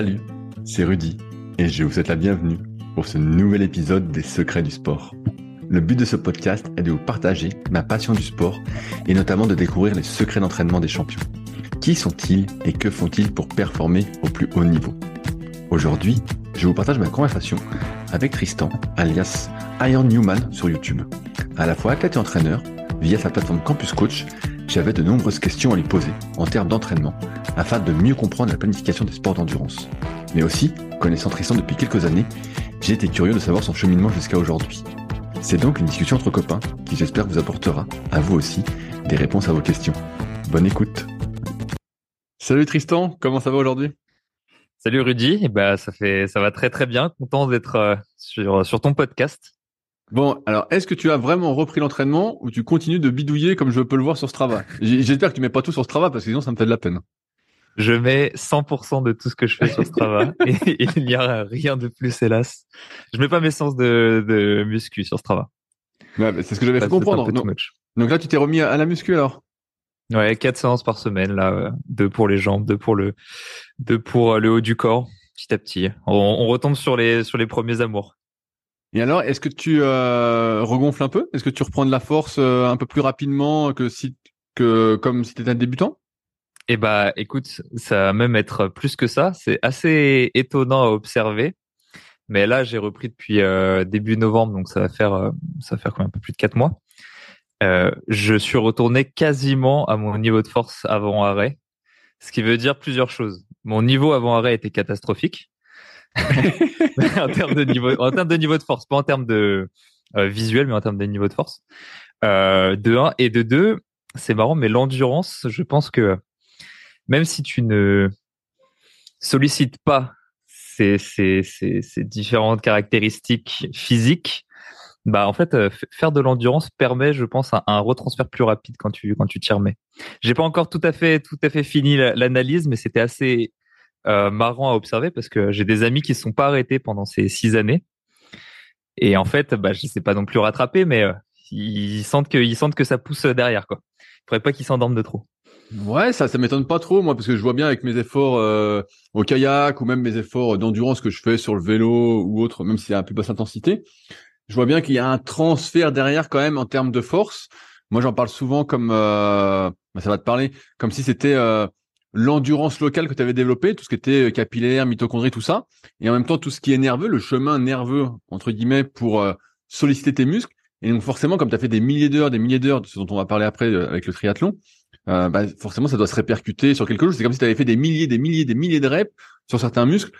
Salut, c'est Rudy et je vous souhaite la bienvenue pour ce nouvel épisode des Secrets du sport. Le but de ce podcast est de vous partager ma passion du sport et notamment de découvrir les secrets d'entraînement des champions. Qui sont-ils et que font-ils pour performer au plus haut niveau? Aujourd'hui, je vous partage ma conversation avec Tristan, alias Iron Newman sur YouTube. À la fois athlète et entraîneur, via sa plateforme Campus Coach, j'avais de nombreuses questions à lui poser en termes d'entraînement afin de mieux comprendre la planification des sports d'endurance. Mais aussi, connaissant Tristan depuis quelques années, j'ai été curieux de savoir son cheminement jusqu'à aujourd'hui. C'est donc une discussion entre copains qui j'espère vous apportera, à vous aussi, des réponses à vos questions. Bonne écoute. Salut Tristan, comment ça va aujourd'hui? Salut Rudy, bah ça fait ça va très très bien, content d'être euh, sur sur ton podcast. Bon, alors est-ce que tu as vraiment repris l'entraînement ou tu continues de bidouiller comme je peux le voir sur Strava? J'espère que tu mets pas tout sur Strava parce que sinon ça me fait de la peine. Je mets 100% de tout ce que je fais sur Strava et il n'y a rien de plus hélas. Je mets pas mes séances de, de muscu sur Strava. Ouais, c'est ce que j'avais fait comprendre. Donc, donc, là tu t'es remis à la muscu alors? Ouais, quatre séances par semaine là, euh, deux pour les jambes, deux pour le, deux pour euh, le haut du corps, petit à petit. On, on retombe sur les sur les premiers amours. Et alors, est-ce que tu euh, regonfles un peu? Est-ce que tu reprends de la force euh, un peu plus rapidement que si que comme si tu étais un débutant? Eh bah, écoute, ça va même être plus que ça. C'est assez étonnant à observer. Mais là, j'ai repris depuis euh, début novembre, donc ça va faire ça va faire quand même un peu plus de quatre mois. Je suis retourné quasiment à mon niveau de force avant arrêt, ce qui veut dire plusieurs choses. Mon niveau avant arrêt était catastrophique en termes de niveau, en termes de niveau de force, pas en termes de euh, visuel, mais en termes de niveau de force. Euh, de un et de deux, c'est marrant, mais l'endurance, je pense que même si tu ne sollicites pas ces différentes caractéristiques physiques, bah en fait euh, faire de l'endurance permet je pense un, un, retransfert plus rapide quand tu quand tu t'y remets. J'ai pas encore tout à fait tout à fait fini l'analyse mais c'était assez euh, marrant à observer parce que j'ai des amis qui se sont pas arrêtés pendant ces six années et en fait bah je sais pas non plus rattraper mais euh, ils sentent que ils sentent que ça pousse derrière quoi. Il faudrait pas qu'ils s'endorment de trop. Ouais, ça, ça m'étonne pas trop, moi, parce que je vois bien avec mes efforts euh, au kayak ou même mes efforts d'endurance que je fais sur le vélo ou autre, même si c'est à plus basse intensité, je vois bien qu'il y a un transfert derrière quand même en termes de force. Moi, j'en parle souvent comme, bah, ça va te parler, comme si c'était l'endurance locale que tu avais développée, tout ce qui était euh, capillaire, mitochondrie, tout ça, et en même temps tout ce qui est nerveux, le chemin nerveux entre guillemets pour euh, solliciter tes muscles. Et donc forcément, comme tu as fait des milliers d'heures, des milliers d'heures, ce dont on va parler après euh, avec le triathlon, bah, forcément ça doit se répercuter sur quelque chose. C'est comme si tu avais fait des milliers, des milliers, des milliers de reps sur certains muscles.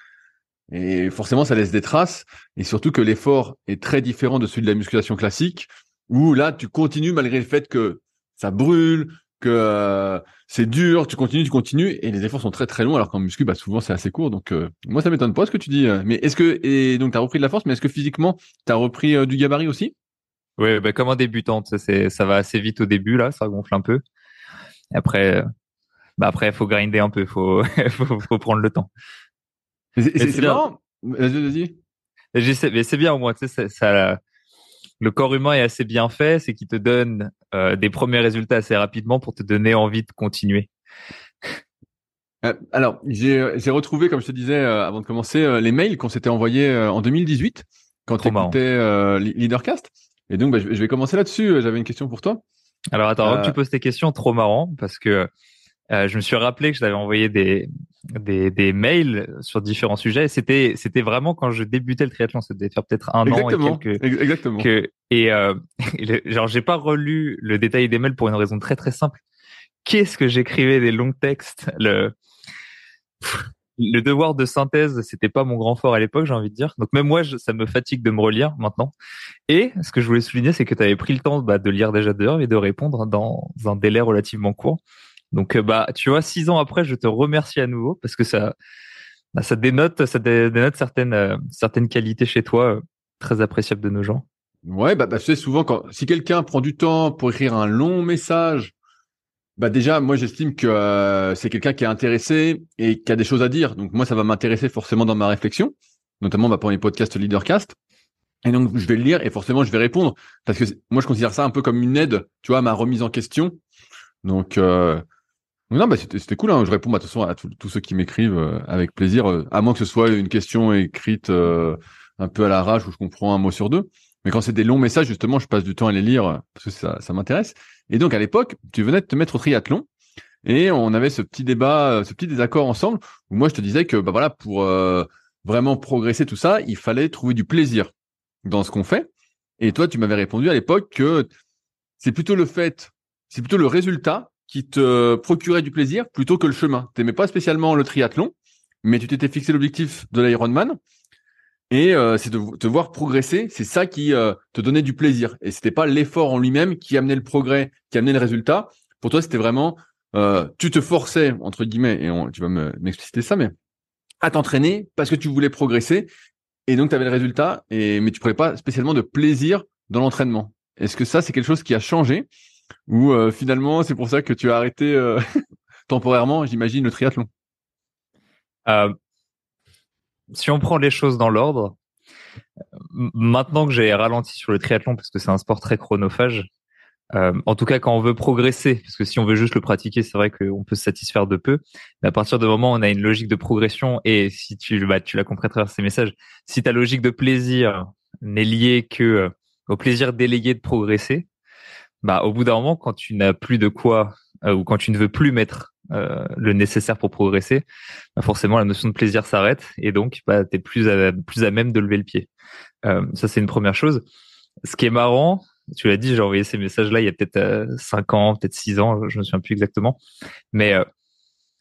Et forcément, ça laisse des traces. Et surtout que l'effort est très différent de celui de la musculation classique, où là, tu continues malgré le fait que ça brûle, que euh, c'est dur, tu continues, tu continues, et les efforts sont très très longs, alors qu'en muscu, bah, souvent c'est assez court. Donc euh, moi, ça m'étonne pas ce que tu dis. Euh. Mais est-ce que et donc tu as repris de la force, mais est-ce que physiquement, tu as repris du gabarit aussi? Oui, bah, comme un débutant, c'est ça va assez vite au début là, ça gonfle un peu. Et après, bah après, faut grinder un peu, faut faut, faut prendre le temps. C'est marrant. Vas-y, vas-y. Mais c'est bien au moins, tu sais, ça, ça, le corps humain est assez bien fait, c'est qu'il te donne euh, des premiers résultats assez rapidement pour te donner envie de continuer. Euh, alors, j'ai retrouvé, comme je te disais euh, avant de commencer, les mails qu'on s'était envoyés en 2018 quand tu écoutais Leadercast. Et donc, bah, je vais commencer là-dessus. J'avais une question pour toi. Alors, attends, avant que tu poses tes questions, trop marrant, parce que euh, je me suis rappelé que je t'avais envoyé des, des, des mails sur différents sujets. C'était c'était vraiment quand je débutais le triathlon, ça devait faire peut-être un an et quelques. Exactement. Que, et euh, genre j'ai pas relu le détail des mails pour une raison très très simple. Qu'est-ce que j'écrivais des longs textes? Le le devoir de synthèse, c'était pas mon grand fort à l'époque, j'ai envie de dire. Donc même moi, ça me fatigue de me relire maintenant. Et ce que je voulais souligner, c'est que tu avais pris le temps bah, de lire déjà deux heures et de répondre dans un délai relativement court. Donc euh, bah tu vois, six ans après, je te remercie à nouveau parce que ça bah, ça dénote ça dénote certaines euh, certaines qualités chez toi euh, très appréciables de nos gens. Ouais, bah, bah tu sais souvent quand si quelqu'un prend du temps pour écrire un long message, bah déjà moi j'estime que c'est quelqu'un qui est intéressé et qui a des choses à dire. Donc moi ça va m'intéresser forcément dans ma réflexion, notamment bah, pour les podcasts Leadercast. Et donc je vais le lire et forcément je vais répondre parce que moi je considère ça un peu comme une aide, tu vois, à ma remise en question. Donc Non, bah c'était cool. Hein. Je réponds bah, de toute façon à tous ceux qui m'écrivent euh, avec plaisir, euh, à moins que ce soit une question écrite euh, un peu à l'arrache où je comprends un mot sur deux. Mais quand c'est des longs messages, justement, je passe du temps à les lire parce que ça, ça m'intéresse. Et donc à l'époque, tu venais de te mettre au triathlon et on avait ce petit débat, ce petit désaccord ensemble où moi je te disais que bah voilà pour vraiment progresser tout ça, il fallait trouver du plaisir dans ce qu'on fait. Et toi, tu m'avais répondu à l'époque que c'est plutôt le fait, c'est plutôt le résultat qui te procurait du plaisir plutôt que le chemin. Tu n'aimais pas spécialement le triathlon, mais tu t'étais fixé l'objectif de l'Ironman. Et euh, c'est de te voir progresser, c'est ça qui euh, te donnait du plaisir. Et c'était pas l'effort en lui-même qui amenait le progrès, qui amenait le résultat. Pour toi, c'était vraiment, euh, tu te forçais entre guillemets, et tu vas m'expliciter ça, mais à t'entraîner parce que tu voulais progresser, et donc tu avais le résultat. Mais tu prenais pas spécialement de plaisir dans l'entraînement. Est-ce que ça, c'est quelque chose qui a changé? Ou euh, finalement, c'est pour ça que tu as arrêté euh, temporairement, j'imagine, le triathlon euh, Si on prend les choses dans l'ordre, maintenant que j'ai ralenti sur le triathlon parce que c'est un sport très chronophage, en tout cas quand on veut progresser, parce que si on veut juste le pratiquer, c'est vrai qu'on peut se satisfaire de peu. Mais à partir du moment où on a une logique de progression et si tu, bah, tu l'as compris à travers ces messages, si ta logique de plaisir n'est liée que au plaisir délégué de progresser, bah au bout d'un moment, quand tu n'as plus de quoi euh, ou quand tu ne veux plus mettre euh, le nécessaire pour progresser, bah forcément la notion de plaisir s'arrête et donc bah, tu es plus à, plus à même de lever le pied. Euh, ça c'est une première chose. Ce qui est marrant, tu l'as dit, j'ai envoyé ces messages-là il y a peut-être 5 ans, peut-être 6 ans, je me souviens plus exactement. Mais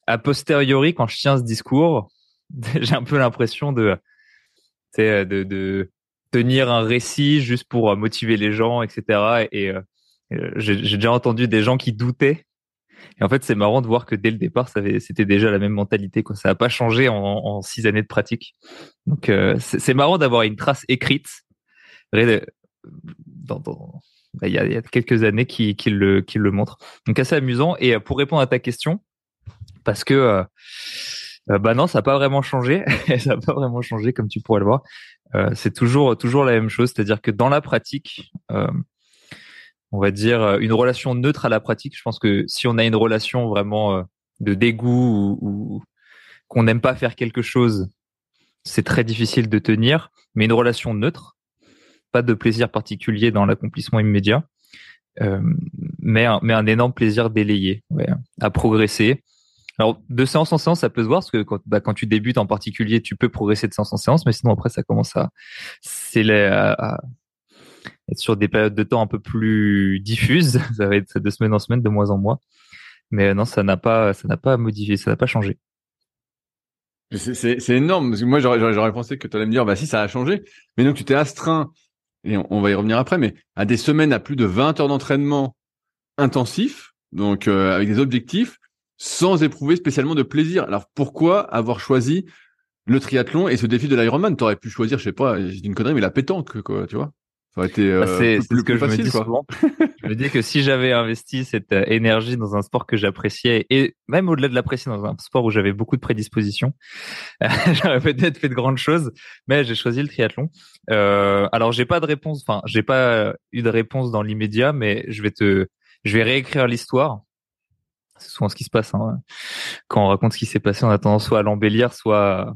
a posteriori, quand je tiens ce discours, j'ai un peu l'impression de, de, de tenir un récit juste pour motiver les gens, etc. Et, euh, j'ai déjà entendu des gens qui doutaient. Et en fait, c'est marrant de voir que dès le départ, c'était déjà la même mentalité. Quoi. Ça n'a pas changé en, six années de pratique. Donc, euh, c'est marrant d'avoir une trace écrite. Bah, il, y a, quelques années qui, le, qui le montre. Donc, assez amusant. Et euh, pour répondre à ta question, parce que euh, bah non, ça n'a pas vraiment changé. ça n'a pas vraiment changé, comme tu pourrais le voir. Euh, c'est toujours toujours la même chose, c'est-à-dire que dans la pratique, euh, on va dire, euh, une relation neutre à la pratique. Je pense que si on a une relation vraiment euh, de dégoût ou, qu'on n'aime pas faire quelque chose, c'est très difficile de tenir. Mais une relation neutre, pas de plaisir particulier dans l'accomplissement immédiat, euh, mais, un, mais un énorme plaisir délayé à progresser. Alors, de séance en séance, ça peut se voir parce que quand, bah, quand tu débutes en particulier, tu peux progresser de séance en séance, mais sinon après, ça commence à, c'est à, être sur des périodes de temps un peu plus diffuses. Ça va être de semaine en semaine, de mois en mois. Mais non, ça n'a pas, ça n'a pas modifié, ça n'a pas changé. C'est énorme parce que moi j'aurais pensé que tu allais me dire bah si ça a changé, mais donc tu t'es astreint et on, va y revenir après, mais à des semaines à plus de 20 heures d'entraînement intensif, donc euh, avec des objectifs, sans éprouver spécialement de plaisir. Alors pourquoi avoir choisi le triathlon et ce défi de l'Ironman? T'aurais pu choisir, je sais pas, j'ai une connerie, mais la pétanque, quoi, tu vois? Ça aurait été bah, euh, c'est ce que je me dis souvent. je me dis que si j'avais investi cette euh, énergie dans un sport que j'appréciais et même au-delà de l'apprécier dans un sport où j'avais beaucoup de prédispositions, j'aurais peut-être fait de grandes choses. Mais j'ai choisi le triathlon. Euh, alors j'ai pas de réponse. Enfin, j'ai pas eu de réponse dans l'immédiat, mais je vais te, je vais réécrire l'histoire. C'est souvent ce qui se passe hein. quand on raconte ce qui s'est passé. On a tendance soit à l'embellir, soit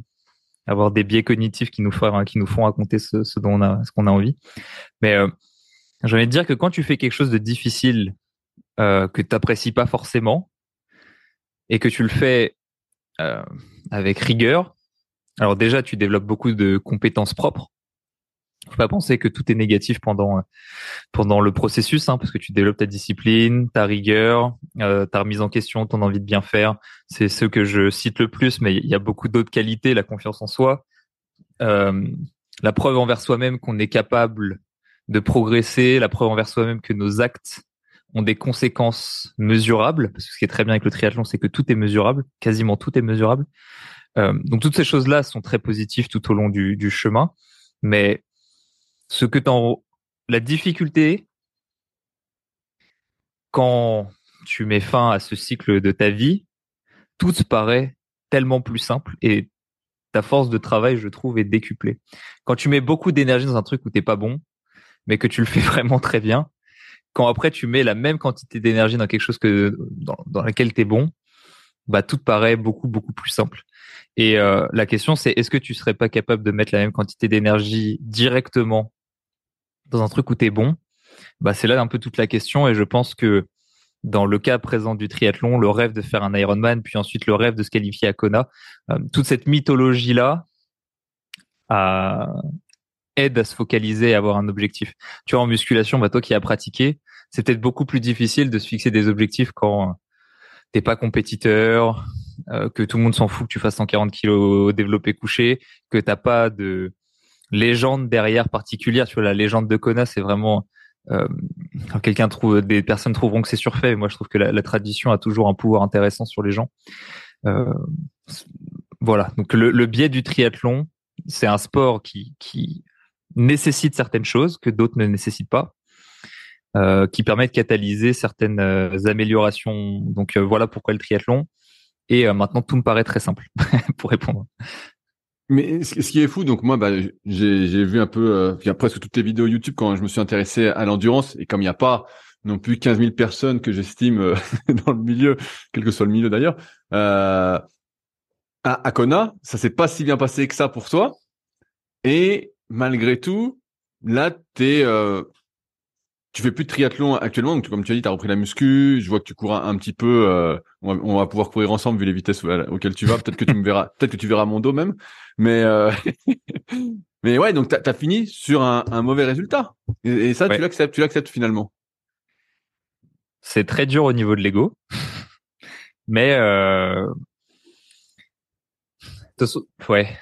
avoir des biais cognitifs qui nous font, raconter ce, ce dont on a, ce qu'on a envie. Mais euh, j'ai envie de dire que quand tu fais quelque chose de difficile euh, que tu n'apprécies pas forcément et que tu le fais euh, avec rigueur, alors déjà tu développes beaucoup de compétences propres faut pas penser que tout est négatif pendant pendant le processus, hein, parce que tu développes ta discipline, ta rigueur, euh, ta remise en question, ton envie de bien faire. C'est ce que je cite le plus, mais il y a beaucoup d'autres qualités, la confiance en soi, euh, la preuve envers soi-même qu'on est capable de progresser, la preuve envers soi-même que nos actes ont des conséquences mesurables, parce que ce qui est très bien avec le triathlon, c'est que tout est mesurable, quasiment tout est mesurable. Euh, donc toutes ces choses-là sont très positives tout au long du, du chemin, mais ce que t'en la difficulté quand tu mets fin à ce cycle de ta vie, tout paraît tellement plus simple et ta force de travail, je trouve, est décuplée. Quand tu mets beaucoup d'énergie dans un truc où t'es pas bon, mais que tu le fais vraiment très bien, quand après tu mets la même quantité d'énergie dans quelque chose que dans, dans laquelle t'es bon, bah tout paraît beaucoup beaucoup plus simple. Et euh, la question c'est est-ce que tu serais pas capable de mettre la même quantité d'énergie directement dans un truc où tu es bon? Bah c'est là un peu toute la question et je pense que dans le cas présent du triathlon, le rêve de faire un Ironman, puis ensuite le rêve de se qualifier à Kona, euh, toute cette mythologie là aide à se focaliser et avoir un objectif. Tu vois, en musculation, bah, toi qui as pratiqué, c'est peut-être beaucoup plus difficile de se fixer des objectifs quand t'es pas compétiteur, euh, que tout le monde s'en fout que tu fasses 140 kilos développé couché, que t'as pas de légende derrière particulière. Tu vois, la légende de Kona, c'est vraiment euh, quelqu'un trouve, des personnes trouveront que c'est surfait. Moi, je trouve que la, tradition a toujours un pouvoir intéressant sur les gens. Euh, voilà. Donc le, biais du triathlon, c'est un sport qui, nécessite certaines choses que d'autres ne nécessitent pas. Euh, qui permet de catalyser certaines améliorations. Donc voilà pourquoi le triathlon. Et maintenant tout me paraît très simple pour répondre. Mais ce qui est fou, donc moi, bah, j'ai vu un peu, euh, presque toutes les vidéos YouTube quand je me suis intéressé à l'endurance, et comme il n'y a pas non plus 15 000 personnes que j'estime dans le milieu, quel que soit le milieu d'ailleurs, euh, à, à Kona, ça s'est pas si bien passé que ça pour toi, et malgré tout, là, t'es euh, tu fais plus de triathlon actuellement, donc comme tu as dit, tu as repris la muscu. Je vois que tu cours un, petit peu. Euh, on, va, pouvoir courir ensemble vu les vitesses auxquelles tu vas. Peut-être que tu me verras. Peut-être que tu verras mon dos même. Mais euh, mais ouais, donc tu as, fini sur un, mauvais résultat. Et, ça, tu l'acceptes. Tu l'acceptes finalement. C'est très dur au niveau de l'ego, mais euh... ouais.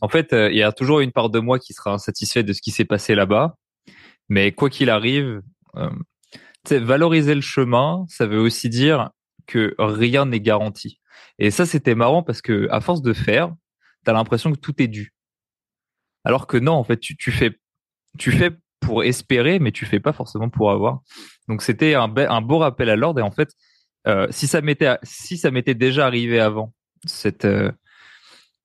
En fait, euh, il y a toujours une part de moi qui sera insatisfait de ce qui s'est passé là-bas mais quoi qu'il arrive, euh, valoriser le chemin, ça veut aussi dire que rien n'est garanti. Et ça, c'était marrant parce que à force de faire, tu as l'impression que tout est dû. Alors que non, en fait, tu, fais, tu fais pour espérer, mais tu fais pas forcément pour avoir. Donc c'était un, un beau rappel à l'ordre. Et en fait, euh, si ça m'était, si ça m'était déjà arrivé avant, cette, euh,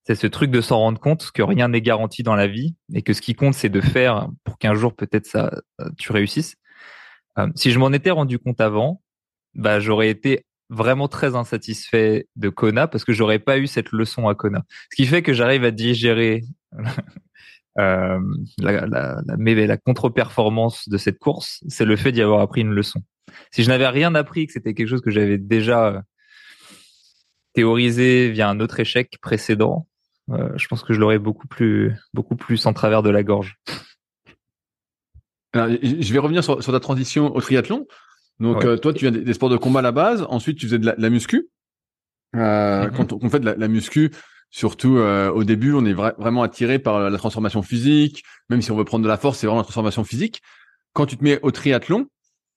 c'est ce truc de s'en rendre compte que rien n'est garanti dans la vie et que ce qui compte c'est de faire pour qu'un jour peut-être ça euh, tu réussisses. Euh, si je m'en étais rendu compte avant, bah j'aurais été vraiment très insatisfait de Kona parce que j'aurais pas eu cette leçon à Kona. Ce qui fait que j'arrive à digérer euh, la, la, contre-performance de cette course, c'est le fait d'y avoir appris une leçon. Si je n'avais rien appris, que c'était quelque chose que j'avais déjà théorisé via un autre échec précédent, euh, je pense que je l'aurais beaucoup plus, beaucoup plus en travers de la gorge. je vais revenir sur, sur ta transition au triathlon. Donc, euh, toi, tu viens des, sports de combat à la base. Ensuite, tu faisais de la, muscu. Euh, mhm. Quand on, fait de la, muscu, surtout au début, on est vraiment attiré par la transformation physique. Même si on veut prendre de la force, c'est vraiment la transformation physique. Quand tu te mets au triathlon,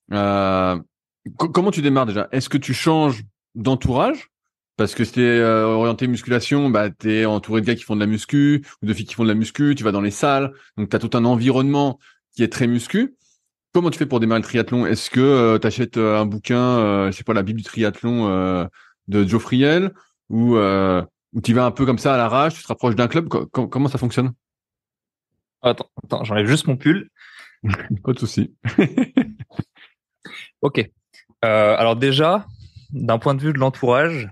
comment tu démarres déjà? Est-ce que tu changes d'entourage? Parce que c'était euh, orienté musculation, bah t'es entouré de gars qui font de la muscu ou de filles qui font de la muscu, tu vas dans les salles, donc tu as tout un environnement qui est très muscu. Comment tu fais pour démarrer le triathlon? Est-ce que euh, tu achètes euh, un bouquin, je sais pas, la Bible du triathlon de Joe Friel ou ou tu vas un peu comme ça à l'arrache, tu te rapproches d'un club? Comment ça fonctionne? Attends, attends, j'enlève juste mon pull. pas de souci. ok. alors déjà, d'un point de vue de l'entourage,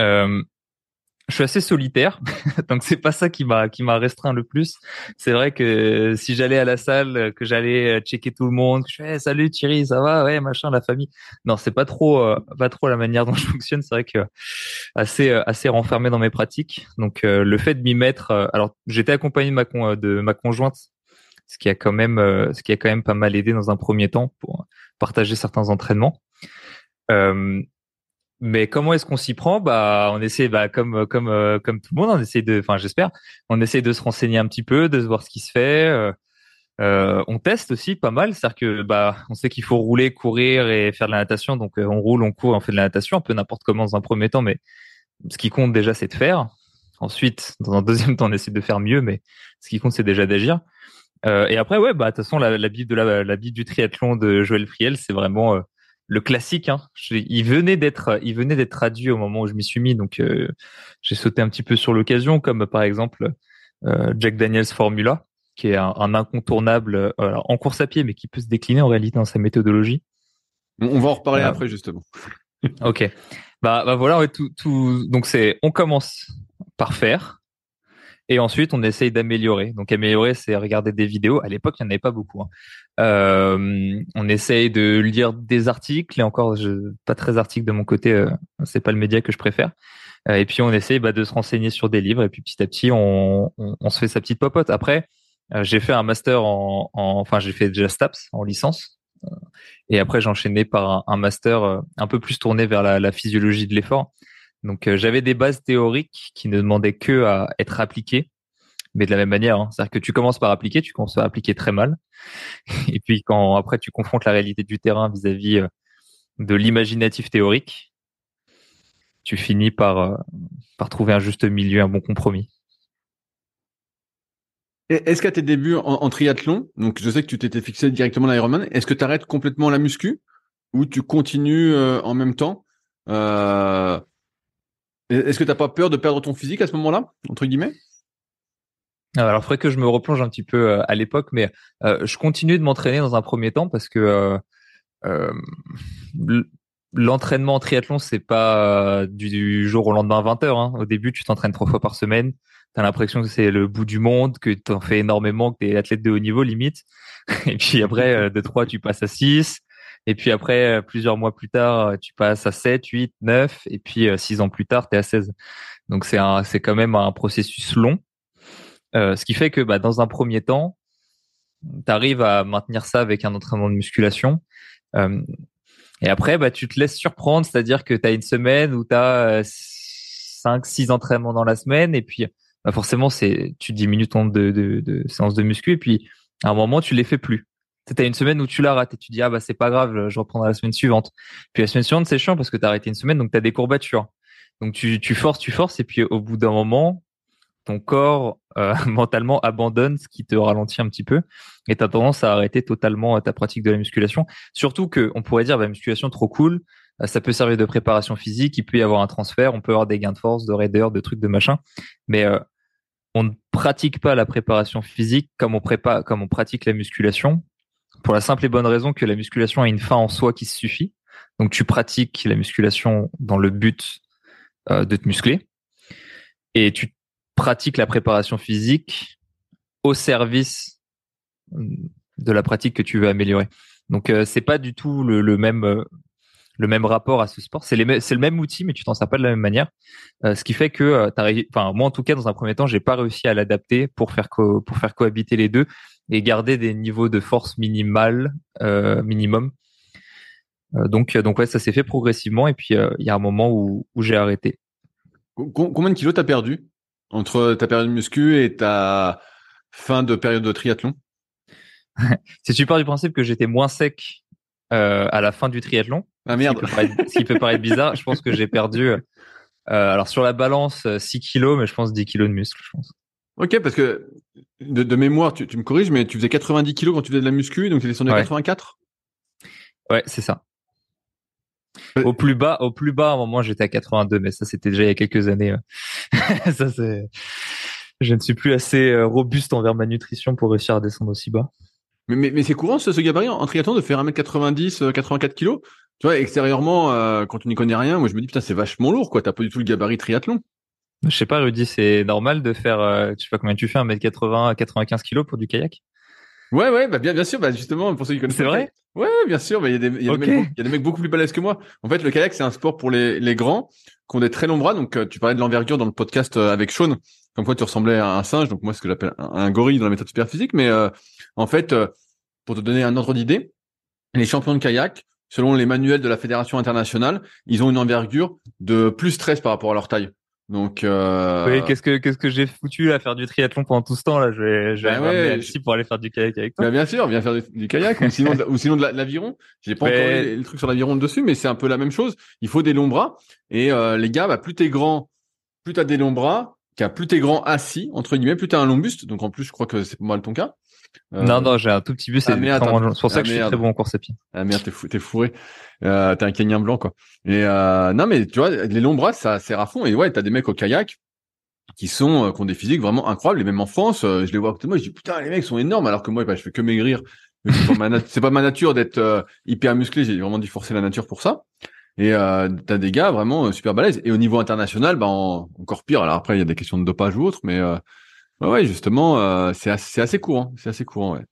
euh, je suis assez solitaire, donc c'est pas ça qui m'a qui m'a restreint le plus. C'est vrai que si j'allais à la salle, que j'allais checker tout le monde, que je fais salut Thierry, ça va, ouais machin, la famille. Non, c'est pas trop euh, pas trop la manière dont je fonctionne. C'est vrai que assez assez renfermé dans mes pratiques. Donc euh, le fait de m'y mettre, alors j'étais accompagné de ma de ma conjointe, ce qui a quand même ce qui a quand même pas mal aidé dans un premier temps pour partager certains entraînements. Euh, mais comment est-ce qu'on s'y prend? Bah, on essaie, bah, comme comme euh, comme tout le monde, on essaie de, enfin, j'espère, on essaie de se renseigner un petit peu, de se voir ce qui se fait. Euh, euh on teste aussi pas mal, c'est-à-dire que bah, on sait qu'il faut rouler, courir et faire de la natation, donc euh, on roule, on court, on fait de la natation, un peu n'importe comment dans un premier temps, mais ce qui compte déjà, c'est de faire. Ensuite, dans un deuxième temps, on essaie de faire mieux, mais ce qui compte, c'est déjà d'agir. Euh, et après, ouais, bah, de toute façon, la, la Bible de la, la Bible du triathlon de Joël Friel, c'est vraiment le classique. Hein. il venait d'être, il venait d'être traduit au moment où je m'y suis mis, donc euh, j'ai sauté un petit peu sur l'occasion, comme par exemple euh, Jack Daniels Formula, qui est un, incontournable euh, en course à pied, mais qui peut se décliner en réalité dans sa méthodologie. On va en reparler après justement. ok. Bah, bah voilà, tout, tout, donc c'est, on commence par faire, et ensuite on essaye d'améliorer. Donc améliorer, c'est regarder des vidéos. À l'époque, il n'y en avait pas beaucoup. Hein. Euh, on essaye de lire des articles, et encore, je, pas très articles de mon côté. Euh, c'est pas le média que je préfère. Euh, et puis on essaye bah, de se renseigner sur des livres, et puis petit à petit, on, on, se fait sa petite popote. Après, euh, j'ai fait un master en, en enfin j'ai fait déjà STAPS en licence. Et après, j'ai enchaîné par un, master euh, un peu plus tourné vers la, physiologie de l'effort. Donc, euh, j'avais des bases théoriques qui ne demandaient que à être appliquées, mais de la même manière. Hein. C'est-à-dire que tu commences par appliquer, tu commences par appliquer très mal. Et puis, quand après tu confrontes la réalité du terrain vis-à-vis euh, de l'imaginatif théorique, tu finis par, par trouver un juste milieu, un bon compromis. Est-ce qu'à tes débuts en, triathlon, donc je sais que tu t'étais fixé directement l'Ironman, est-ce que tu arrêtes complètement la muscu ou tu continues euh, en même temps? Euh, Est-ce que tu n'as pas peur de perdre ton physique à ce moment-là, entre guillemets? Ah, alors, il faudrait que je me replonge un petit peu euh, à l'époque, mais je continue de m'entraîner dans un premier temps parce que l'entraînement en triathlon, c'est pas du, jour au lendemain 20 heures. Hein. Au début, tu t'entraînes trois fois par semaine t'as l'impression que c'est le bout du monde, que t'en fais énormément, que t'es athlète de haut niveau limite. Et puis après, euh, de 3, tu passes à 6. Et puis après, euh, plusieurs mois plus tard, euh, tu passes à 7, 8, 9. Et puis 6 ans plus tard, tu es à 16. Donc c'est c'est quand même un processus long. Euh, ce qui fait que bah, dans un premier temps, tu arrives à maintenir ça avec un entraînement de musculation. Euh, et après, bah, tu te laisses surprendre, c'est-à-dire que tu as une semaine où tu as 5, 6 entraînements dans la semaine. Et puis bah forcément, c'est tu diminues ton de, de, de séances de muscu et puis à un moment, tu les fais plus. As une semaine où tu l'arrêtes et tu dis ah bah c'est pas grave, je reprendrai la semaine suivante. Puis la semaine suivante, c'est chiant parce que tu as arrêté une semaine donc tu as des courbatures. Donc tu, tu forces, tu forces et puis au bout d'un moment, ton corps euh, mentalement abandonne ce qui te ralentit un petit peu et tu as tendance à arrêter totalement ta pratique de la musculation. Surtout que on pourrait dire bah, musculation trop cool, euh, ça peut servir de préparation physique, il peut y avoir un transfert, on peut avoir des gains de force, de raideur, de trucs de machin, mais euh, on ne pratique pas la préparation physique comme on prépare, comme on pratique la musculation, pour la simple et bonne raison que la musculation a une fin en soi qui se suffit. Donc tu pratiques la musculation dans le but euh, de te muscler, et tu pratiques la préparation physique au service de la pratique que tu veux améliorer. Donc euh, c'est pas du tout le, même euh, même rapport à ce sport. C'est le même outil, mais tu t'en sers pas de la même manière. Euh, ce qui fait que, enfin moi en tout cas dans un premier temps, j'ai pas réussi à l'adapter pour faire cohabiter les deux et garder des niveaux de force minimale euh, minimum. Euh, donc donc ouais, ça s'est fait progressivement et puis il y a un moment où, où j'ai arrêté. Combien de kilos t'as perdu entre ta période de muscu et ta fin de période de triathlon? Si tu pars du principe que j'étais moins sec euh, à la fin du triathlon. Ah merde. Ce qui peut paraître, bizarre, je pense que j'ai perdu. Euh, alors sur la balance 6 euh, kilos, mais je pense 10 kilos de muscle, je pense. Ok, parce que de, mémoire, tu, me corriges, mais tu faisais 90 kilos quand tu faisais de la muscu, donc tu es descendu à 84 Ouais, c'est ça. Au plus bas, au plus bas, à un moment, j'étais à 82, mais ça, c'était déjà il y a quelques années. ça, c'est. Je ne suis plus assez robuste envers ma nutrition pour réussir à descendre aussi bas. Mais, mais, mais c'est courant ce, ce gabarit en, triathlon de faire 1m90, 84 kg Tu vois, extérieurement, euh, quand tu n'y connais rien, moi je me dis putain c'est vachement lourd quoi, t'as pas du tout le gabarit triathlon. Je sais pas Rudy, c'est normal de faire, euh, je sais pas combien tu fais, 1m80 95 kg pour du kayak? Ouais, ouais, bah bien, bien sûr, bah justement, pour ceux qui connaissent. C'est vrai? Ouais, bien sûr, bah il y a des, y mecs, y a des mecs beaucoup plus balèzes que moi. En fait, le kayak c'est un sport pour les, les grands qui ont des très longs bras. Donc, euh, tu parlais de l'envergure dans le podcast avec Sean, comme quoi tu ressemblais à un singe. Donc moi, ce que j'appelle un, gorille dans la méthode super physique. Mais en fait, pour te donner un ordre d'idée, les champions de kayak, selon les manuels de la fédération internationale, ils ont une envergure de plus 13 par rapport à leur taille. Donc, euh... oui, qu'est-ce que qu'est-ce que j'ai foutu à faire du triathlon pendant tout ce temps là Je vais, je vais ben pour aller faire du kayak avec toi. Ben bien sûr, viens faire du, kayak ou sinon de, ou sinon de l'aviron. J'ai pas encore le, truc sur l'aviron dessus, mais c'est un peu la même chose. Il faut des longs bras et euh, les gars, bah, plus t'es grand, plus t'as des longs bras, car plus t'es grand assis entre guillemets, plus t'as un long buste. Donc en plus, je crois que c'est pas mal ton cas. Euh, non, non, j'ai un tout petit bus. Ah, c'est pour ça que je suis très bon en course à pied. Ah merde, t'es fou, t'es fourré. Euh, t'es un Kenyan blanc, quoi. Et euh, non, mais tu vois, les longs bras, ça sert à fond. Et ouais, t'as des mecs au kayak qui sont, qui ont des physiques vraiment incroyables. Et même en France, je les vois à côté de moi, je dis putain, les mecs sont énormes, alors que moi, bah, je fais que maigrir. C'est pas, ma, nature d'être hyper musclé. J'ai vraiment dû forcer la nature pour ça. Et euh, t'as des gars vraiment super balèzes. Et au niveau international, bah encore pire. Alors après, il y a des questions de dopage ou autre, mais euh, ouais, justement, c'est assez, assez courant. C'est assez courant, ouais.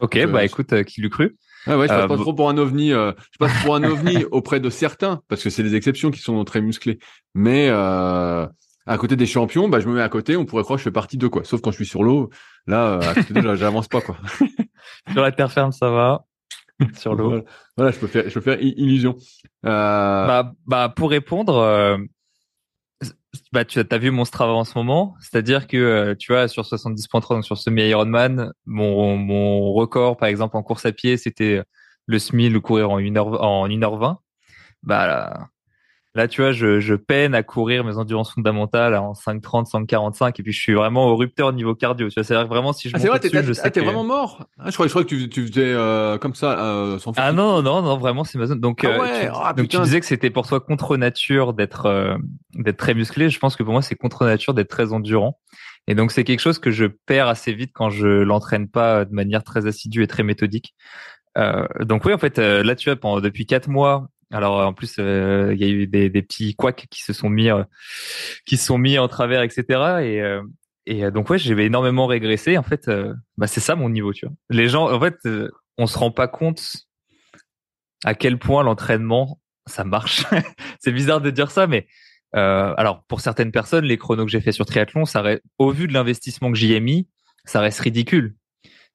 Ok, bah écoute, qui l'eût cru? Ouais, ouais, je passe pas trop pour un ovni. je passe pour un ovni auprès de certains, parce que c'est les exceptions qui sont très musclés. Mais à côté des champions, bah je me mets à côté. On pourrait croire que je fais partie de quoi. Sauf quand je suis sur l'eau, là, à côté d'eux, j'avance pas quoi. sur la terre ferme, ça va. sur l'eau. Voilà. je peux faire, je peux faire illusion. Euh... Bah, bah, pour répondre, euh, bah, tu as vu mon Strava en ce moment, c'est-à-dire que euh, tu vois sur 70.3 donc sur semi Ironman, mon mon record par exemple en course à pied, c'était le SMI, le courir en 1h en 1h20. Bah là, Là, tu vois, je, je, peine à courir mes endurances fondamentales en 5,30, 5,45 et puis je suis vraiment au rupteur niveau cardio. Tu vois, c'est vraiment si je ah, vrai, dessus, je sais ah, t'es vraiment mort. Ah, je crois, je crois que tu, tu faisais euh, comme ça euh, sans Ah non, non, non, vraiment c'est ma zone. Donc, ah euh, tu, ah, donc tu disais que c'était pour toi contre nature d'être euh, d'être très musclé. Je pense que pour moi c'est contre nature d'être très endurant. Et donc c'est quelque chose que je perds assez vite quand je l'entraîne pas de manière très assidue et très méthodique. Euh, donc oui, en fait, là tu vois, pendant depuis quatre mois, alors en plus, euh, il y a eu des, petits couacs qui se sont mis, euh, qui se sont mis en travers, etc. Et, euh, donc ouais, j'ai énormément régressé. En fait, bah, c'est ça mon niveau. Les gens, en fait, on se rend pas compte à quel point l'entraînement ça marche. c'est bizarre de dire ça, mais alors pour certaines personnes, les chronos que j'ai fait sur triathlon, ça au vu de l'investissement que j'y ai mis, ça reste ridicule.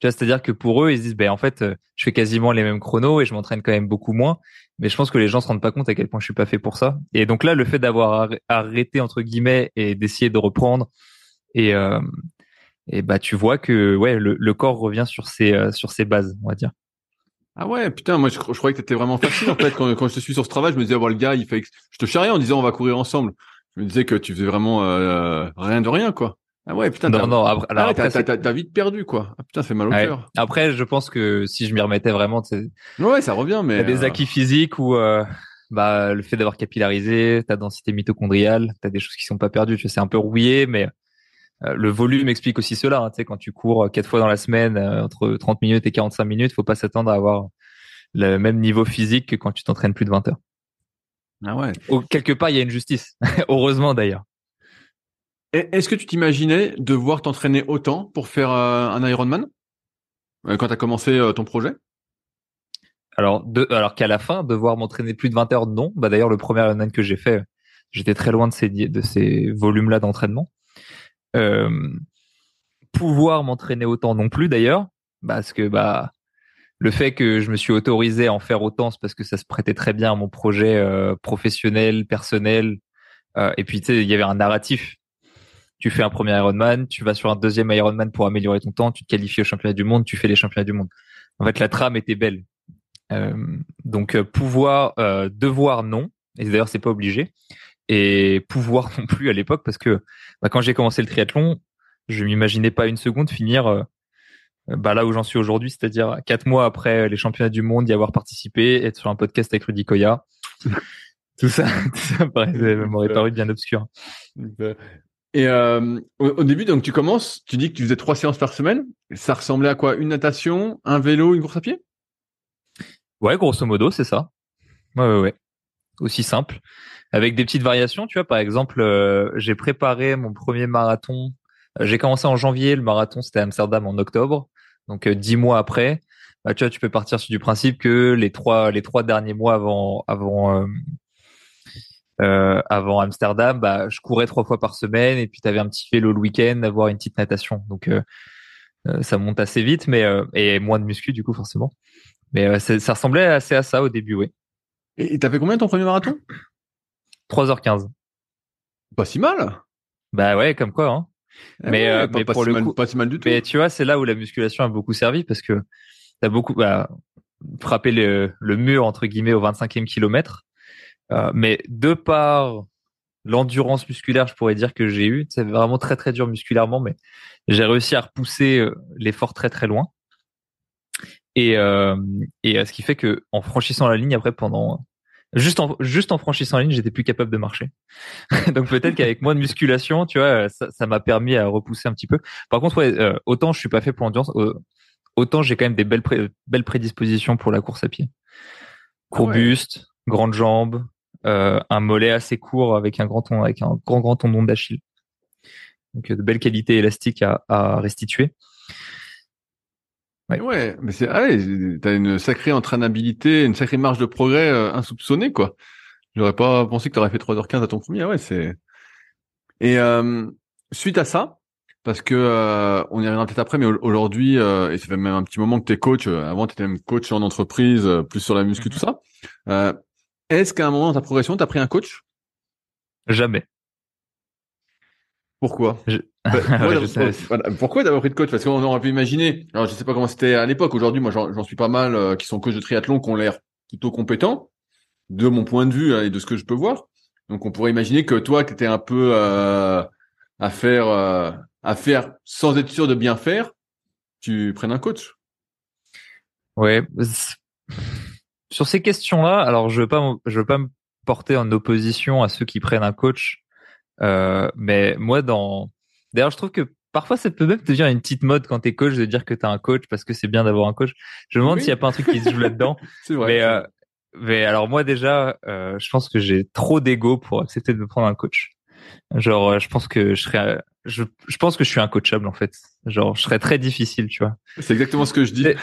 C'est-à-dire que pour eux, ils se disent, ben en fait, je fais quasiment les mêmes chronos et je m'entraîne quand même beaucoup moins mais je pense que les gens se rendent pas compte à quel point je suis pas fait pour ça. Et donc là, le fait d'avoir arrêté entre guillemets et d'essayer de reprendre et euh, et bah tu vois que ouais le, corps revient sur ses euh, sur ses bases, on va dire. Ah ouais, putain, moi je, croyais que t'étais vraiment facile en fait quand, je te suis sur ce travail, je me disais bon le gars, il fait je te charriais en disant on va courir ensemble. Je me disais que tu faisais vraiment euh, rien de rien quoi. Ah ouais, putain. Non, non, après, alors ah, t'as, vite perdu, quoi. Ah, putain, ça fait mal au cœur. Après, je pense que si je m'y remettais vraiment, c'est. Ouais, ça revient, mais. T'as des euh, acquis physiques ou, euh, bah, le fait d'avoir capillarisé, ta densité mitochondriale, t'as des choses qui sont pas perdues. Tu sais, c'est un peu rouillé, mais euh, le volume explique aussi cela. Hein. Tu sais, quand tu cours quatre fois dans la semaine, entre 30 minutes et 45 minutes, faut pas s'attendre à avoir le même niveau physique que quand tu t'entraînes plus de 20 heures. Ah ouais. quelque part, il y a une justice. Heureusement d'ailleurs. Est-ce que tu t'imaginais devoir t'entraîner autant pour faire euh, un Ironman? Euh, quand tu as commencé euh, ton projet? Alors, alors qu'à la fin, devoir m'entraîner plus de 20 heures, non. Bah d'ailleurs, le premier Ironman que j'ai fait, j'étais très loin de ces de ces volumes-là d'entraînement. pouvoir m'entraîner autant non plus d'ailleurs, parce que bah le fait que je me suis autorisé à en faire autant, c'est parce que ça se prêtait très bien à mon projet professionnel, personnel. et puis il y avait un narratif tu fais un premier Ironman, tu vas sur un deuxième Ironman pour améliorer ton temps, tu te qualifies au championnat du monde, tu fais les championnats du monde. En fait, la trame était belle. Euh, donc euh, pouvoir, euh, devoir non, et d'ailleurs c'est pas obligé, et pouvoir non plus à l'époque parce que bah, quand j'ai commencé le triathlon, je m'imaginais pas une seconde finir bah, là où j'en suis aujourd'hui, c'est-à-dire quatre mois après les championnats du monde, y avoir participé, être sur un podcast avec Rudy Koya. tout ça, tout ça m'aurait paru bien obscur. Et euh, au, début, donc tu commences, tu dis que tu faisais trois séances par semaine. Ça ressemblait à quoi? Une natation, un vélo, une course à pied? Ouais, grosso modo, c'est ça. Ouais, ouais, ouais. Aussi simple. Avec des petites variations, tu vois. Par exemple, euh, j'ai préparé mon premier marathon. Euh, j'ai commencé en janvier, le marathon c'était à Amsterdam en octobre. Donc dix mois après, bah, tu vois, tu peux partir sur du principe que les trois les trois derniers mois avant avant euh, avant Amsterdam, bah, je courais trois fois par semaine et puis tu avais un petit vélo le week-end, avoir une petite natation. Donc euh, euh, ça monte assez vite, mais et moins de muscu du coup forcément. Mais ça ressemblait assez à ça au début, oui. Et t'as fait combien ton premier marathon? 3h15. Pas si mal. Bah ouais, comme quoi. Hein. Eh mais, mais pour le coup, pas si mal du tout. Mais tu vois, c'est là où la musculation a beaucoup servi parce que t'as beaucoup bah, frappé le, le mur entre guillemets au 25e kilomètre euh, mais de par l'endurance musculaire, je pourrais dire que j'ai eu, c'est vraiment très très dur musculairement, mais j'ai réussi à repousser euh, l'effort très très loin. Et, euh, et ce qui fait que en franchissant la ligne après pendant juste en juste en franchissant la ligne, j'étais plus capable de marcher. Donc peut-être qu'avec moins de musculation, tu vois, ça m'a permis à repousser un petit peu. Par contre, ouais, autant je suis pas fait pour l'endurance, autant j'ai quand même des belles belles prédispositions pour la course à pied. Ah Court buste, grandes jambes, un mollet assez court avec un grand avec un grand grand tendon d'Achille. Donc de belles qualités élastiques à, à restituer. Ouais. ouais, mais c'est ah ouais, t'as une sacrée entraînabilité, une sacrée marge de progrès euh, insoupçonnée quoi. J'aurais pas pensé que t'aurais fait 3h15 à ton premier. Ah ouais, c'est et euh, suite à ça, parce que euh, on y reviendra peut-être après, mais aujourd'hui euh, et ça fait même un petit moment que t'es coach. avant t'étais même coach en entreprise, plus sur la muscu tout mhm. ça. Est-ce qu'à un moment dans ta progression t'as pris un coach? Jamais. Pourquoi? Pourquoi d'avoir pris de coach? Parce qu'on aurait pu imaginer. Alors je sais pas comment c'était à l'époque. Aujourd'hui, moi j'en suis pas mal euh, qui sont coachs de triathlon, qui ont l'air plutôt compétents de mon point de vue hein, et de ce que je peux voir. Donc on pourrait imaginer que toi, qui étais un peu euh, à faire euh, à faire sans être sûr de bien faire, tu prennes un coach? Ouais. Sur ces questions-là, alors je veux pas je veux pas me porter en opposition à ceux qui prennent un coach euh, mais moi, dans d'ailleurs, je trouve que parfois ça peut même devenir une petite mode quand t'es coach de dire que t'as un coach parce que c'est bien d'avoir un coach. Je me demande s'il y a pas un truc qui se joue là-dedans. c'est vrai. Mais, euh, mais alors moi déjà, euh, je pense que j'ai trop d'ego pour accepter de me prendre un coach. Genre, euh, je pense que je serais, je, je pense que je suis incoachable en fait. Genre, je serais très difficile, tu vois. C'est exactement ce que je dis. Tu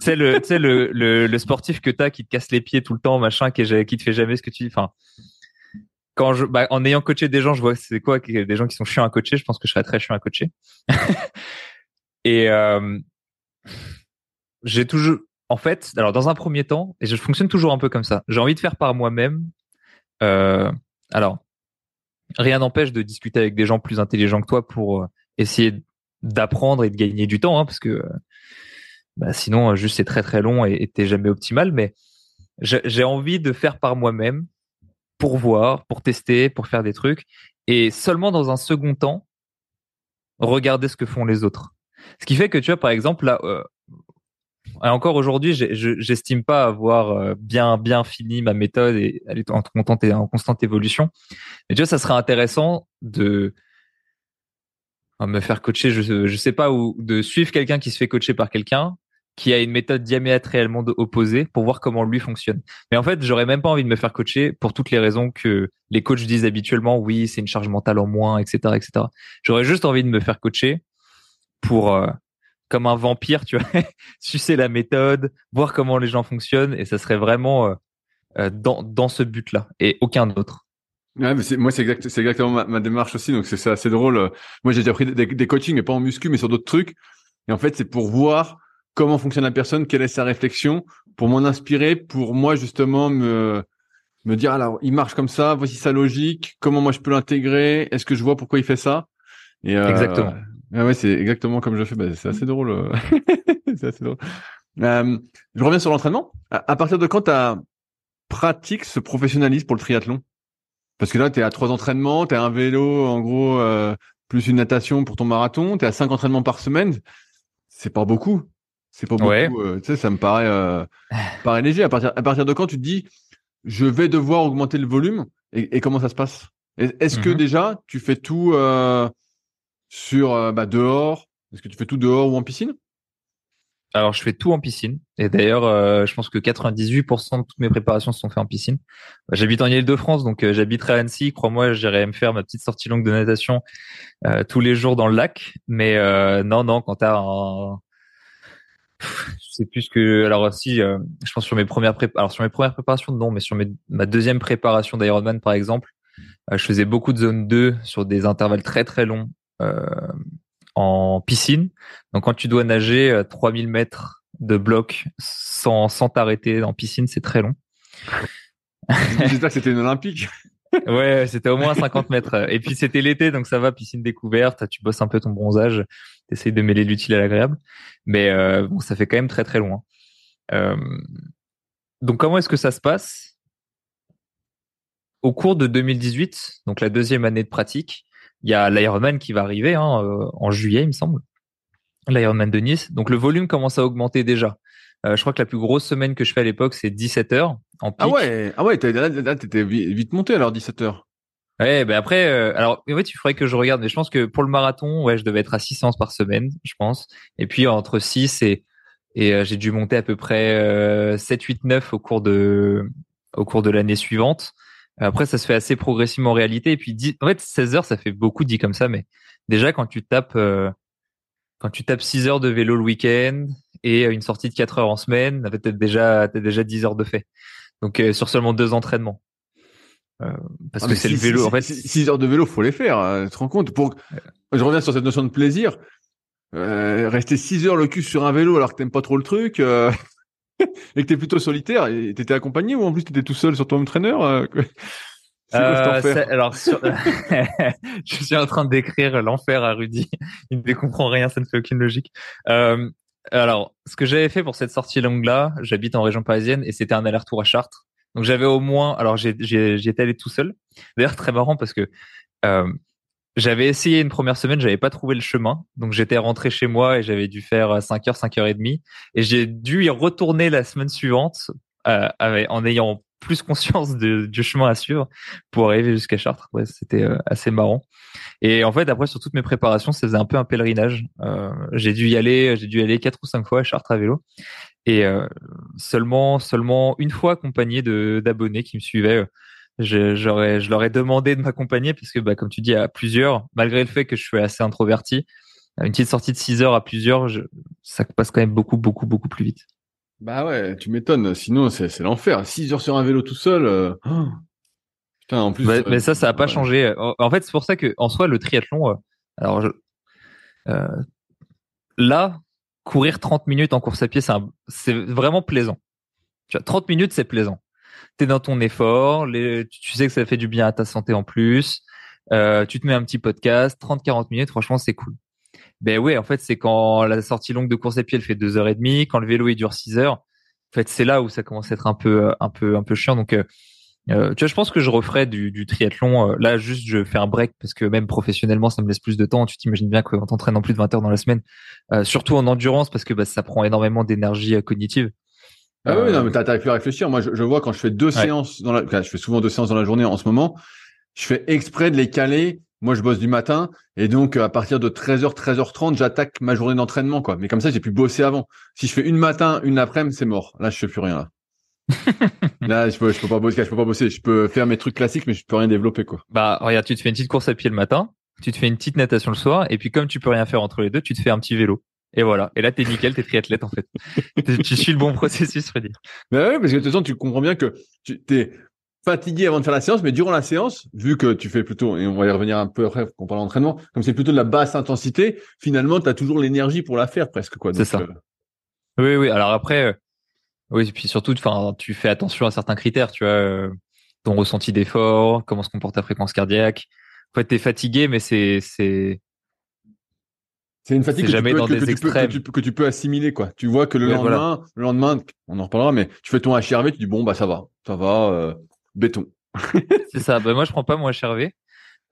sais le, tu le, le, sportif que t'as qui te casse les pieds tout le temps, machin, qui, qui te fait jamais ce que tu dis. Enfin, quand je, bah, en ayant coaché des gens, je vois c'est quoi des gens qui sont chiants à coacher. Je pense que je serais très chiant à coacher. et euh, j'ai toujours, en fait, alors dans un premier temps, et je fonctionne toujours un peu comme ça. J'ai envie de faire par moi-même. Euh, alors, rien n'empêche de discuter avec des gens plus intelligents que toi pour euh, essayer d'apprendre et de gagner du temps, hein, parce que bah, sinon, juste c'est très très long et t'es jamais optimal. Mais j'ai envie de faire par moi-même pour voir, pour tester, pour faire des trucs, et seulement dans un second temps, regarder ce que font les autres. Ce qui fait que tu vois, par exemple, là, euh, encore aujourd'hui, j'estime pas avoir euh, bien bien fini ma méthode et elle est en constante, en constante évolution. Mais tu vois, ça serait intéressant de me faire coacher, je je sais pas, ou de suivre quelqu'un qui se fait coacher par quelqu'un qui a une méthode diamétralement opposée pour voir comment lui fonctionne. Mais en fait, j'aurais même pas envie de me faire coacher pour toutes les raisons que les coachs disent habituellement. Oui, c'est une charge mentale en moins, etc., etc. J'aurais juste envie de me faire coacher pour euh, comme un vampire, tu vois, sucer la méthode, voir comment les gens fonctionnent, et ça serait vraiment euh, euh, dans dans ce but-là et aucun autre. Ouais, mais moi c'est exact, c'est exactement ma, démarche aussi, donc c'est assez drôle. Moi j'ai déjà pris des, des coachings, mais pas en muscu, mais sur d'autres trucs. Et en fait, c'est pour voir comment fonctionne la personne, quelle est sa réflexion, pour m'en inspirer, pour moi justement me me dire alors il marche comme ça, voici sa logique, comment moi je peux l'intégrer, est-ce que je vois pourquoi il fait ça? Et euh, Exactement. Ouais, c'est exactement comme je fais. Bah, c'est assez drôle. Euh, c'est assez drôle. Euh, je reviens sur l'entraînement. À, partir de quand tu pratiques ce professionnalisme pour le triathlon? Parce que là, tu es à trois entraînements, tu as un vélo, en gros, euh, plus une natation pour ton marathon, tu es à cinq entraînements par semaine. C'est pas beaucoup. C'est pas beaucoup. Euh, tu sais, ça me paraît, euh, paraît léger. À partir, à partir de quand tu te dis, je vais devoir augmenter le volume et, comment ça se passe? Est-ce que mhm. déjà tu fais tout euh, sur euh, bah, dehors? Est-ce que tu fais tout dehors ou en piscine? Alors, je fais tout en piscine. Et d'ailleurs, je pense que 98% de toutes mes préparations sont faites en piscine. J'habite en Ile-de-France, donc j'habiterai à Annecy. Crois-moi, j'irai me faire ma petite sortie longue de natation tous les jours dans le lac. Mais non, non, quand t'as un, je sais plus que alors si euh, je pense sur mes premières prép alors sur mes premières préparations non mais sur mes, ma deuxième préparation d'Ironman par exemple euh, je faisais beaucoup de zone 2 sur des intervalles très très longs euh, en piscine donc quand tu dois nager 3000 mètres de bloc sans sans t'arrêter en piscine c'est très long j'espère que c'était une olympique ouais, c'était au moins 50 mètres. Et puis c'était l'été, donc ça va, piscine découverte, tu bosses un peu ton bronzage, t'essayes de mêler l'utile à l'agréable. Mais euh, bon, ça fait quand même très très loin. Euh, donc comment est-ce que ça se passe? Au cours de 2018, donc la deuxième année de pratique, il y a l'Ironman qui va arriver hein, euh, en juillet, il me semble. L'Ironman de Nice. Donc le volume commence à augmenter déjà. Euh, je crois que la plus grosse semaine que je fais à l'époque, c'est 17 heures en ah pic. Ah ouais, ah ouais, t'étais vite monté alors 17 heures. Ouais, ben après, euh, alors en fait, il faudrait que je regarde, mais je pense que pour le marathon, ouais, je devais être à 6 séances par semaine, je pense. Et puis entre 6 et et euh, j'ai dû monter à peu près 7, 8, 9 au cours de au cours de l'année suivante. Après, ça se fait assez progressivement en réalité. Et puis, en fait, 16 heures, ça fait beaucoup dit comme ça, mais déjà quand tu tapes, euh, quand tu tapes 6 heures de vélo le week-end et une sortie de 4 heures en semaine, déjà, t'as déjà 10 heures de fait. Donc, euh, sur seulement deux entraînements. Euh, parce ah, que c'est le vélo. en fait, 6 heures de vélo, faut les faire. Hein, tu te rends compte Pour, je reviens sur cette notion de plaisir. Rester 6 heures le cul sur un vélo alors que t'aimes pas trop le truc. Et que t'es plutôt solitaire, et t'étais accompagné ou en plus t'étais tout seul sur ton entraîneur euh, euh alors, je suis en train de décrire l'enfer à Rudy. Il ne comprend rien, ça ne fait aucune logique. Euh, alors, ce que j'avais fait pour cette sortie longue là, j'habite en région parisienne et c'était un aller-retour à Chartres. Donc j'avais au moins, alors j'y étais allé tout seul. D'ailleurs très marrant parce que euh, j'avais essayé une première semaine, j'avais pas trouvé le chemin, donc j'étais rentré chez moi et j'avais dû faire 5 heures, 5 heures et demie, et j'ai dû y retourner la semaine suivante euh, en ayant plus conscience de, du chemin à suivre pour arriver jusqu'à Chartres. Ouais, c'était euh, assez marrant. Et en fait, après sur toutes mes préparations, ça faisait un peu un pèlerinage. Euh, j'ai dû y aller, j'ai dû y aller quatre ou cinq fois à Chartres à vélo, et euh, seulement seulement une fois accompagné d'abonnés qui me suivaient je, j'aurais, je leur ai demandé de m'accompagner parce que, bah, comme tu dis, à plusieurs, malgré le fait que je suis assez introverti, une petite sortie de 6 heures à plusieurs, je, ça passe quand même beaucoup, beaucoup, beaucoup plus vite. Bah ouais, tu m'étonnes. Sinon, c'est, c'est l'enfer. 6 heures sur un vélo tout seul. Euh, putain, en plus. Bah, mais ça, ça a pas changé. En fait, c'est pour ça que, en soi, le triathlon, euh, alors, je, euh, là, courir 30 minutes en course à pied, c'est, c'est vraiment plaisant. Tu vois, 30 minutes, c'est plaisant t'es dans ton effort, tu sais que ça fait du bien à ta santé en plus. Euh, tu te mets un petit podcast, 30-40 minutes, franchement, c'est cool. Ben oui, en fait, c'est quand la sortie longue de course à pied, elle fait deux heures et demie, quand le vélo il dure 6 heures. En fait, c'est là où ça commence à être un peu, un peu, un peu chiant. Donc, euh, euh tu vois, je pense que je referai du, du triathlon. Euh, là, juste, je fais un break parce que même professionnellement, ça me laisse plus de temps. Tu t'imagines bien qu'on t'entraîne en plus de 20 heures dans la semaine, euh, surtout en endurance parce que bah, ça prend énormément d'énergie cognitive. Ah oui, non, mais t'as, t'as pu réfléchir. Moi, je, je, vois quand je fais deux séances dans la, je fais souvent deux séances dans la journée en ce moment. Je fais exprès de les caler. Moi, je bosse du matin et donc à partir de 13h, 13h30, j'attaque ma journée d'entraînement, quoi. Mais comme ça, j'ai pu bosser avant. Si je fais une matin, une après-midi, c'est mort. Là, je fais plus rien. Là, là je peux, je peux pas bosser. Je peux pas bosser. Je peux faire mes trucs classiques, mais je peux rien développer, quoi. Bah, regarde, tu te fais une petite course à pied le matin, tu te fais une petite natation le soir, et puis comme tu peux rien faire entre les deux, tu te fais un petit vélo. Et voilà. Et là, t'es nickel, t'es triathlète, en fait. tu suis le bon processus, Freddy. Mais oui, parce que de toute façon, tu comprends bien que tu t'es fatigué avant de faire la séance, mais durant la séance, vu que tu fais plutôt, et on va y revenir un peu après quand on parle d'entraînement, comme c'est plutôt de la basse intensité, finalement, tu as toujours l'énergie pour la faire presque, quoi. C'est ça. Euh, oui, oui. Alors après, euh, oui, et puis surtout, enfin, tu fais attention à certains critères, tu vois, euh, ton ressenti d'effort, comment se comporte ta fréquence cardiaque. En fait, t'es fatigué, mais c'est, c'est, c'est une fatigue que, jamais tu peux, dans des extrêmes. que, tu, peux, assimiler, quoi. Tu vois que le lendemain, le lendemain, on en reparlera, mais tu fais ton HRV, tu dis bon bah ça va, ça va, euh, béton. c'est ça. Bah, moi je prends pas mon HRV,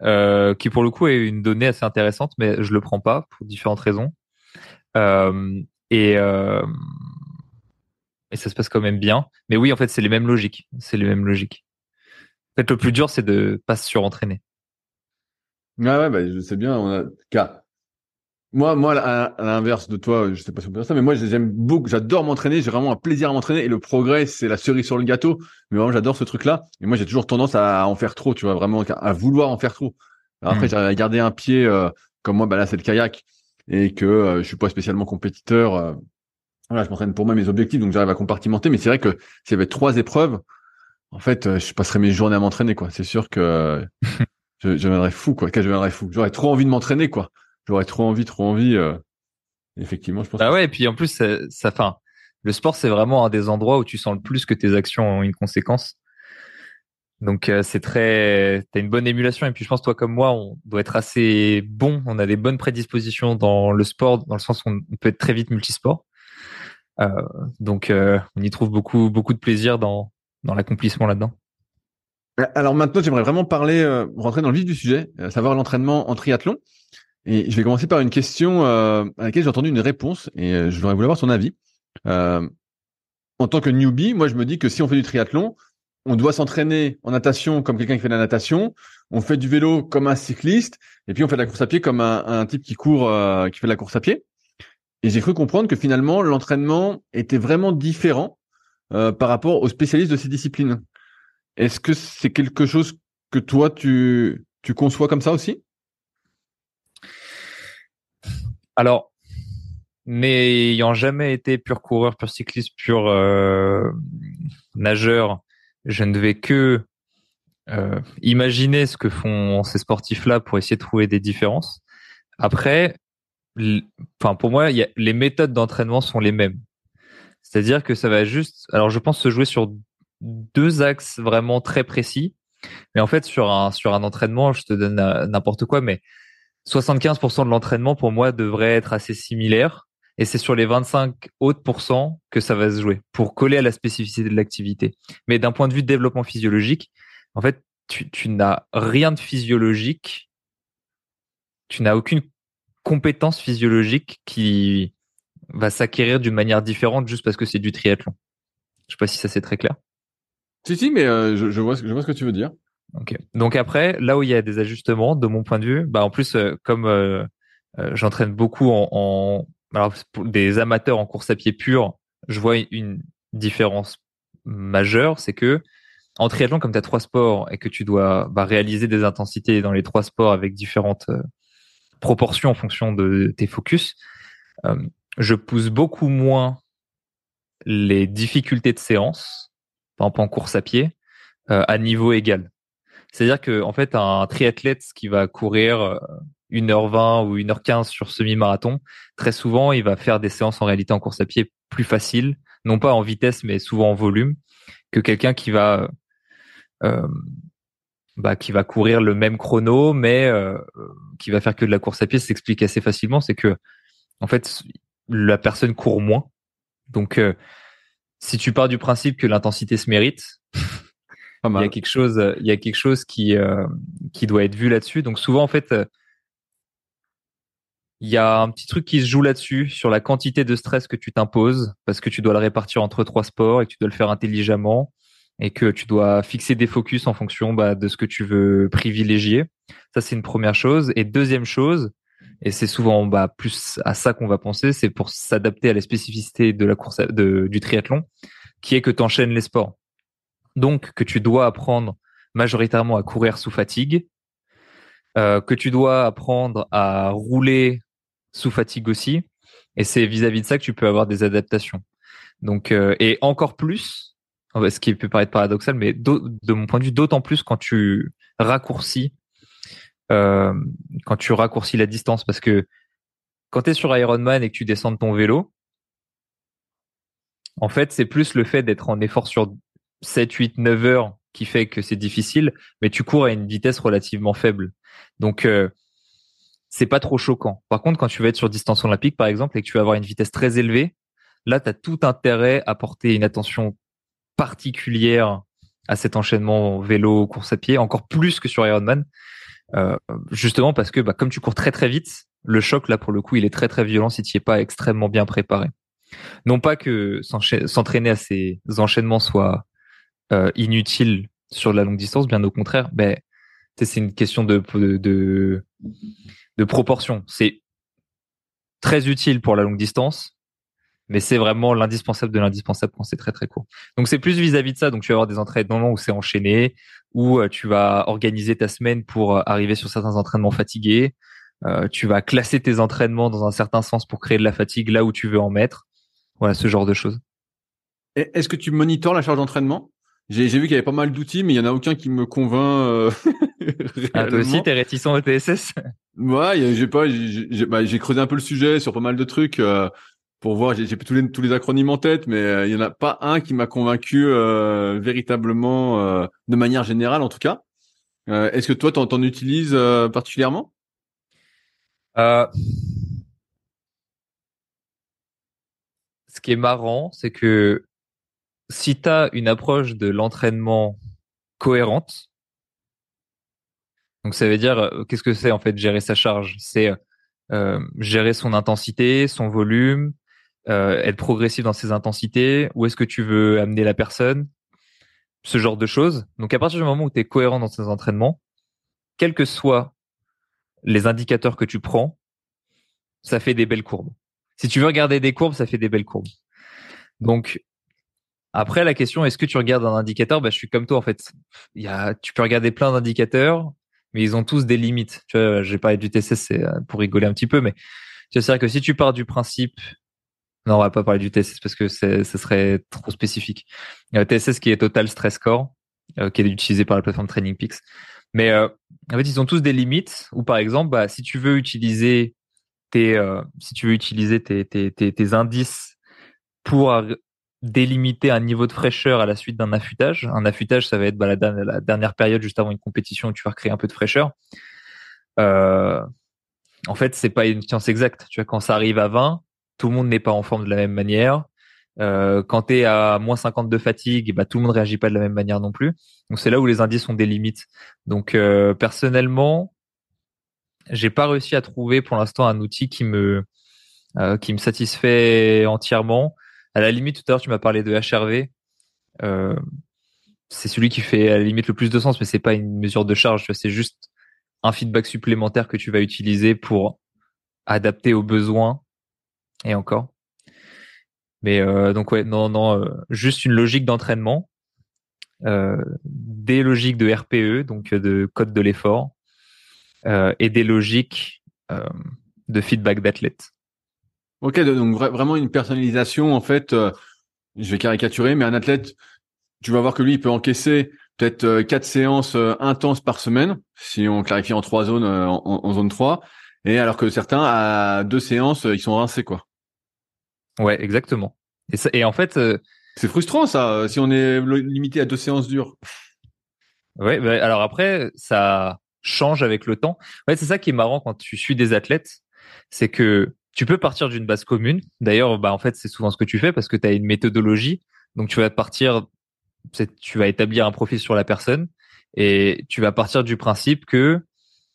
euh, qui pour le coup est une donnée assez intéressante, mais je le prends pas pour différentes raisons. Euh, et et ça se passe quand même bien. Mais oui, en fait, c'est les mêmes logiques. C'est les mêmes logiques. En fait, le plus dur, c'est de pas se surentraîner. Ouais, ouais, bah, je sais bien. On a, moi, moi, à, l'inverse de toi, je sais pas si on peut dire ça, mais moi, j'aime beaucoup, j'adore m'entraîner, j'ai vraiment un plaisir à m'entraîner et le progrès, c'est la cerise sur le gâteau. Mais vraiment, j'adore ce truc-là. Et moi, j'ai toujours tendance à en faire trop, tu vois, vraiment, à vouloir en faire trop. après, mmh. j'ai gardé un pied, euh, comme moi, bah là, c'est le kayak et que euh, je suis pas spécialement compétiteur. Euh, voilà, je m'entraîne pour moi mes objectifs, donc j'arrive à compartimenter. Mais c'est vrai que s'il y avait trois épreuves, en fait, je passerais mes journées à m'entraîner, quoi. C'est sûr que je, je deviendrais fou, quoi. Que je deviendrais fou. J'aurais trop envie de m'entraîner, quoi j'aurais trop envie, trop envie. Euh, effectivement, je pense. Bah ouais, et puis en plus, ça, ça fin, le sport, c'est vraiment un des endroits où tu sens le plus que tes actions ont une conséquence. Donc euh, c'est très, t'as une bonne émulation et puis je pense toi comme moi, on doit être assez bon, on a des bonnes prédispositions dans le sport, dans le sens où on peut être très vite multisport. Euh, donc euh, on y trouve beaucoup beaucoup de plaisir dans dans l'accomplissement là-dedans. Alors maintenant, j'aimerais vraiment parler, rentrer dans le vif du sujet, savoir l'entraînement en triathlon. Et je vais commencer par une question euh, à laquelle j'ai entendu une réponse et euh, je voudrais voulu avoir son avis. Euh, en tant que newbie, moi je me dis que si on fait du triathlon, on doit s'entraîner en natation comme quelqu'un qui fait de la natation, on fait du vélo comme un cycliste, et puis on fait de la course à pied comme un, un type qui court, euh, qui fait de la course à pied. Et j'ai cru comprendre que finalement l'entraînement était vraiment différent euh, par rapport aux spécialistes de ces disciplines. Est-ce que c'est quelque chose que toi, tu, tu conçois comme ça aussi? Alors, n'ayant jamais été pur coureur, pur cycliste, pur euh, nageur, je ne vais que euh, imaginer ce que font ces sportifs-là pour essayer de trouver des différences. Après, enfin pour moi, les méthodes d'entraînement sont les mêmes. C'est-à-dire que ça va juste, alors je pense se jouer sur deux axes vraiment très précis. Mais en fait, sur un sur un entraînement, je te donne n'importe quoi, mais 75% de l'entraînement pour moi devrait être assez similaire. Et c'est sur les 25 autres pourcents que ça va se jouer pour coller à la spécificité de l'activité. Mais d'un point de vue de développement physiologique, en fait, tu, n'as rien de physiologique. Tu n'as aucune compétence physiologique qui va s'acquérir d'une manière différente juste parce que c'est du triathlon. Je sais pas si ça c'est très clair. Si si, mais euh, je vois ce que tu veux dire. Donc après, là où il y a des ajustements, de mon point de vue, bah en plus euh, comme euh, j'entraîne beaucoup en, alors pour des amateurs en course à pied pure, je vois une différence majeure, c'est que en triathlon, comme tu as trois sports et que tu dois bah, réaliser des intensités dans les trois sports avec différentes proportion en fonction de tes focus. Euh, je pousse beaucoup moins les difficultés de séance, par exemple en course à pied, euh, à niveau égal. C'est-à-dire que en fait, un triathlète qui va courir 1h20 euh, ou 1h15 sur semi-marathon, très souvent, il va faire des séances en réalité en course à pied plus faciles, non pas en vitesse, mais souvent en volume, que quelqu'un qui va euh, bah, qui va courir le même chrono, mais euh, qui va faire que de la course à pied, s'explique assez facilement. C'est que, en fait, la personne court moins. Donc, euh, si tu pars du principe que l'intensité se mérite, il y a quelque chose, il y a quelque chose qui euh, qui doit être vu là-dessus. Donc, souvent, en fait, il y a un petit truc qui se joue là-dessus sur la quantité de stress que tu t'imposes parce que tu dois le répartir entre trois sports et que tu dois le faire intelligemment et que tu dois fixer des focus en fonction bah, de ce que tu veux privilégier. Ça, c'est une première chose. Et deuxième chose, et c'est souvent bah, plus à ça qu'on va penser, c'est pour s'adapter à la spécificité de la course de, du triathlon, qui est que tu enchaînes les sports. Donc, que tu dois apprendre majoritairement à courir sous fatigue, euh, que tu dois apprendre à rouler sous fatigue aussi. Et c'est vis-à-vis de ça que tu peux avoir des adaptations. Donc, euh, et encore plus, ce qui peut paraître paradoxal, mais de mon point de vue, d'autant plus quand tu raccourcis, euh, quand tu raccourcis la distance, parce que quand tu es sur Ironman et que tu descends de ton vélo, en fait, c'est plus le fait d'être en effort sur 7, 8, 9 heures qui fait que c'est difficile, mais tu cours à une vitesse relativement faible. Donc, euh, c'est pas trop choquant. Par contre, quand tu vas être sur distance olympique, par exemple, et que tu vas avoir une vitesse très élevée, là, tu as tout intérêt à porter une attention particulière à cet enchaînement vélo course à pied, encore plus que sur Ironman, euh, justement parce que bah, comme tu cours très très vite, le choc là pour le coup il est très très violent si tu es pas extrêmement bien préparé. Non pas que s'entraîner à ces enchaînements soit euh, inutile sur la longue distance, bien au contraire, ben c'est une question de, de, de proportion. C'est très utile pour la longue distance, mais c'est vraiment l'indispensable de l'indispensable quand c'est très très court. Donc c'est plus vis-à-vis de ça. Donc tu vas avoir des entraînements où c'est enchaîné, où euh, tu vas organiser ta semaine pour euh, arriver sur certains entraînements fatigués. Euh, tu vas classer tes entraînements dans un certain sens pour créer de la fatigue là où tu veux en mettre. Voilà ce genre de choses. Est-ce que tu monitores la charge d'entraînement? J'ai vu qu'il y avait pas mal d'outils, mais il y en a aucun qui me convainc. Euh... ah, toi aussi, t'es réticent au TSS Ouais, j'ai pas, j'ai bah, creusé un peu le sujet sur pas mal de trucs. Euh, pour voir, j'ai tous les, tous les acronymes en tête, mais euh, il y en a pas un qui m'a convaincu euh, véritablement, euh, de manière générale en tout cas. Est-ce que toi, t'en, en utilises particulièrement? Ce qui est marrant, c'est que si tu as une approche de l'entraînement cohérente, donc ça veut dire, qu'est-ce que c'est en fait gérer sa charge? C'est gérer son intensité, son volume, euh, être progressif dans ses intensités, où est-ce que tu veux amener la personne, ce genre de choses. Donc à partir du moment où tu es cohérent dans tes entraînements, quels que soient les indicateurs que tu prends, ça fait des belles courbes. Si tu veux regarder des courbes, ça fait des belles courbes. Donc Après, la question, est-ce que tu regardes un indicateur? Bah, Je suis comme toi, en fait. Il y a, tu peux regarder plein d'indicateurs, mais ils ont tous des limites. Tu vois, j'ai parlé du TSS euh, pour rigoler un petit peu, mais c'est vrai que si tu pars du principe, non, on va pas parler du TSS parce que ce serait trop spécifique. Euh, TSS qui est Total Stress Score, euh, qui est utilisé par la plateforme Training Peaks. Mais euh, en fait, ils ont tous des limites. Ou par exemple, bah, si tu veux utiliser tes, euh, si tu veux utiliser tes indices pour délimiter un niveau de fraîcheur à la suite d'un affûtage. Un affûtage, ça va être bah, la, dernière, période juste avant une compétition où tu vas recréer un peu de fraîcheur. Euh, en fait, c'est pas une science exacte. Tu vois, quand ça arrive à 20, tout le monde n'est pas en forme de la même manière. Euh, quand tu es à moins 50 de fatigue, bah, tout le monde réagit pas de la même manière non plus. Donc c'est là où les indices ont des limites. Donc euh, personnellement, j'ai pas réussi à trouver pour l'instant un outil qui me euh, qui me satisfait entièrement. À la limite, tout à l'heure, tu m'as parlé de HRV. Euh, c'est celui qui fait à la limite le plus de sens, mais c'est pas une mesure de charge. C'est juste un feedback supplémentaire que tu vas utiliser pour adapter aux besoins et encore. Mais euh, donc ouais, non, non, euh, juste une logique d'entraînement, des logiques de RPE, donc de code de l'effort, et des logiques de feedback d'athlète. Ok, donc vraiment une personnalisation en fait. je vais caricaturer, mais un athlète, tu vas voir que lui, il peut encaisser peut-être quatre séances intenses par semaine, si on clarifie en trois zones, en, en, zone 3, et alors que certains, à deux séances, ils sont rincés, quoi. Ouais, exactement. Et, et en fait, euh, c'est frustrant ça, si on est limité à deux séances dures. Ouais, bah, alors après, ça change avec le temps. Ouais, c'est ça qui est marrant quand tu suis des athlètes, c'est que tu peux partir d'une base commune. D'ailleurs, bah en fait, c'est souvent ce que tu fais parce que tu as une méthodologie. Donc tu vas partir, tu vas établir un profil sur la personne et tu vas partir du principe que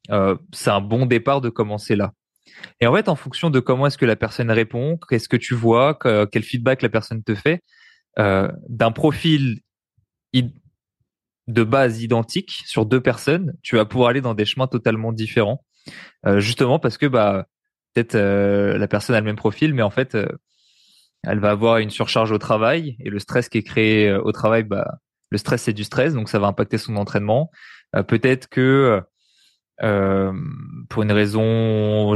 euh, c'est un bon départ de commencer là. Et en fait, en fonction de comment est-ce que la personne répond, qu'est-ce que tu vois, quel feedback la personne te fait, euh, d'un profil de base identique sur deux personnes, tu vas pouvoir aller dans des chemins totalement différents. Euh, justement parce que bah peut-être euh, la personne a le même profil, mais en fait, euh, elle va avoir une surcharge au travail et le stress qui est créé euh, au travail, bah le stress c'est du stress, donc ça va impacter son entraînement. peut-être que euh, pour une raison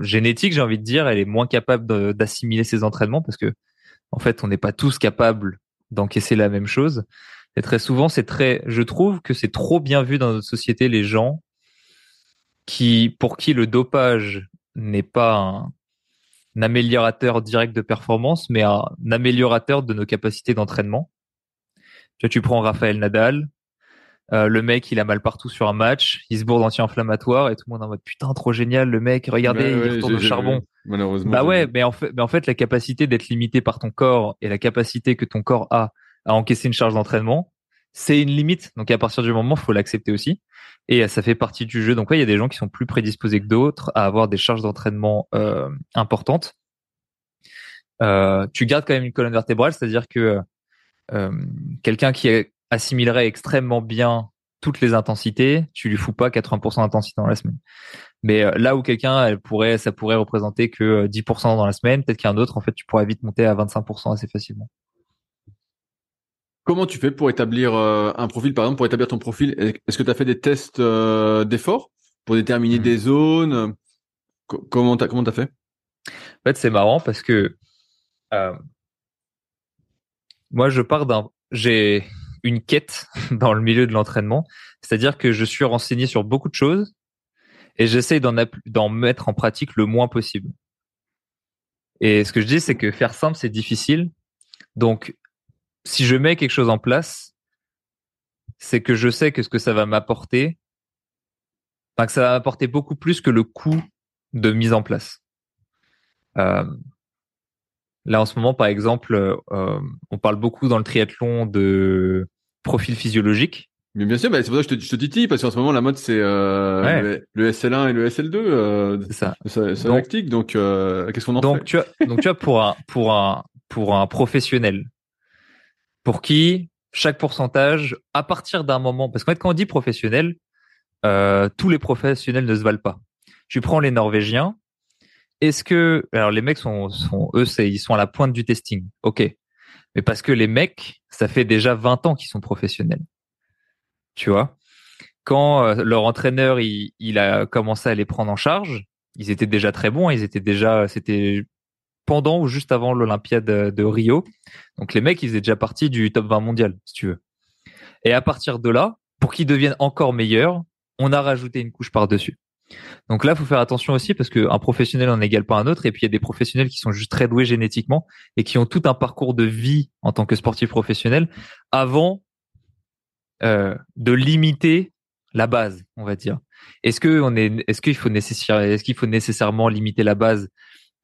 génétique, j'ai envie de dire, elle est moins capable d'assimiler ses entraînements parce que, en fait, on n'est pas tous capables d'encaisser la même chose. Et très souvent, c'est très, je trouve que c'est trop bien vu dans notre société les gens qui, pour qui le dopage n'est pas un, un améliorateur direct de performance, mais un améliorateur de nos capacités d'entraînement. Tu vois, tu prends Raphaël Nadal, euh, le mec, il a mal partout sur un match, il se bourre anti-inflammatoire et tout le monde en mode putain trop génial le mec, regardez, il retourne au charbon. Malheureusement. Bah ouais, mais en fait, mais en fait la capacité d'être limité par ton corps et la capacité que ton corps a à encaisser une charge d'entraînement, c'est une limite. Donc à partir du moment, faut l'accepter aussi et ça fait partie du jeu. Donc ouais, il y a des gens qui sont plus prédisposés que d'autres à avoir des charges d'entraînement euh, importantes. Euh, tu gardes quand même une colonne vertébrale, c'est-à-dire que euh, quelqu'un qui assimilerait extrêmement bien toutes les intensités, tu lui fous pas 80% d'intensité dans la semaine. Mais euh, là où quelqu'un, pourrait, ça pourrait représenter que 10% euh, dans la semaine, peut-être qu'un autre, en fait, tu pourrais vite monter à 25% assez facilement. Comment tu fais pour établir euh, un profil, par exemple, pour établir ton profil? Est-ce que tu as fait des tests d'effort pour déterminer mmh. des zones? Comment t'as comment t'as fait? En fait, c'est marrant parce que moi, je pars d'un, j'ai une quête dans le milieu de l'entraînement. C'est-à-dire que je suis renseigné sur beaucoup de choses et j'essaie d'en mettre en pratique le moins possible. Et ce que je dis, c'est que faire simple, c'est difficile. Donc, si je mets quelque chose en place, c'est que je sais que ce que ça va m'apporter, enfin, que ça va m'apporter beaucoup plus que le coût de mise en place. Euh, là, en ce moment, par exemple, euh, on parle beaucoup dans le triathlon de profil physiologique. Mais bien sûr, bah, c'est pour ça que je te, je te parce qu'en ce moment la mode c'est euh, le, SL1 et le SL2. Euh, c'est ça. C'est donc euh, qu'est-ce qu'on en donc, fait? tu Donc tu vois pour un pour un pour un professionnel, pour qui chaque pourcentage, à partir d'un moment, parce qu'en fait quand on dit professionnel, euh, tous les professionnels ne se valent pas. Tu prends les mais parce que les mecs, ça fait déjà 20 ans qu'ils sont professionnels. Tu vois? Quand euh, leur entraîneur, il, il, a commencé à les prendre en charge, ils étaient déjà très bons, ils étaient déjà, c'était pendant ou juste avant l'Olympiade de Rio. Donc les mecs, ils étaient déjà partis du top 20 mondial, si tu veux. Et à partir de là, pour qu'ils deviennent encore meilleurs, on a rajouté une couche par-dessus. Donc là, faut faire attention aussi parce qu'un professionnel n'en égale pas un autre. Et puis il y a des professionnels qui sont juste très doués génétiquement et qui ont tout un parcours de vie en tant que sportif professionnel avant euh, de limiter la base, on va dire. Est-ce que est, est-ce qu'il faut nécessairement, est-ce qu'il faut nécessairement limiter la base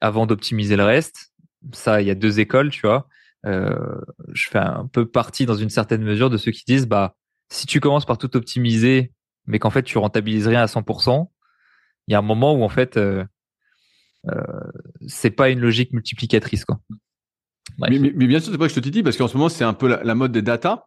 avant d'optimiser le reste Ça, il y a deux écoles, tu vois. Euh, je fais un peu partie dans une certaine mesure de ceux qui disent, bah, si tu commences par tout optimiser, mais qu'en fait tu rentabilises rien à 100%, il y a un moment où en fait euh, euh, c'est pas une logique multiplicatrice quoi. Mais, bien sûr, c'est pas que je te dis parce qu'en ce moment c'est un peu la, mode des data.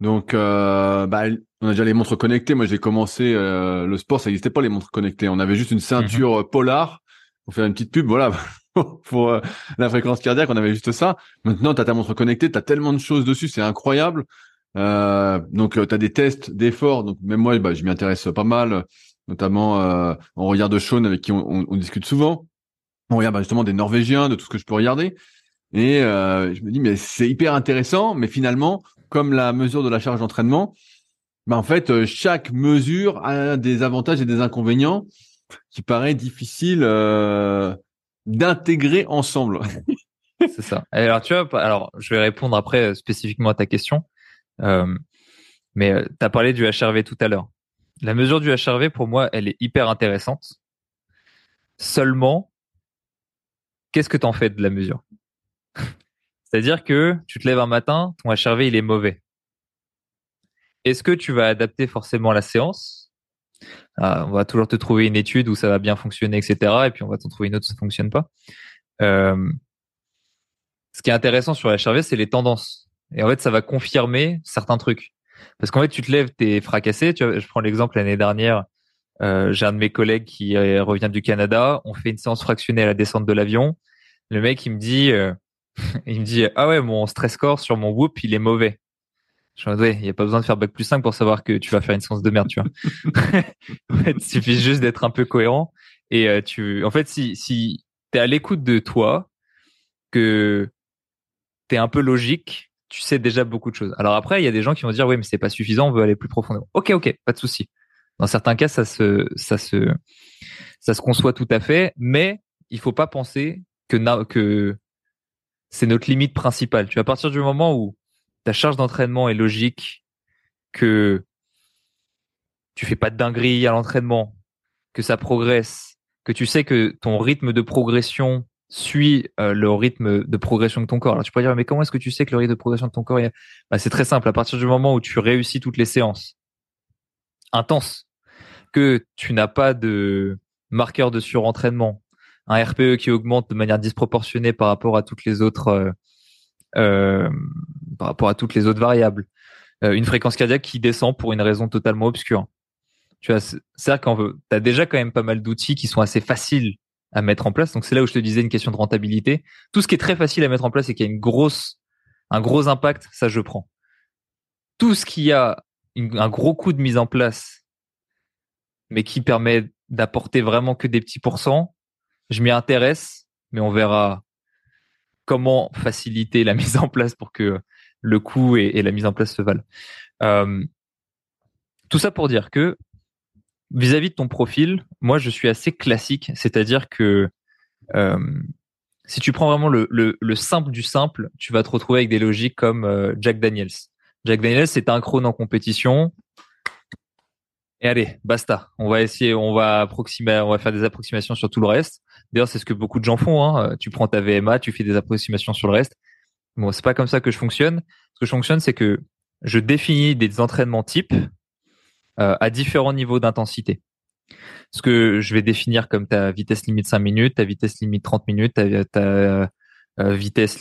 Donc, euh, bah, on a déjà les montres connectées. Moi, j'ai commencé le sport, ça n'existait pas les montres connectées. On avait juste une ceinture mm-hmm. polar pour faire une petite pub. Voilà, pour la fréquence cardiaque, on avait juste ça. Maintenant, tu as ta montre connectée, tu as tellement de choses dessus, c'est incroyable. donc, tu as des tests d'efforts. Donc, même moi, bah, je m'y intéresse pas mal notamment euh, on regarde Sean avec qui on, discute souvent. On regarde bah, justement des Norvégiens, de tout ce que je peux regarder. Et euh, je me dis mais c'est hyper intéressant, mais finalement, comme la mesure de la charge d'entraînement, bah en fait euh, chaque mesure a des avantages et des inconvénients qui paraît difficile euh, d'intégrer ensemble. c'est ça. Alors tu vois, alors je vais répondre après spécifiquement à ta question, mais tu as parlé du HRV tout à l'heure. La mesure du HRV, pour moi, elle est hyper intéressante. Seulement, qu'est-ce que tu en fais de la mesure? C'est-à-dire que tu te lèves un matin, ton HRV, il est mauvais. Est-ce que tu vas adapter forcément la séance? Ah, On va toujours te trouver une étude où ça va bien fonctionner, etc. Et puis on va t'en trouver une autre où ça fonctionne pas. Euh, ce qui est intéressant sur HRV, c'est les tendances. Et en fait, ça va confirmer certains trucs. Parce qu'en fait, tu te lèves, t'es fracassé. Tu vois, je prends l'exemple l'année dernière. Euh, j'ai un de mes collègues qui euh, revient du Canada. On fait une séance fractionnée à la descente de l'avion. Le mec, il me dit, il me dit, ah ouais, mon stress score sur mon whoop, il est mauvais. Il n'y a pas besoin de faire bac plus 5 pour savoir que tu vas faire une séance de merde, tu vois. il suffit juste d'être un peu cohérent. Et euh, tu, en fait, si, si t'es à l'écoute de toi, que t'es un peu logique, tu sais déjà beaucoup de choses. Alors après, il y a des gens qui vont dire oui, mais c'est pas suffisant, on veut aller plus profondément. Ok, ok, pas de souci. Dans certains cas, ça se, ça se, ça se conçoit tout à fait, mais il faut pas penser que, que c'est notre limite principale. Tu à partir du moment où ta charge d'entraînement est logique, que tu fais pas de dinguerie à l'entraînement, que ça progresse, que tu sais que ton rythme de progression suit euh, le rythme de progression de ton corps. Alors tu pourrais dire mais comment est-ce que tu sais que le rythme de progression de ton corps est... bah, c'est très simple à partir du moment où tu réussis toutes les séances intenses que tu n'as pas de marqueur de surentraînement, un RPE qui augmente de manière disproportionnée par rapport à toutes les autres euh, par rapport à toutes les autres variables, euh, une fréquence cardiaque qui descend pour une raison totalement obscure. Tu vois, c'est-à-dire veut, t'as déjà quand même pas mal d'outils qui sont assez faciles à mettre en place. Donc c'est là où je te disais une question de rentabilité. Tout ce qui est très facile à mettre en place et qui a une grosse, un gros impact, ça je prends. Tout ce qui a un gros coût de mise en place, mais qui permet d'apporter vraiment que des petits pourcents, je m'y intéresse, mais on verra comment faciliter la mise en place pour que le coût et, la mise en place se valent. Euh, tout ça pour dire que vis-à-vis de ton profil, moi je suis assez classique, c'est-à-dire que euh, si tu prends vraiment le, le, simple du simple, tu vas te retrouver avec des logiques comme euh, Jack Daniels. Jack Daniels, c'est un chrono en compétition. Et allez, basta. On va essayer, on va faire des approximations sur tout le reste. D'ailleurs, c'est ce que beaucoup de gens font. Hein. Tu prends ta VMA, tu fais des approximations sur le reste. Bon, c'est pas comme ça que je fonctionne. Ce que je fonctionne, c'est que je définis des entraînements types euh, à différents niveaux d'intensité. Ce que je vais définir comme ta vitesse limite 5 minutes, ta vitesse limite 30 minutes, ta, euh, vitesse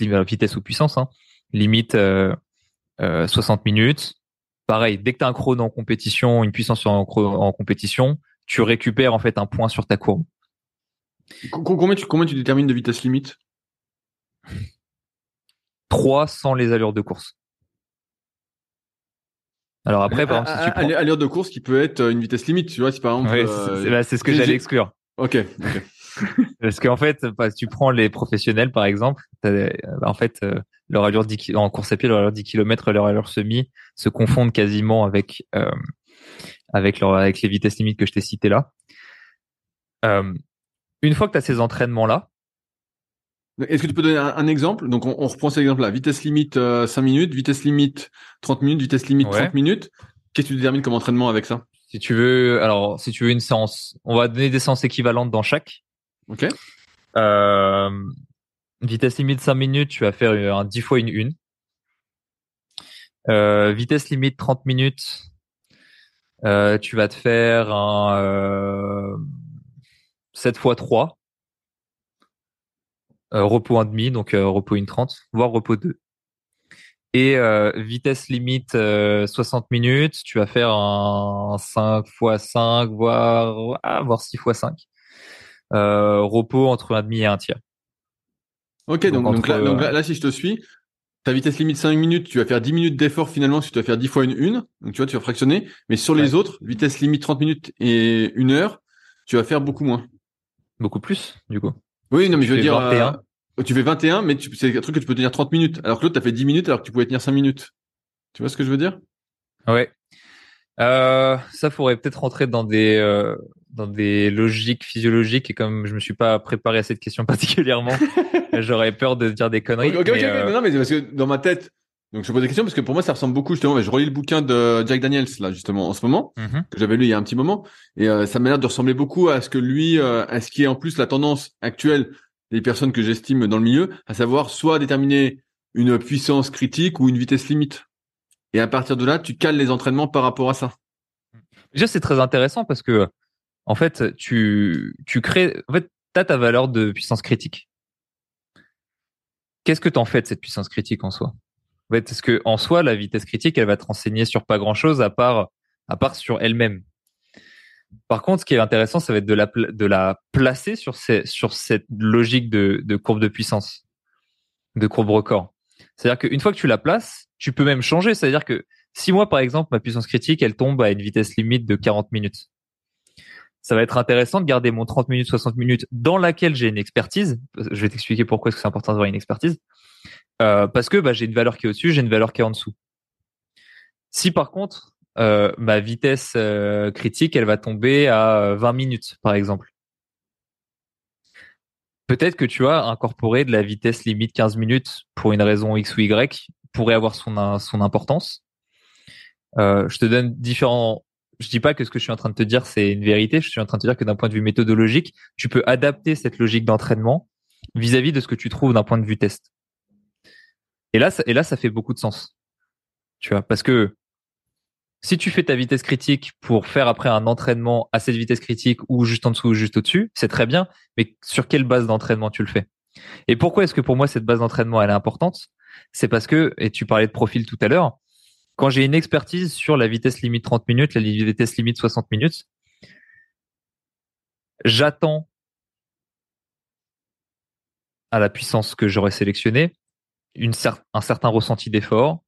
ou puissance, hein, limite 60 euh, minutes. Pareil, dès que tu as un chrono en compétition, une puissance en, en compétition, tu récupères en fait un point sur ta courbe. Combien tu, combien tu détermines de vitesse limite? 3 sans les allures de course. Alors après, par exemple, si tu prends... allure de course qui peut être une vitesse limite, tu vois, si par exemple. Oui, euh, c'est ce que j'allais exclure. Ok. okay. Parce qu'en fait, bah, tu prends les professionnels, par exemple, bah, en fait, euh, leur allure 10 en course à pied, leur allure 10 km, leur allure semi se confondent quasiment avec euh, avec leur avec les vitesses limites que je t'ai citées là. Euh, une fois que tu as ces entraînements là, est-ce que tu peux donner un, exemple? Donc on, reprend cet exemple là, vitesse limite 5 minutes, vitesse limite 30 minutes, vitesse limite 30 minutes. Qu'est-ce que tu détermines comme entraînement avec ça? Si tu veux, alors si tu veux une séance, on va donner des séances équivalentes dans chaque. Ok. Euh, vitesse limite 5 minutes, tu vas faire un 10 fois une une. Euh, vitesse limite 30 minutes, euh, tu vas te faire un euh, 7 fois 3. Euh, repos 1,5, donc euh, repos 1,30, voire repos 2. Et euh, vitesse limite 60 minutes, tu vas faire un 5 fois 5, voire, ah, voire 6 fois 5 euh, repos entre un demi et un tiers. Ok, donc, donc, là, si je te suis, ta vitesse limite 5 minutes, tu vas faire 10 minutes d'effort finalement si tu vas faire 10 fois une une. Donc tu vois, tu vas fractionner. Mais sur les autres, vitesse limite 30 minutes et une heure, tu vas faire beaucoup moins. Beaucoup plus, du coup. Oui, non, mais je veux dire, euh, tu fais 21, mais c'est un truc que tu peux tenir 30 minutes. Alors que l'autre, tu as fait 10 minutes alors que tu pouvais tenir 5 minutes. Tu vois ce que je veux dire? Ouais. Euh, ça faudrait peut-être rentrer dans des euh, dans des logiques physiologiques et comme je me suis pas préparé à cette question particulièrement, j'aurais peur de dire des conneries. Ok, mais euh, Non, mais parce que dans ma tête, donc je pose des questions parce que pour moi ça ressemble beaucoup justement. Je relis le bouquin de Jack Daniels là justement en ce moment mhm. que j'avais lu il y a un petit moment et euh, ça m'a l'air de ressembler beaucoup à ce que lui, euh, à ce qui est en plus la tendance actuelle des personnes que j'estime dans le milieu, à savoir soit déterminer une puissance critique ou une vitesse limite. Et à partir de là, tu cales les entraînements par rapport à ça. Déjà, c'est très intéressant parce que, en fait, tu, tu crées, en fait, t'as ta valeur de puissance critique. Qu'est-ce que t'en fais de cette puissance critique en soi? En fait, parce que, en soi, la vitesse critique, elle va te renseigner sur pas grand chose à part, à part sur elle-même. Par contre, ce qui est intéressant, ça va être de la, de la placer sur, ces, sur cette logique de, de courbe de puissance, de courbe record. C'est-à-dire qu'une fois que tu la places, tu peux même changer. C'est-à-dire que si moi, par exemple, ma puissance critique, elle tombe à une vitesse limite de 40 minutes, ça va être intéressant de garder mon 30 minutes, 60 minutes dans laquelle j'ai une expertise. Je vais t'expliquer pourquoi c'est important d'avoir une expertise. Euh, parce que bah, j'ai une valeur qui est au-dessus, j'ai une valeur qui est en dessous. Si par contre, euh, ma vitesse euh, critique, elle va tomber à 20 minutes, par exemple. Peut-être que tu as incorporé de la vitesse limite 15 minutes pour une raison X ou Y pourrait avoir son, son importance. Je te donne différents. Je dis pas que ce que je suis en train de te dire c'est une vérité. Je suis en train de te dire que d'un point de vue méthodologique, tu peux adapter cette logique d'entraînement vis-à-vis de ce que tu trouves d'un point de vue test. Et là, ça, et là, ça fait beaucoup de sens. Tu vois, parce que si tu fais ta vitesse critique pour faire après un entraînement à cette vitesse critique ou juste en dessous ou juste au-dessus, c'est très bien. Mais sur quelle base d'entraînement tu le fais? Et pourquoi est-ce que pour moi cette base d'entraînement elle est importante? C'est parce que, et tu parlais de profil tout à l'heure, quand j'ai une expertise sur la vitesse limite 30 minutes, la vitesse limite 60 minutes, j'attends à la puissance que j'aurais sélectionnée un certain ressenti d'effort,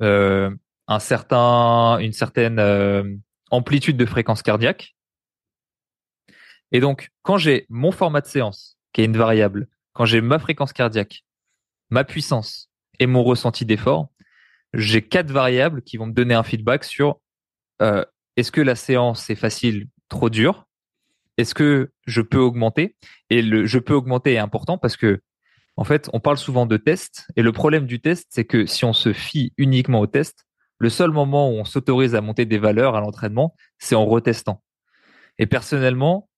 euh, une certaine euh, amplitude de fréquence cardiaque. Et donc, quand j'ai mon format de séance, qui est une variable, quand j'ai ma fréquence cardiaque, ma puissance et mon ressenti d'effort, j'ai quatre variables qui vont me donner un feedback sur euh, est-ce que la séance est facile, trop dure? Est-ce que je peux augmenter? Et le je peux augmenter est important parce que en fait, on parle souvent de test et le problème du test, c'est que si on se fie uniquement au test, le seul moment où on s'autorise à monter des valeurs à l'entraînement, c'est en retestant. Et personnellement,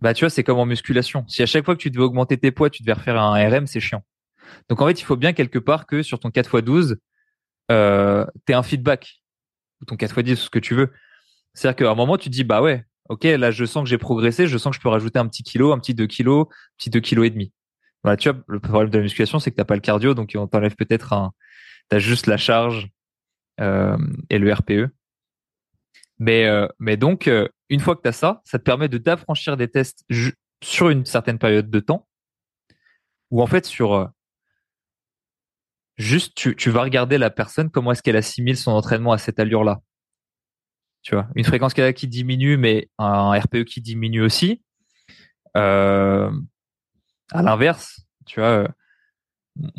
bah tu vois, c'est comme en musculation. Si à chaque fois que tu devais augmenter tes poids, tu devais refaire un RM, c'est chiant. Donc en fait, il faut bien quelque part que sur ton 4x12, euh, tu un feedback ou ton 4x10 ce que tu veux. C'est-à-dire qu'à un moment, tu te dis, bah ouais, ok, là, je sens que j'ai progressé, je sens que je peux rajouter un petit kilo, un petit 2 kilos, un petit 2 kilos et demi. Voilà, tu vois, le problème de la musculation, c'est que t'as pas le cardio, donc on t'enlève peut-être un, t'as juste la charge euh, et le RPE. Mais, euh, mais donc, euh, une fois que tu ça, ça te permet de t'affranchir des tests sur une certaine période de temps, ou en fait sur juste tu, tu vas regarder la personne, comment est-ce qu'elle assimile son entraînement à cette allure-là. Tu vois, une fréquence cardiaque qui diminue, mais un RPE qui diminue aussi. Euh, à l'inverse, tu vois,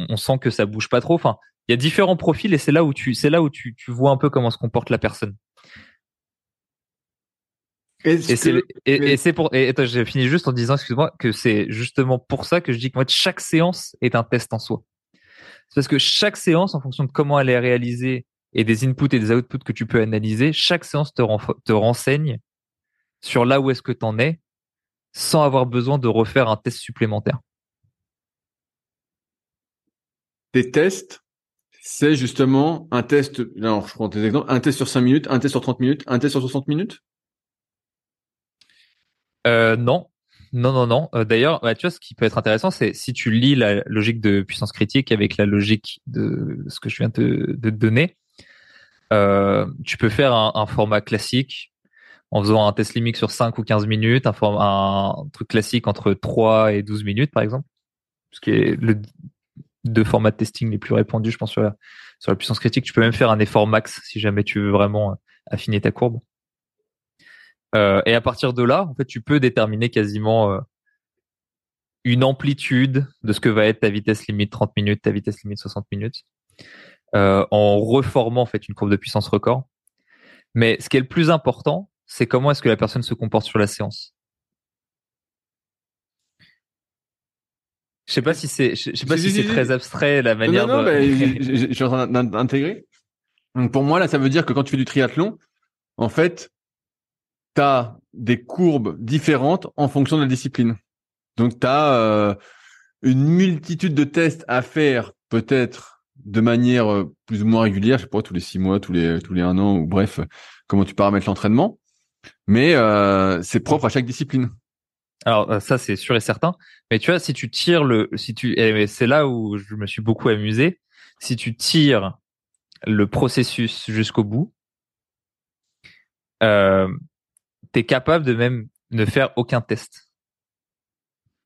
on sent que ça bouge pas trop. Enfin, il y a différents profils et c'est là où tu, c'est là où tu, tu vois un peu comment se comporte la personne. Et c'est pour et attends, j'ai fini juste en disant excuse-moi que c'est justement pour ça que je dis que moi chaque séance est un test en soi. C'est parce que chaque séance en fonction de comment elle est réalisée et des inputs et des outputs que tu peux analyser, chaque séance te, te renseigne sur là où est-ce que tu en es sans avoir besoin de refaire un test supplémentaire. Tes tests, c'est justement un test, alors je prends tes exemples, un test sur 5 minutes, un test sur 30 minutes, un test sur 60 minutes? Euh, Non, non, non, non. Euh, d'ailleurs, bah, tu vois, ce qui peut être intéressant, c'est si tu lis la logique de puissance critique avec la logique de ce que je viens de, te donner, euh, tu peux faire un, format classique en faisant un test limite sur 5 ou 15 minutes, un, format, truc classique entre 3 et 12 minutes, par exemple, ce qui est le deux formats de testing les plus répandus, je pense, sur la, sur la puissance critique. Tu peux même faire un effort max si jamais tu veux vraiment affiner ta courbe. Euh, et à partir de là, en fait, tu peux déterminer quasiment euh, une amplitude de ce que va être ta vitesse limite 30 minutes, ta vitesse limite 60 minutes, euh, en reformant en fait une courbe de puissance record. Mais ce qui est le plus important, c'est comment est-ce que la personne se comporte sur la séance. Je sais pas si c'est, je sais pas si, c'est très abstrait la manière. Non, non, de... je suis en train d'intégrer. Donc pour moi là, ça veut dire que quand tu fais du triathlon, en fait, tu as des courbes différentes en fonction de la discipline. Donc tu as euh, une multitude de tests à faire, peut-être de manière euh, plus ou moins régulière, je sais pas tous les six mois, tous les tous un an ou bref, comment tu paramètres l'entraînement. Mais euh, c'est propre à chaque discipline. Alors ça c'est sûr et certain. Mais tu vois, si tu tires le, si c'est là où je me suis beaucoup amusé. Si tu tires le processus jusqu'au bout, t'es capable de même ne faire aucun test.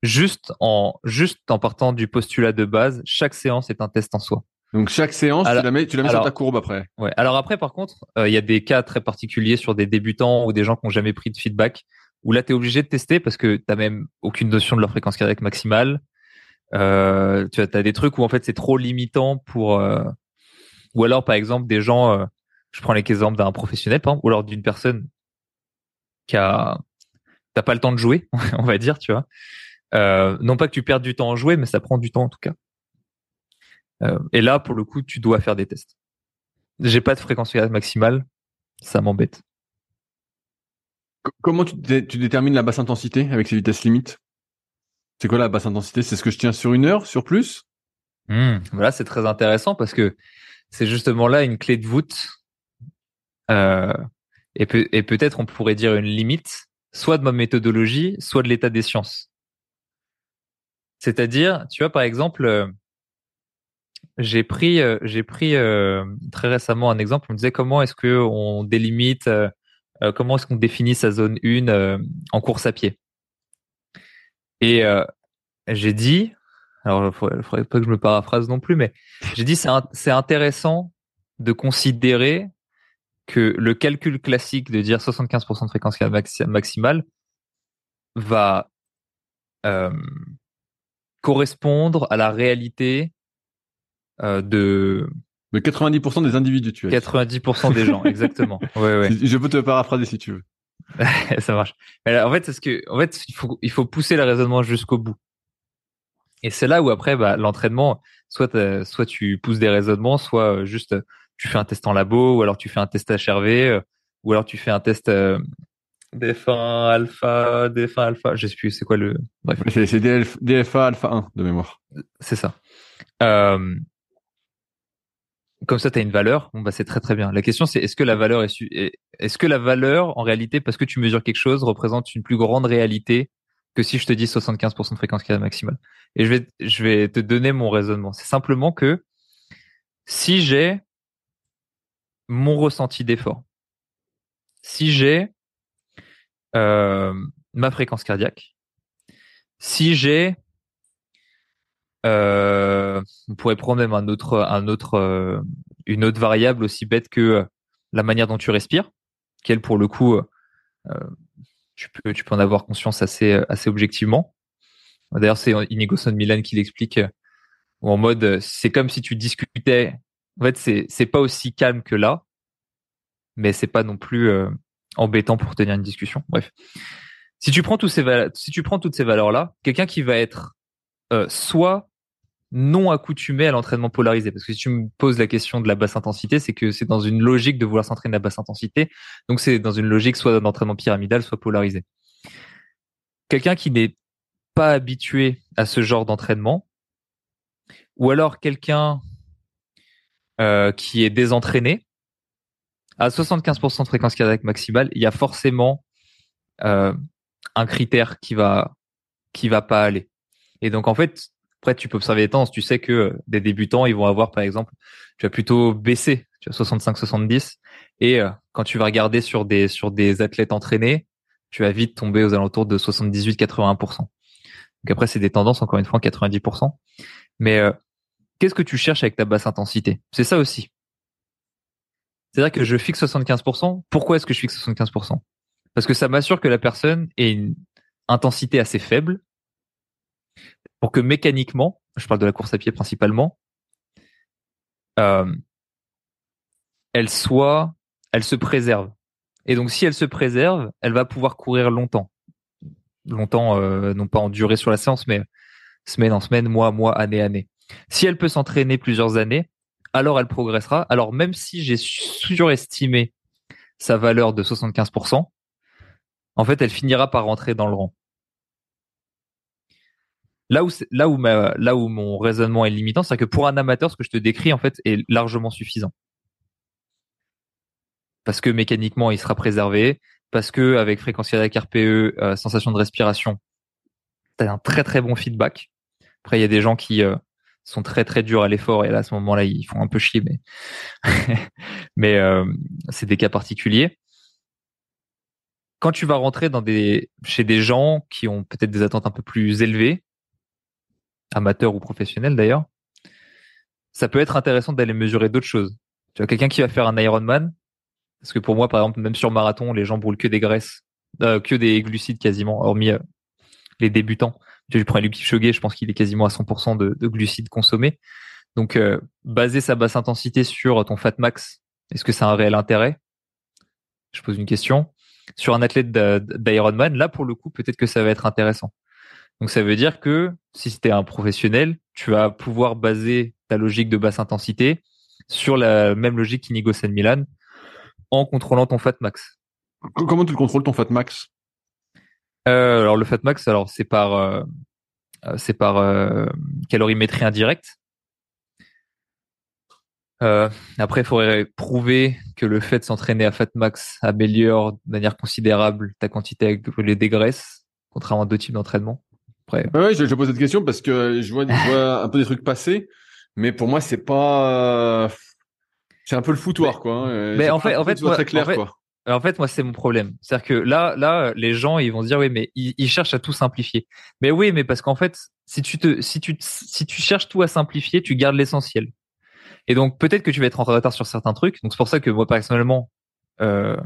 Juste en, juste en partant du postulat de base, chaque séance est un test en soi. Donc chaque séance, tu la mets, tu la mets sur ta courbe après. Ouais. Alors après, par contre, euh, il y a des cas très particuliers sur des débutants ou des gens qui n'ont jamais pris de feedback où là, tu es obligé de tester parce que tu n'as même aucune notion de leur fréquence cardiaque maximale. Euh, tu as, as, des trucs où en fait c'est trop limitant pour... Euh, ou alors par exemple des gens, euh, je prends l'exemple d'un professionnel par exemple, ou alors d'une personne qui a... T'as pas le temps de jouer, on va dire, tu vois. Euh, non pas que tu perdes du temps à jouer, mais ça prend du temps en tout cas. Euh, et là, pour le coup, tu dois faire des tests. J'ai pas de fréquence cardiaque maximale, ça m'embête. Comment tu, détermines la basse intensité avec ces vitesses limites? C'est quoi la basse intensité? C'est ce que je tiens sur une heure, sur plus? Mmh, Voilà, c'est très intéressant parce que c'est justement là une clé de voûte. Euh, et, peut, et peut-être on pourrait dire une limite, soit de ma méthodologie, soit de l'état des sciences. C'est-à-dire, tu vois, par exemple, euh, j'ai pris, euh, pris très récemment un exemple. On me disait comment est-ce que on délimite euh, comment est-ce qu'on définit sa zone 1 euh, en course à pied? Et euh, j'ai dit, alors il faudrait, faudrait, pas que je me paraphrase non plus, mais j'ai dit c'est intéressant de considérer que le calcul classique de dire 75% de fréquence maximale va correspondre à la réalité de de 90% des individus, tu 90% des gens, exactement. Ouais, ouais. Je peux te paraphraser si tu veux. ça marche. en fait, c'est ce que, en fait, il faut, il faut pousser le raisonnement jusqu'au bout. Et c'est là où après, bah, l'entraînement, soit, soit tu pousses des raisonnements, soit euh, juste tu fais un test en labo, ou alors tu fais un test HRV, euh, ou alors tu fais un test euh, DF1 alpha, DF1 alpha, je sais plus c'est quoi le. Bref. C'est DFA alpha 1 de mémoire. C'est ça. Euh, comme ça tu as une valeur, bon bah c'est très très bien. La question c'est est-ce que la valeur est est-ce que la valeur en réalité parce que tu mesures quelque chose représente une plus grande réalité que si je te dis 75% de fréquence maximale? Et je vais je vais te donner mon raisonnement. C'est simplement que si j'ai mon ressenti d'effort, si j'ai euh, ma fréquence cardiaque, si j'ai Euh, on pourrait prendre même un autre, un autre, euh, une autre variable aussi bête que la manière dont tu respires, quelle pour le coup, tu peux, tu peux en avoir conscience assez, assez objectivement. D'ailleurs, c'est Inigo Son Milan qui l'explique en mode, c'est comme si tu discutais. En fait, c'est, c'est pas aussi calme que là, mais c'est pas non plus embêtant pour tenir une discussion. Bref, si tu prends tous ces si tu prends toutes ces valeurs là, quelqu'un qui va être euh, soit non accoutumé à l'entraînement polarisé, parce que si tu me poses la question de la basse intensité, c'est que c'est dans une logique de vouloir s'entraîner à basse intensité, donc c'est dans une logique soit d'entraînement pyramidal, soit polarisé. Quelqu'un qui n'est pas habitué à ce genre d'entraînement, ou alors quelqu'un euh, qui est désentraîné, à 75% de fréquence cardiaque maximale, il y a forcément euh, un critère qui va qui va pas aller. Et donc en fait, après tu peux observer les tendances, tu sais que des débutants, ils vont avoir par exemple, tu vas plutôt baisser, tu as 65 70 et euh, quand tu vas regarder sur des sur des athlètes entraînés, tu vas vite tomber aux alentours de 78 80 Donc après c'est des tendances encore une fois 90% Mais euh, qu'est-ce que tu cherches avec ta basse intensité? C'est ça aussi. C'est-à-dire que je fixe 75%. Pourquoi est-ce que je fixe 75% Parce que ça m'assure que la personne ait une intensité assez faible pour que mécaniquement, je parle de la course à pied principalement, euh, elle soit, elle se préserve. Et donc, si elle se préserve, elle va pouvoir courir longtemps. Longtemps, euh, non pas en durée sur la séance, mais semaine en semaine, mois, mois, année, année. Si elle peut s'entraîner plusieurs années, alors elle progressera. Alors même si j'ai surestimé sa valeur de 75%, en fait, elle finira par rentrer dans le rang. Là où, mon raisonnement est limitant, c'est que pour un amateur, ce que je te décris, en fait, est largement suffisant. Parce que mécaniquement, il sera préservé, parce que avec fréquence cardiaque RPE, euh, sensation de respiration, tu as un très très bon feedback. Après, il y a des gens qui, euh, sont très très durs à l'effort et là à ce moment-là ils font un peu chier mais mais euh, c'est des cas particuliers. Quand tu vas rentrer dans des chez des gens qui ont peut-être des attentes un peu plus élevées, amateurs ou professionnels d'ailleurs, ça peut être intéressant d'aller mesurer d'autres choses. Tu vois quelqu'un qui va faire un Ironman parce que pour moi par exemple même sur marathon les gens brûlent que des graisses, euh, que des glucides quasiment hormis euh, les débutants tu prends Luc Kipchoge, je pense qu'il est quasiment à 100% de, de, glucides consommés. Donc, euh, baser sa basse intensité sur ton fat max, est-ce que c'est un réel intérêt? Je pose une question. Sur un athlète d'Ironman, là, pour le coup, peut-être que ça va être intéressant. Donc, ça veut dire que si c'était un professionnel, tu vas pouvoir baser ta logique de basse intensité sur la même logique qu'Inigo San Milan en contrôlant ton fat max. Comment tu le contrôles ton fat max? Euh, alors le max, alors c'est par euh, euh, c'est par calorimétrie indirecte. après, il faudrait prouver que le fait de s'entraîner à max améliore de manière considérable ta quantité les dégraisse, contrairement à d'autres types d'entraînement. Après. Ouais, je, je, pose cette question parce que je vois, je vois un peu des trucs passer, mais pour moi, c'est pas, c'est un peu le foutoir, quoi. Hein. Mais en fait, en fait, très clair, quoi en fait, moi, c'est mon problème. C'est-à-dire que là, là, les gens, ils vont dire, oui, mais ils, cherchent à tout simplifier. Mais oui, mais parce qu'en fait, si tu te, si tu, si tu cherches tout à simplifier, tu gardes l'essentiel. Et donc, peut-être que tu vas être en retard sur certains trucs. Donc, c'est pour ça que moi, personnellement, euh,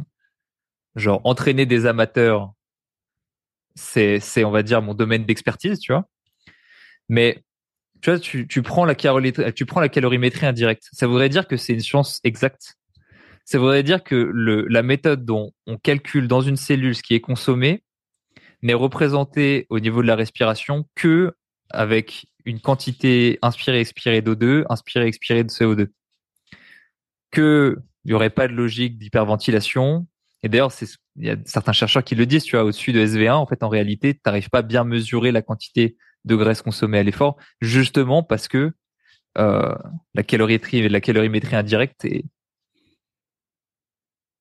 genre, entraîner des amateurs, c'est, c'est, on va dire, mon domaine d'expertise, tu vois. Mais, tu vois, tu, tu prends la calorimétrie, tu prends la calorimétrie indirecte. Ça voudrait dire que c'est une science exacte ça voudrait dire que la méthode dont on calcule dans une cellule ce qui est consommé n'est représentée au niveau de la respiration que avec une quantité inspirée-expirée d'O2, inspirée-expirée de CO2. Que il n'y aurait pas de logique d'hyperventilation. Et d'ailleurs, il y a certains chercheurs qui le disent, tu vois, au-dessus de SV1, en fait, en réalité, tu n'arrives pas à bien mesurer la quantité de graisse consommée à l'effort, justement parce que euh, la calorimétrie, la calorimétrie indirecte est,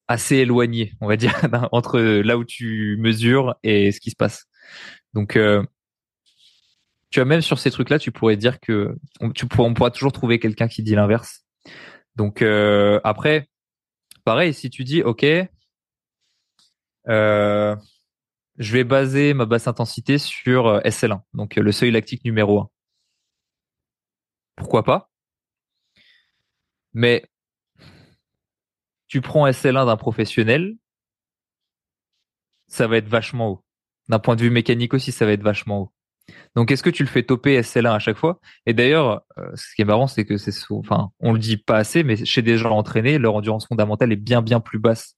assez éloigné, on va dire, entre là où tu mesures et ce qui se passe. Donc, euh, tu vois, même sur ces trucs-là, tu pourrais dire que on, tu pourras, on pourra toujours trouver quelqu'un qui dit l'inverse. Donc euh, après, pareil, si tu dis, ok, euh, je vais baser ma basse intensité sur SL1, donc le seuil lactique numéro 1. pourquoi pas? Mais tu prends SL1 d'un professionnel, ça va être vachement haut. D'un point de vue mécanique aussi, ça va être vachement haut. Donc, est-ce que tu le fais toper SL1 à chaque fois? Et d'ailleurs, euh, ce qui est marrant, c'est que c'est, enfin, on le dit pas assez, mais chez des gens entraînés, leur endurance fondamentale est bien bien plus basse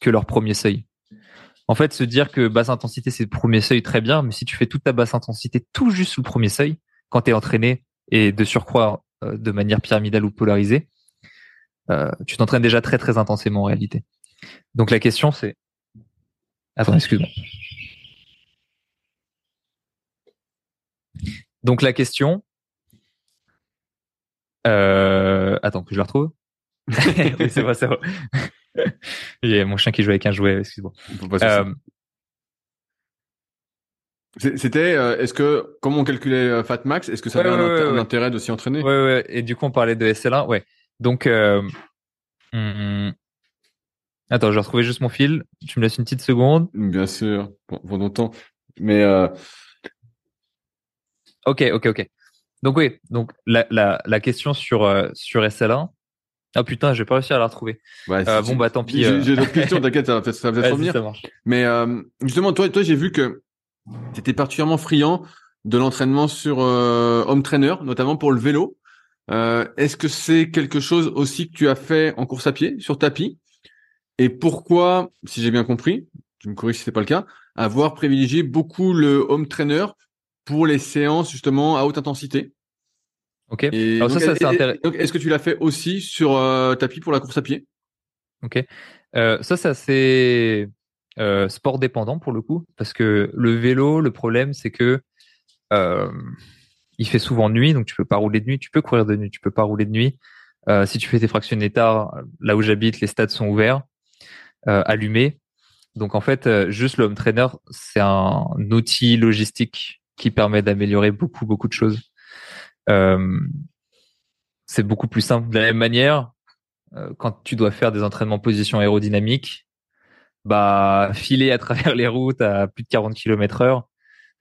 que leur premier seuil. En fait, se dire que basse intensité c'est le premier seuil, très bien, mais si tu fais toute ta basse intensité tout juste sous le premier seuil, quand tu es entraîné et de surcroît euh, de manière pyramidale ou polarisée, euh, tu t'entraînes déjà très très intensément en réalité. Donc la question c'est, attends, excuse-moi. Donc la question, euh... attends que je la retrouve? oui, c'est vrai, c'est vrai. Il y a mon chien qui jouait avec un jouet, excuse-moi. Euh... C'était, est-ce que, comment on calculait euh, Fat Max, est-ce que ça avait un, intérêt de s'y entraîner? Ouais, ouais. Et du coup, on parlait de SL1, ouais. Donc, euh, hmm, attends, je vais retrouver juste mon fil. Tu me laisses une petite seconde. Bien sûr, pendant longtemps. Mais euh, Ok, ok, ok. Donc oui, donc la, la, la question sur euh, sur SL1. Ah putain, j'ai pas réussi à la retrouver. euh, bon bah tant pis. J'ai d'autres questions, t'inquiète, ça va peut-être peut revenir. Mais justement, toi, toi, j'ai vu que tu étais particulièrement friand de l'entraînement sur home trainer, notamment pour le vélo. Est-ce que c'est quelque chose aussi que tu as fait en course à pied, sur tapis? Et pourquoi, si j'ai bien compris, tu me corriges si c'est pas le cas, avoir privilégié beaucoup le home trainer pour les séances justement à haute intensité? Ok. Alors ça, ça c'est intéressant. Est-ce que tu l'as fait aussi sur euh, tapis pour la course à pied? Ok. Euh, ça, c'est assez euh, sport dépendant pour le coup, parce que le vélo, le problème, c'est que euh, il fait souvent nuit, donc tu peux pas rouler de nuit. Tu peux courir de nuit, tu peux pas rouler de nuit. Euh, si tu fais tes fractionnés tard, là où j'habite, les stades sont ouverts, allumés. Donc en fait, juste le home trainer, c'est un outil logistique qui permet d'améliorer beaucoup beaucoup de choses. Euh, c'est beaucoup plus simple. De la même manière, euh, quand tu dois faire des entraînements position aérodynamique, bah filer à travers les routes à plus de 40 km heure,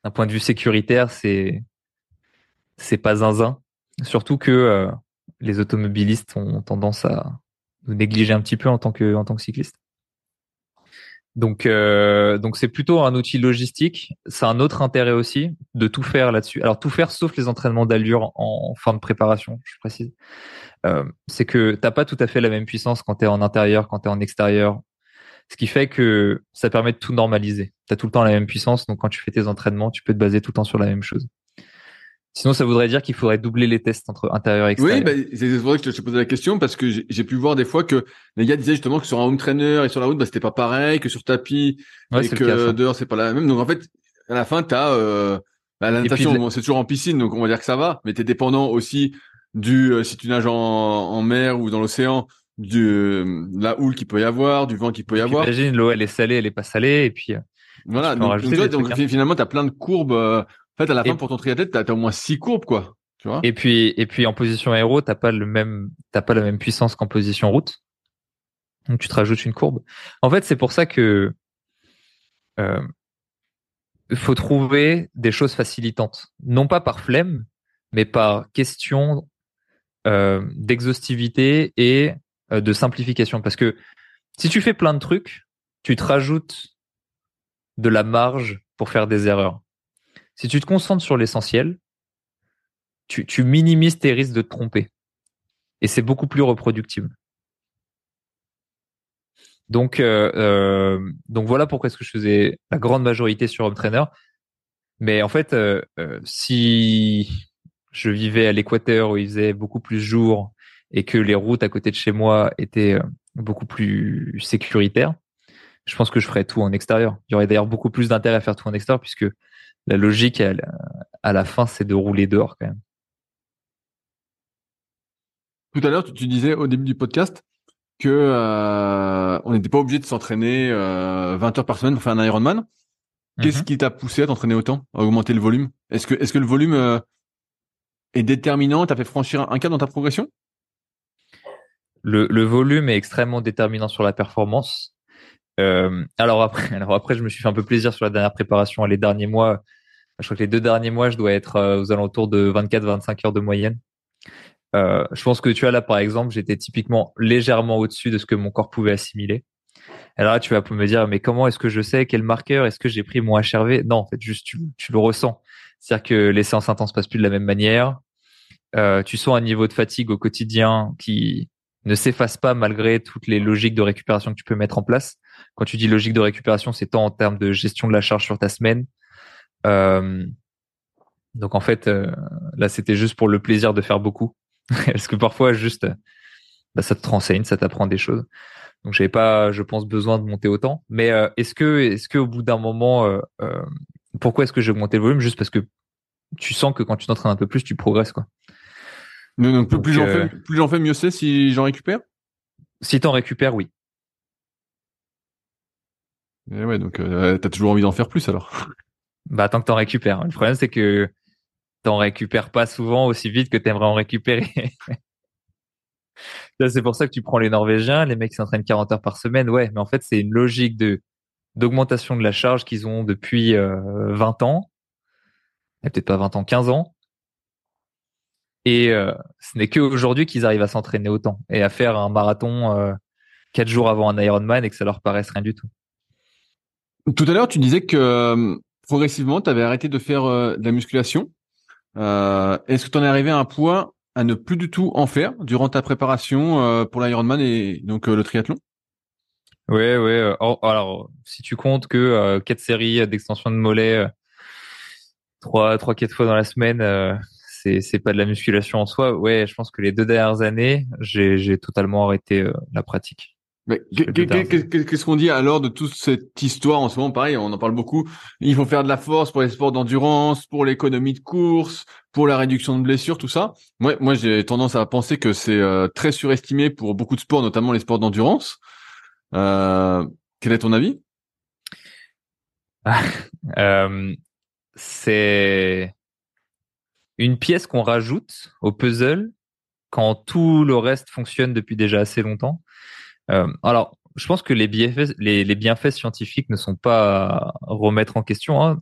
d'un point de vue sécuritaire, c'est c'est pas zinzin. Surtout que euh, les automobilistes ont tendance à nous négliger un petit peu en tant que en tant que cycliste. Donc, euh, donc c'est plutôt un outil logistique. C'est un autre intérêt aussi de tout faire là-dessus. Alors tout faire sauf les entraînements d'allure en, fin de préparation, je précise. Euh, c'est que t'as pas tout à fait la même puissance quand tu es en intérieur, quand tu es en extérieur. Ce qui fait que ça permet de tout normaliser. Tu as tout le temps la même puissance, donc quand tu fais tes entraînements, tu peux te baser tout le temps sur la même chose. Sinon, ça voudrait dire qu'il faudrait doubler les tests entre intérieur et extérieur. Oui, bah, c'est vrai que je te posais la question parce que j'ai pu voir des fois que les gars disaient justement que sur un home trainer et sur la route, bah, c'était pas pareil, que sur tapis et que dehors c'est pas la même. Donc en fait, à la fin, t'as euh, bah, la natation, c'est toujours en piscine, donc on va dire que ça va, mais t'es dépendant aussi du euh, si tu nages en, en mer ou dans l'océan, du euh, la houle qu'il peut y avoir, du vent qu'il peut y avoir. Imagine l'eau elle est salée, elle est pas salée, et puis euh, voilà. Donc, donc, donc finalement, t'as plein de courbes en fait, à la fin, pour ton triathlète, t'as as au moins six courbes, quoi. Tu vois et puis, et puis en position aéro, t'as pas le même, t'as pas la même puissance qu'en position route. Donc tu te rajoutes une courbe. En fait, c'est pour ça que euh, faut trouver des choses facilitantes, non pas par flemme, mais par question euh, d'exhaustivité et euh, de simplification. Parce que si tu fais plein de trucs, tu te rajoutes de la marge pour faire des erreurs. Si tu te concentres sur l'essentiel, tu, minimises tes risques de te tromper. Et c'est beaucoup plus reproductible. Donc, euh, euh, donc voilà pourquoi est-ce que je faisais la grande majorité sur Home Trainer. Mais en fait, euh, si je vivais à l'équateur où il faisait beaucoup plus jour et que les routes à côté de chez moi étaient beaucoup plus sécuritaires, je pense que je ferais tout en extérieur. Il y aurait d'ailleurs beaucoup plus d'intérêt à faire tout en extérieur puisque la logique à la fin, c'est de rouler dehors quand même. Tout à l'heure, tu, disais au début du podcast que euh, on n'était pas obligé de s'entraîner euh, 20 heures par semaine pour faire un Ironman. Qu'est-ce mhm. qui t'a poussé à t'entraîner autant, à augmenter le volume? Est-ce que est-ce que le volume euh, est déterminant? T'as fait franchir un cap dans ta progression? Le, le volume est extrêmement déterminant sur la performance. Euh, alors après, alors après, je me suis fait un peu plaisir sur la dernière préparation. Les derniers mois, je crois que les deux derniers mois, je dois être euh, aux alentours de 24-25 heures de moyenne. Euh, je pense que tu vois là, par exemple, j'étais typiquement légèrement au-dessus de ce que mon corps pouvait assimiler. Alors là, tu vas me dire, mais comment est-ce que je sais quel marqueur Est-ce que j'ai pris mon HRV Non, en fait, juste tu, tu le ressens. C'est-à-dire que les séances intenses passent plus de la même manière. Euh, tu sens un niveau de fatigue au quotidien qui ne s'efface pas malgré toutes les logiques de récupération que tu peux mettre en place. Quand tu dis logique de récupération, c'est tant en termes de gestion de la charge sur ta semaine. Euh, donc en fait, euh, là, c'était juste pour le plaisir de faire beaucoup. Parce que parfois, juste, bah, ça te renseigne, ça t'apprend des choses. Donc j'avais pas, je pense, besoin de monter autant. Mais euh, est-ce que, est-ce que au bout d'un moment, euh, euh, pourquoi est-ce que j'ai augmenté le volume? Juste parce que tu sens que quand tu t'entraînes un peu plus, tu progresses, quoi. Donc, plus, j'en fais, plus j'en fais, mieux c'est si j'en récupère? Si t'en récupères, oui. Et ouais, donc euh, t'as toujours envie d'en faire plus alors. Bah tant que t'en récupères. Le problème c'est que t'en récupères pas souvent aussi vite que t'aimerais en récupérer. c'est pour ça que tu prends les Norvégiens, les mecs qui s'entraînent 40 heures par semaine, ouais, mais en fait c'est une logique de d'augmentation de la charge qu'ils ont depuis euh, 20 ans, peut-être pas 20 ans, 15 ans. Et euh, ce n'est qu'aujourd'hui qu'ils arrivent à s'entraîner autant et à faire un marathon euh, quatre jours avant un Ironman et que ça leur paraisse rien du tout. Tout à l'heure, tu disais que euh, progressivement, tu avais arrêté de faire de la musculation. Est-ce que tu en es arrivé à un point à ne plus du tout en faire durant ta préparation pour l'Ironman et donc le triathlon? Oui, oui. alors, si tu comptes que quatre séries d'extension de mollets, trois, trois, quatre fois dans la semaine, c'est c'est pas de la musculation en soi. Ouais, je pense que les deux dernières années, j'ai totalement arrêté euh, la pratique. Qu'est-ce qu'on dit alors de toute cette histoire en ce moment? Pareil, on en parle beaucoup. Il faut faire de la force pour les sports d'endurance, pour l'économie de course, pour la réduction de blessures, tout ça. Moi, moi, j'ai tendance à penser que c'est euh, très surestimé pour beaucoup de sports, notamment les sports d'endurance. Euh, quel est ton avis? Euh, C'est une pièce qu'on rajoute au puzzle quand tout le reste fonctionne depuis déjà assez longtemps. Euh, alors, je pense que les bienfaits, les, bienfaits, scientifiques ne sont pas à remettre en question. Hein.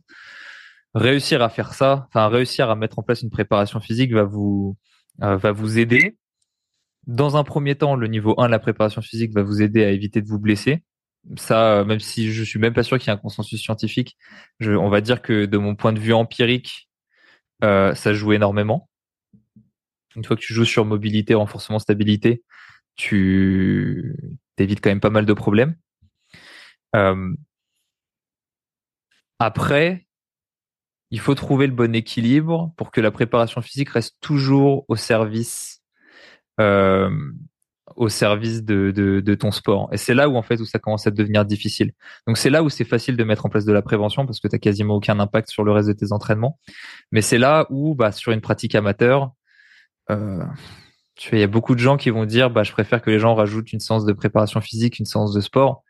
Réussir à faire ça, enfin réussir à mettre en place une préparation physique va vous euh, va vous aider. Dans un premier temps, le niveau 1 de la préparation physique va vous aider à éviter de vous blesser. Ça, même si je suis même pas sûr qu'il y ait un consensus scientifique, je, on va dire que de mon point de vue empirique, euh, ça joue énormément. Une fois que tu joues sur mobilité, renforcement, stabilité, tu évites quand même pas mal de problèmes. Euh, après, il faut trouver le bon équilibre pour que la préparation physique reste toujours au service euh, au service de, ton sport. Et c'est là où en fait où ça commence à devenir difficile. Donc c'est là où c'est facile de mettre en place de la prévention parce que tu quasiment aucun impact sur le reste de tes entraînements. Mais c'est là où bah, sur une pratique amateur, euh, il y a beaucoup de gens qui vont dire bah je préfère que les gens rajoutent une séance de préparation physique, une séance de sport.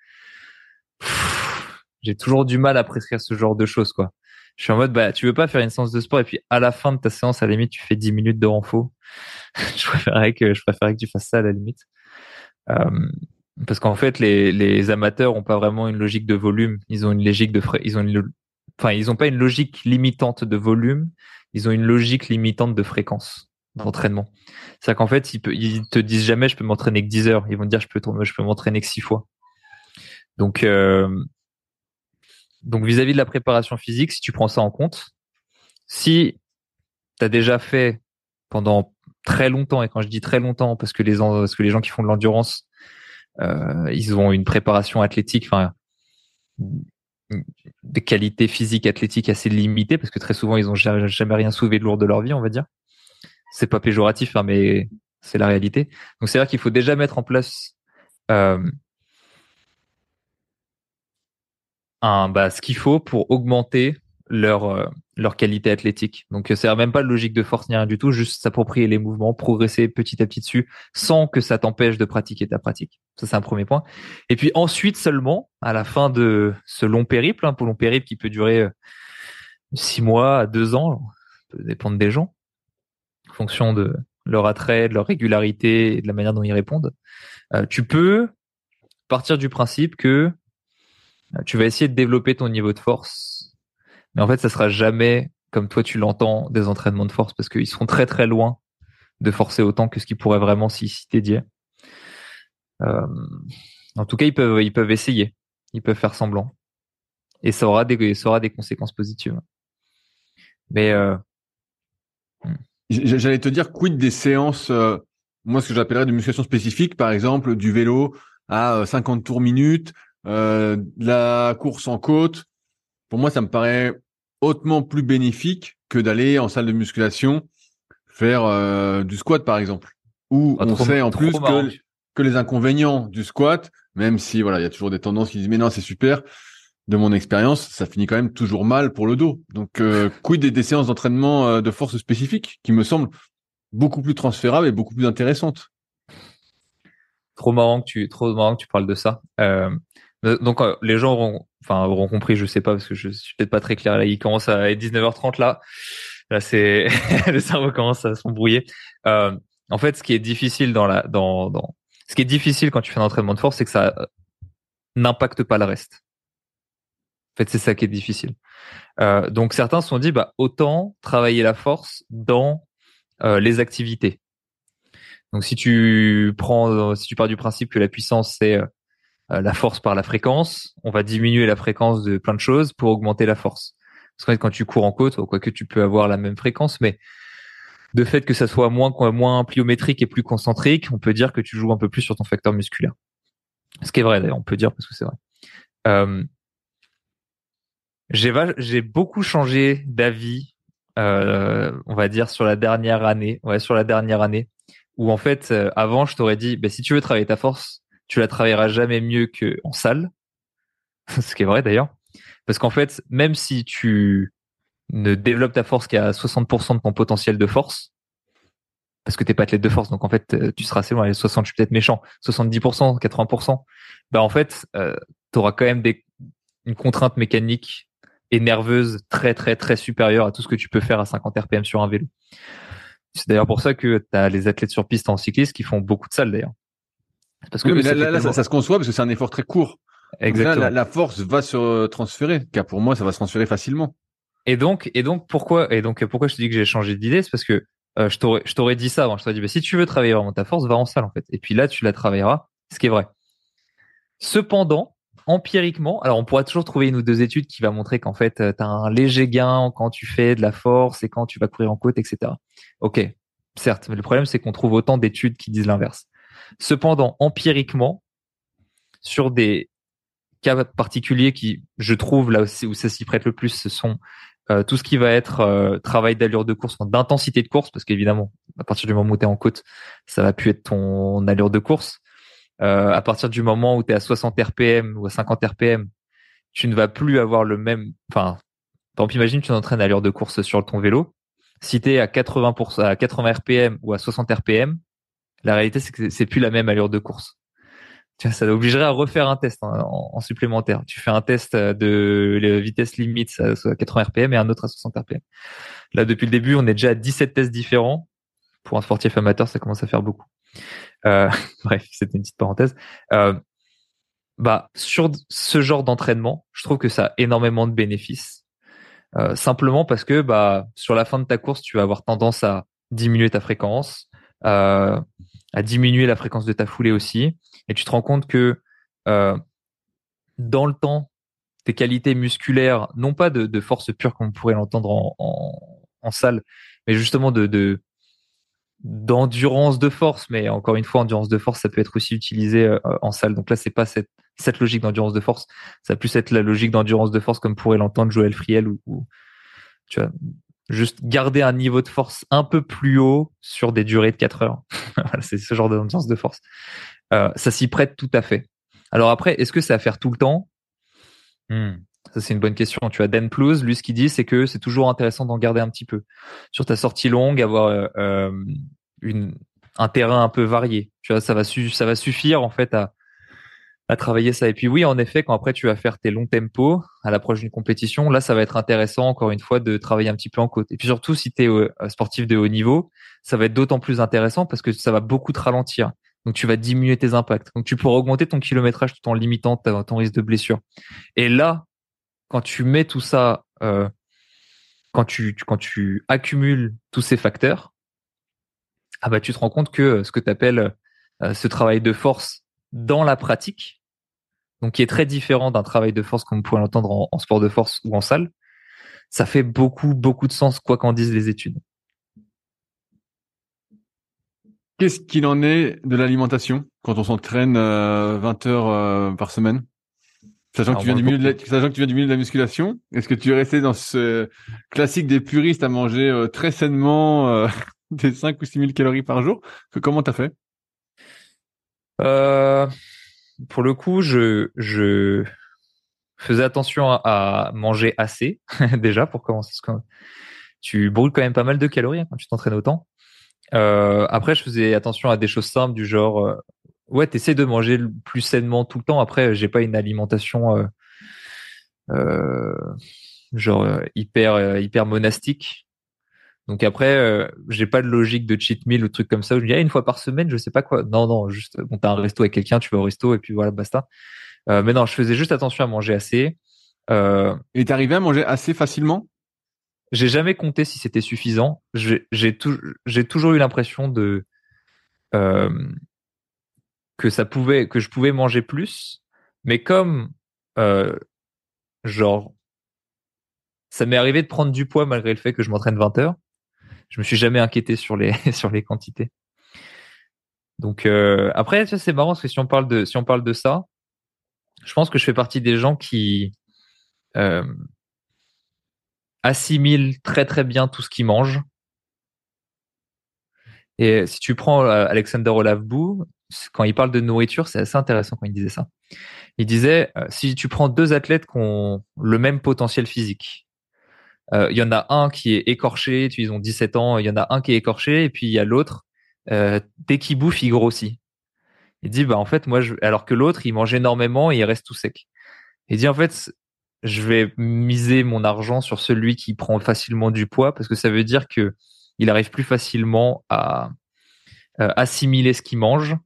J'ai toujours du mal à prescrire ce genre de choses quoi. Je suis en mode bah tu veux pas faire une séance de sport et puis à la fin de ta séance à la limite tu fais 10 minutes de renfort. je préférerais que je préférerais que tu fasses ça à la limite. Parce qu'en fait, les, amateurs ont pas vraiment une logique de volume. Ils ont une logique de ils ont enfin, ils ont pas une logique limitante de volume. Ils ont une logique limitante de fréquence d'entraînement. C'est-à-dire qu'en fait, ils, ils te disent jamais je peux m'entraîner que 10 heures. Ils vont te dire je peux, je peux m'entraîner que 6 fois. Donc, euh, donc vis-à-vis de la préparation physique, si tu prends ça en compte, si tu as déjà fait pendant très longtemps. Et quand je dis très longtemps, parce que les, que les gens qui font de l'endurance, euh, ils ont une préparation athlétique, enfin, des qualités physiques athlétiques assez limitées, parce que très souvent, ils ont jamais rien soulevé de lourd de leur vie, on va dire. C'est pas péjoratif, hein, mais c'est la réalité. Donc, c'est-à-dire qu'il faut déjà mettre en place euh, un, bah, ce qu'il faut pour augmenter leur euh, leur qualité athlétique. Donc c'est même pas de logique de force ni rien du tout, juste s'approprier les mouvements, progresser petit à petit dessus, sans que ça t'empêche de pratiquer ta pratique. Ça c'est un premier point. Et puis ensuite seulement, à la fin de ce long périple, hein, pour long périple qui peut durer euh, six mois à deux ans, peut dépendre des gens, en fonction de leur attrait, de leur régularité et de la manière dont ils répondent. Euh, tu peux partir du principe que tu vas essayer de développer ton niveau de force mais en fait, ça sera jamais comme toi tu l'entends des entraînements de force parce qu'ils seront très très loin de forcer autant que ce qu'ils pourraient vraiment s'y dédier. Euh, en tout cas, ils peuvent, ils peuvent essayer, ils peuvent faire semblant, et ça aura des, ça aura des conséquences positives. Mais euh, hmm. J'allais te dire quid des séances, euh, moi ce que j'appellerais de musculation spécifique, par exemple du vélo à 50 euh, tours minutes, euh, la course en côte. Pour moi, ça me paraît hautement plus bénéfique que d'aller en salle de musculation faire euh, du squat par exemple. Où ah, on sait en plus que, que les inconvénients du squat, même si voilà, il y a toujours des tendances qui disent mais non c'est super. De mon expérience, ça finit quand même toujours mal pour le dos. Donc euh, quid des, séances d'entraînement euh, de force spécifiques qui me semblent beaucoup plus transférables et beaucoup plus intéressantes? Trop marrant que tu, trop marrant que tu parles de ça. Euh, donc les gens auront, enfin auront compris, je sais pas parce que je suis peut-être pas très clair là. Il commence à être 19h30 là. Là, c'est le cerveau commence à s'embrouiller. Euh, en fait, ce qui est difficile dans la, dans, dans, ce qui est difficile quand tu fais un entraînement de force, c'est que ça euh, n'impacte pas le reste. En fait, c'est ça qui est difficile. Euh, donc, certains se sont dit, bah, autant travailler la force dans euh, les activités. Donc, si tu prends, si tu pars du principe que la puissance c'est euh, la force par la fréquence, on va diminuer la fréquence de plein de choses pour augmenter la force. Parce que quand tu cours en côte, que tu peux avoir la même fréquence, mais de fait que ça soit moins moins pliométrique et plus concentrique, on peut dire que tu joues un peu plus sur ton facteur musculaire. Ce qui est vrai d'ailleurs, on peut dire parce que c'est vrai. J'ai beaucoup changé d'avis, euh, on va dire sur la dernière année, ouais, sur la dernière année, où en fait euh, avant je t'aurais dit, bah, si tu veux travailler ta force, tu la travailleras jamais mieux que en salle, ce qui est vrai d'ailleurs. Parce qu'en fait, même si tu ne développes ta force qu'à 60% de ton potentiel de force, parce que t'es pas athlète de force, donc en fait, euh, tu seras assez loin. Les 60, je suis peut-être méchant. 70%, 80%, bah en fait, tu auras quand même une contrainte mécanique et nerveuse très très très supérieure à tout ce que tu peux faire à 50 RPM sur un vélo. C'est d'ailleurs pour ça que tu as les athlètes sur piste en cyclisme qui font beaucoup de salles d'ailleurs. Parce que là, ça, ça, se conçoit parce que c'est un effort très court. Exactement. la, force va se transférer, car pour moi, ça va se transférer facilement. Et donc, et donc pourquoi, et donc pourquoi je te dis que j'ai changé d'idée, c'est parce que euh, je t'aurais, je t'aurais dit ça avant. Je t'aurais dit, bah, si tu veux travailler vraiment ta force, va en salle en fait. Et puis là, tu la travailleras, ce qui est vrai. Cependant, empiriquement, alors on pourra toujours trouver une ou deux études qui va montrer qu'en fait, euh, tu as un léger gain quand tu fais de la force et quand tu vas courir en côte, etc. Ok, certes, mais le problème c'est qu'on trouve autant d'études qui disent l'inverse. Cependant, empiriquement, sur des cas particuliers qui, je trouve, là où ça s'y prête le plus, ce sont euh, tout ce qui va être euh, travail d'allure de course, d'intensité de course, parce qu'évidemment, à partir du moment où tu es en côte, ça va plus être ton allure de course. Euh, à partir du moment où tu es à 60 RPM ou à 50 RPM, tu ne vas plus avoir le même... Enfin, par exemple, imagine tu entraînes à allure de course sur ton vélo. Si tu es à 80%, à 80 RPM ou à 60 RPM, la réalité, c'est que c'est plus la même allure de course ça obligerait à refaire un test en, supplémentaire. Tu fais un test de vitesse limite à 80 RPM et un autre à 60 RPM. Là, depuis le début, on est déjà à 17 tests différents. Pour un sportif amateur, ça commence à faire beaucoup. Euh, bref, c'était une petite parenthèse. Euh, bah, sur ce genre d'entraînement, je trouve que ça a énormément de bénéfices. Euh, simplement parce que bah, sur la fin de ta course, tu vas avoir tendance à diminuer ta fréquence, à diminuer la fréquence de ta foulée aussi et tu te rends compte que dans le temps, tes qualités musculaires, non pas de, force pure comme on pourrait l'entendre en, salle, mais justement de, d'endurance de force. Mais encore une fois, endurance de force, ça peut être aussi utilisé euh, en salle. Donc là, c'est pas cette, logique d'endurance de force, ça peut être la logique d'endurance de force comme pourrait l'entendre Joël Friel ou, tu vois, juste garder un niveau de force un peu plus haut sur des durées de 4 heures. c'est ce genre d'endurance de force. Euh, ça s'y prête tout à fait. Alors après, est-ce que c'est à faire tout le temps? Hmm. C'est une bonne question. Tu as Dan Plouse, lui, ce qu'il dit, c'est que c'est toujours intéressant d'en garder un petit peu. Sur ta sortie longue, avoir euh, euh, un terrain un peu varié. Tu vois, ça va, suffire, en fait, à, travailler ça. Et puis oui, en effet, quand après tu vas faire tes longs tempos à l'approche d'une compétition, là, ça va être intéressant, encore une fois, de travailler un petit peu en côte. Et puis surtout, si tu es sportif de haut niveau, ça va être d'autant plus intéressant parce que ça va beaucoup te ralentir. Donc tu vas diminuer tes impacts. Donc tu pourras augmenter ton kilométrage tout en limitant ton risque de blessure. Et là, quand tu mets tout ça, euh, quand tu accumules tous ces facteurs, ah bah tu te rends compte que ce que tu appelles ce travail de force dans la pratique, donc qui est très différent d'un travail de force comme vous pouvez l'entendre en, sport de force ou en salle, ça fait beaucoup, beaucoup de sens, quoi qu'en disent les études. Qu'est-ce qu'il en est de l'alimentation quand on s'entraîne 20 euh, heures euh, par semaine? Sachant que, tu viens du milieu de la, sachant que tu viens du milieu de la musculation, est-ce que tu es resté dans ce classique des puristes à manger euh, très sainement des 5 ou 6 000 calories par jour? Comment t'as fait? Pour le coup, je, je faisais attention à, manger assez déjà pour commencer. Tu brûles quand même pas mal de calories hein, quand tu t'entraînes autant. Euh, après, je faisais attention à des choses simples du genre, euh, ouais, t'essaies de manger le plus sainement tout le temps. Après, j'ai pas une alimentation euh, euh genre hyper hyper monastique. Donc après, j'ai pas de logique de cheat meal ou truc comme ça. Où je dis ah, une fois par semaine, je sais pas quoi. Non, non, juste bon, t'as un resto avec quelqu'un, tu vas au resto et puis voilà, basta. mais non, je faisais juste attention à manger assez. Euh, et t'arrivais à manger assez facilement? J'ai jamais compté si c'était suffisant. J'ai toujours eu l'impression de euh, que ça pouvait, que je pouvais manger plus, mais comme euh, genre ça m'est arrivé de prendre du poids malgré le fait que je m'entraîne 20 heures. Je me suis jamais inquiété sur les sur les quantités. Donc euh, après, c'est marrant parce que si on parle de si on parle de ça, je pense que je fais partie des gens qui euh, assimile très très bien tout ce qu'il mange. Et si tu prends euh, Alexander Olavbou, quand il parle de nourriture, c'est assez intéressant quand il disait ça. Il disait, euh, si tu prends deux athlètes qui ont le même potentiel physique, euh, il y en a un qui est écorché, ils ont 17 ans, il y en a un qui est écorché, et puis il y a l'autre, dès qu'il bouffe, il grossit. Il dit, bah en fait, moi, je... alors que l'autre, il mange énormément et il reste tout sec. Il dit, en fait, je vais miser mon argent sur celui qui prend facilement du poids parce que ça veut dire que il arrive plus facilement à euh, assimiler ce qu'il mange.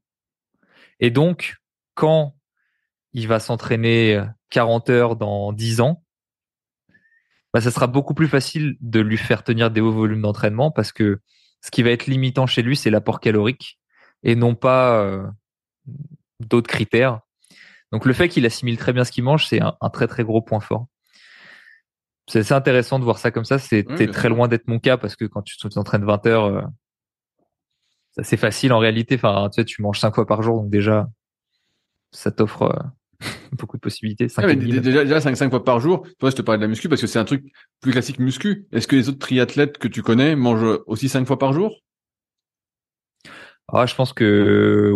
Et donc, quand il va s'entraîner 40 heures dans 10 ans, bah, ça sera beaucoup plus facile de lui faire tenir des hauts volumes d'entraînement parce que ce qui va être limitant chez lui, c'est l'apport calorique et non pas euh, d'autres critères. Donc le fait qu'il assimile très bien ce qu'il mange, c'est un, très très gros point fort. C'est assez intéressant de voir ça comme ça. C'était très loin d'être mon cas parce que quand tu t'entraînes 20 heures, euh, c'est assez facile en réalité. Enfin, tu sais, tu manges 5 fois par jour, donc déjà, ça t'offre euh, beaucoup de possibilités. 5 déjà, déjà 5, 5 fois par jour. Toi, je te parlais de la muscu parce que c'est un truc plus classique muscu. Est-ce que les autres triathlètes que tu connais mangent aussi 5 fois par jour? Ah, je pense que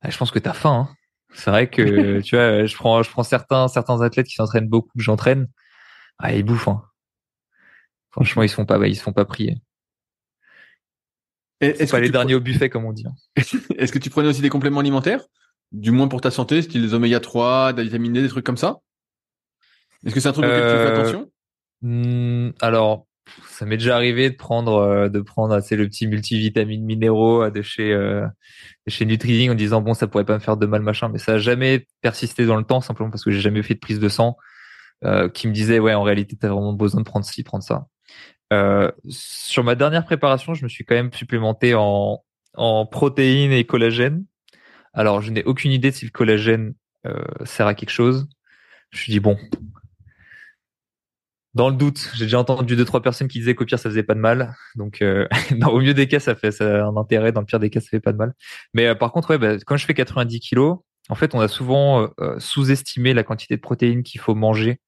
ah, je pense que tu as faim. Hein. C'est vrai que tu vois, je prends, je prends certains, certains athlètes qui s'entraînent beaucoup, que j'entraîne. Ah, ils bouffent. Hein. Franchement, ils se font pas, ils se font pas prier. Pas les derniers au buffet, comme on dit. Hein. Est-ce que tu prenais aussi des compléments alimentaires, du moins pour ta santé, style des oméga 3, des vitamines D, des trucs comme ça? Est-ce que c'est un truc auquel tu fais euh, attention? hmm, Alors, ça m'est déjà arrivé de prendre euh, de prendre c'est le petit multivitamine minéraux euh, de chez euh, chez en disant bon ça pourrait pas me faire de mal machin mais ça a jamais persisté dans le temps simplement parce que j'ai jamais fait de prise de sang qui me disait ouais en réalité tu as vraiment besoin de prendre ci prendre ça euh, sur ma dernière préparation je me suis quand même supplémenté en protéines et collagène alors je n'ai aucune idée si le collagène sert à quelque chose je me suis dit bon dans le doute, j'ai déjà entendu deux trois personnes qui disaient qu'au pire ça faisait pas de mal. Donc euh, au mieux des cas ça fait un intérêt, dans le pire des cas ça fait pas de mal. Mais euh, par contre ouais, bah, quand je fais 90 kilos, en fait on a souvent euh, sous-estimé la quantité de protéines qu'il faut manger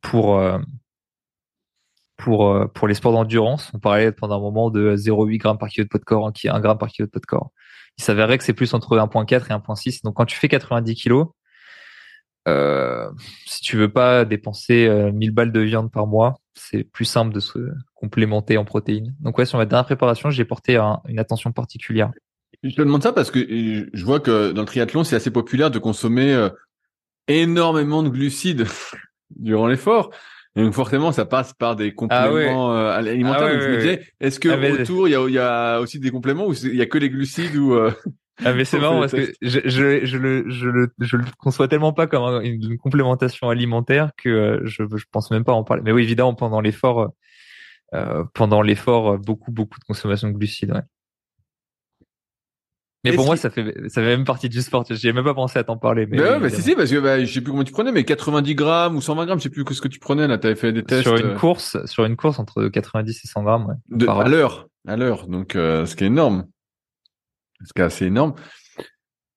pour pour pour les sports d'endurance. On parlait pendant un moment de 0,8 grammes par kilo de poids de corps, qui est 1 gramme par kilo de poids de corps. Il s'avérait que c'est plus entre 1.4 et 1.6. Donc quand tu fais 90 kilos, euh, si tu veux pas dépenser 1000 euh, balles de viande par mois, c'est plus simple de se complémenter en protéines. Donc ouais, sur ma dernière préparation, j'ai porté une attention particulière. Je te demande ça parce que je vois que dans le triathlon, c'est assez populaire de consommer euh, énormément de glucides durant l'effort. Et donc forcément, ça passe par des ah compléments alimentaires. Ah je me disais, est-ce que ah, autour, il y a, y a, aussi des compléments ou il y a que les glucides ou ah mais c'est marrant parce que je, je, je, le, je, le, je le conçois tellement pas comme une, complémentation alimentaire que euh, je, je pense même pas en parler. Mais oui, évidemment, pendant l'effort, pendant l'effort beaucoup beaucoup de consommation de glucides. Ouais. Mais pour moi, ça fait, ça fait même partie du sport. J'ai même pas pensé à t'en parler. Mais, ouais, mais si, si, parce que bah, je sais plus comment tu prenais, mais 90 grammes ou 120 grammes, je sais plus ce que tu prenais là. T'avais fait des tests sur une euh, course, sur une course entre 90 et 100 grammes. Ouais, de, à l'heure, à l'heure. Donc, euh, ce qui est énorme, ce qui est assez énorme.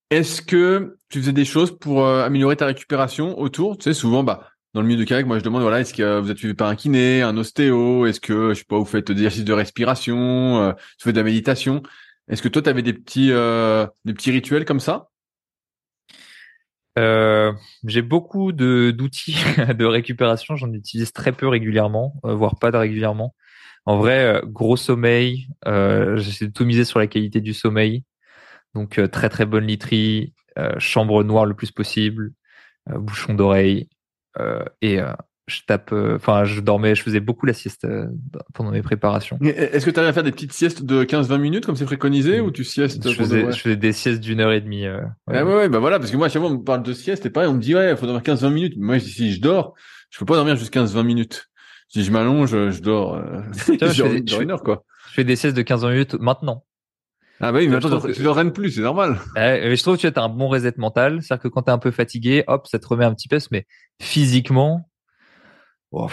Est-ce que tu faisais des choses pour euh, améliorer ta récupération autour? Tu sais, souvent, bah, dans le milieu du kayak, moi, je demande, voilà, est-ce que vous êtes suivi par un kiné, un ostéo? Est-ce que, je sais pas, vous faites des exercices de respiration, euh, tu fais de la méditation? Est-ce que toi, tu avais des petits, euh, des petits rituels comme ça? Euh, J'ai beaucoup d'outils de récupération. J'en utilise très peu régulièrement, euh, voire pas de régulièrement. En vrai, gros sommeil. J'essaie de tout miser sur la qualité du sommeil. Donc très très bonne literie, chambre noire le plus possible, bouchon d'oreille et je tape, euh, enfin, je dormais, je faisais beaucoup la sieste euh, pendant mes préparations. Est-ce que tu arrives à faire des petites siestes de 15-20 minutes comme c'est préconisé ou tu siestes je faisais, je faisais, des siestes d'une heure et demie. Euh, ouais. Ah ouais, ouais, bah voilà, parce que moi, à chaque fois, on me parle de sieste et pareil, on me dit, ouais, il faut dormir 15-20 minutes. Moi, si je dors, je peux pas dormir jusqu'à 15-20 minutes. Si je m'allonge, je dors, euh, je dors une heure, quoi. Je fais des siestes de 15 minutes maintenant. Ah bah oui, mais attends, tu ne plus, c'est normal. mais je trouve que tu as un bon reset mental. C'est-à-dire que quand tu es un peu fatigué, hop, ça te remet un petit peu, mais physiquement, oh,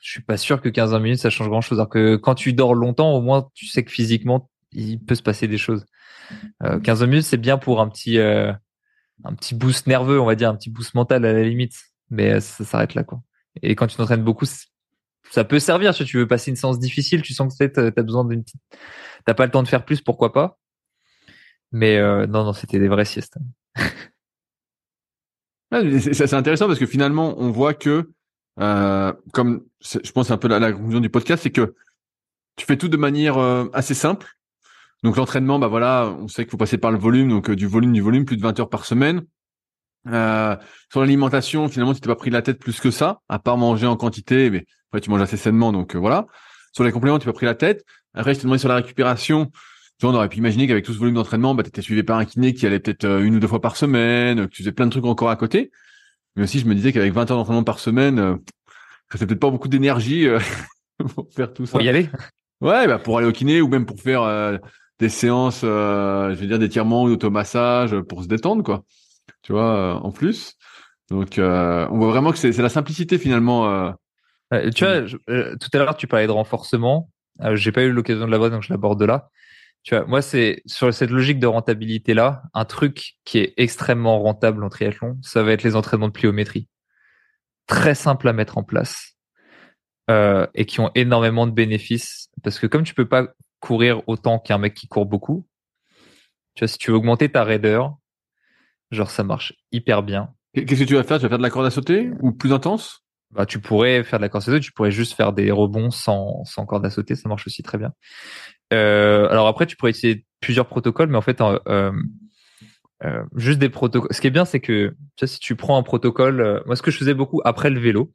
je suis pas sûr que 15 minutes ça change grand chose. Alors que quand tu dors longtemps, au moins tu sais que physiquement il peut se passer des choses. Euh, 15 minutes c'est bien pour un petit euh, un petit boost nerveux, on va dire un petit boost mental à la limite, mais euh, ça s'arrête là quoi. Et quand tu t'entraînes beaucoup, ça peut servir si tu veux passer une séance difficile, tu sens que tu as besoin d'une petite t'as pas le temps de faire plus, pourquoi pas. Mais euh, non non, c'était des vraies siestes. c'est intéressant parce que finalement, on voit que euh, comme je pense un peu la, conclusion du podcast, c'est que tu fais tout de manière euh, assez simple. Donc l'entraînement, bah voilà, on sait qu'il faut passer par le volume, donc euh, du volume, du volume, plus de 20 heures par semaine. sur l'alimentation, finalement, tu t'es pas pris la tête plus que ça, à part manger en quantité, mais après tu manges assez sainement, donc voilà. Sur les compléments, tu t'es pas pris la tête. Après, je t'ai demandé sur la récupération. Tu vois, on aurait pu imaginer qu'avec tout ce volume d'entraînement, bah, tu étais suivi par un kiné qui allait peut-être une ou deux fois par semaine, que tu faisais plein de trucs encore à côté. Mais aussi, je me disais qu'avec 20 heures d'entraînement par semaine, euh, ça fait peut-être pas beaucoup d'énergie euh, pour faire tout ça. Pour y aller? Ouais, bah pour aller au kiné ou même pour faire euh, des séances, je veux dire, d'étirement ou d'automassage pour se détendre, quoi. Tu vois, en plus. Donc, on voit vraiment que c'est la simplicité finalement. tu vois, tout à l'heure, tu parlais de renforcement. J'ai pas eu l'occasion de l'avoir, donc je l'aborde là. Tu vois, moi, c'est sur cette logique de rentabilité là, un truc qui est extrêmement rentable en triathlon, ça va être les entraînements de pliométrie. Très simple à mettre en place euh, et qui ont énormément de bénéfices parce que comme tu peux pas courir autant qu'un mec qui court beaucoup, tu vois, si tu veux augmenter ta raideur, genre ça marche hyper bien. Qu'est-ce que tu vas faire? Tu vas faire de la corde à sauter ou plus intense? Bah, tu pourrais faire de la corde à sauter, tu pourrais juste faire des rebonds sans, sans corde à sauter, ça marche aussi très bien. Euh, alors après, tu pourrais essayer plusieurs protocoles, mais en fait, euh, euh, juste des protocoles. Ce qui est bien, c'est que si tu prends un protocole, moi, ce que je faisais beaucoup après le vélo,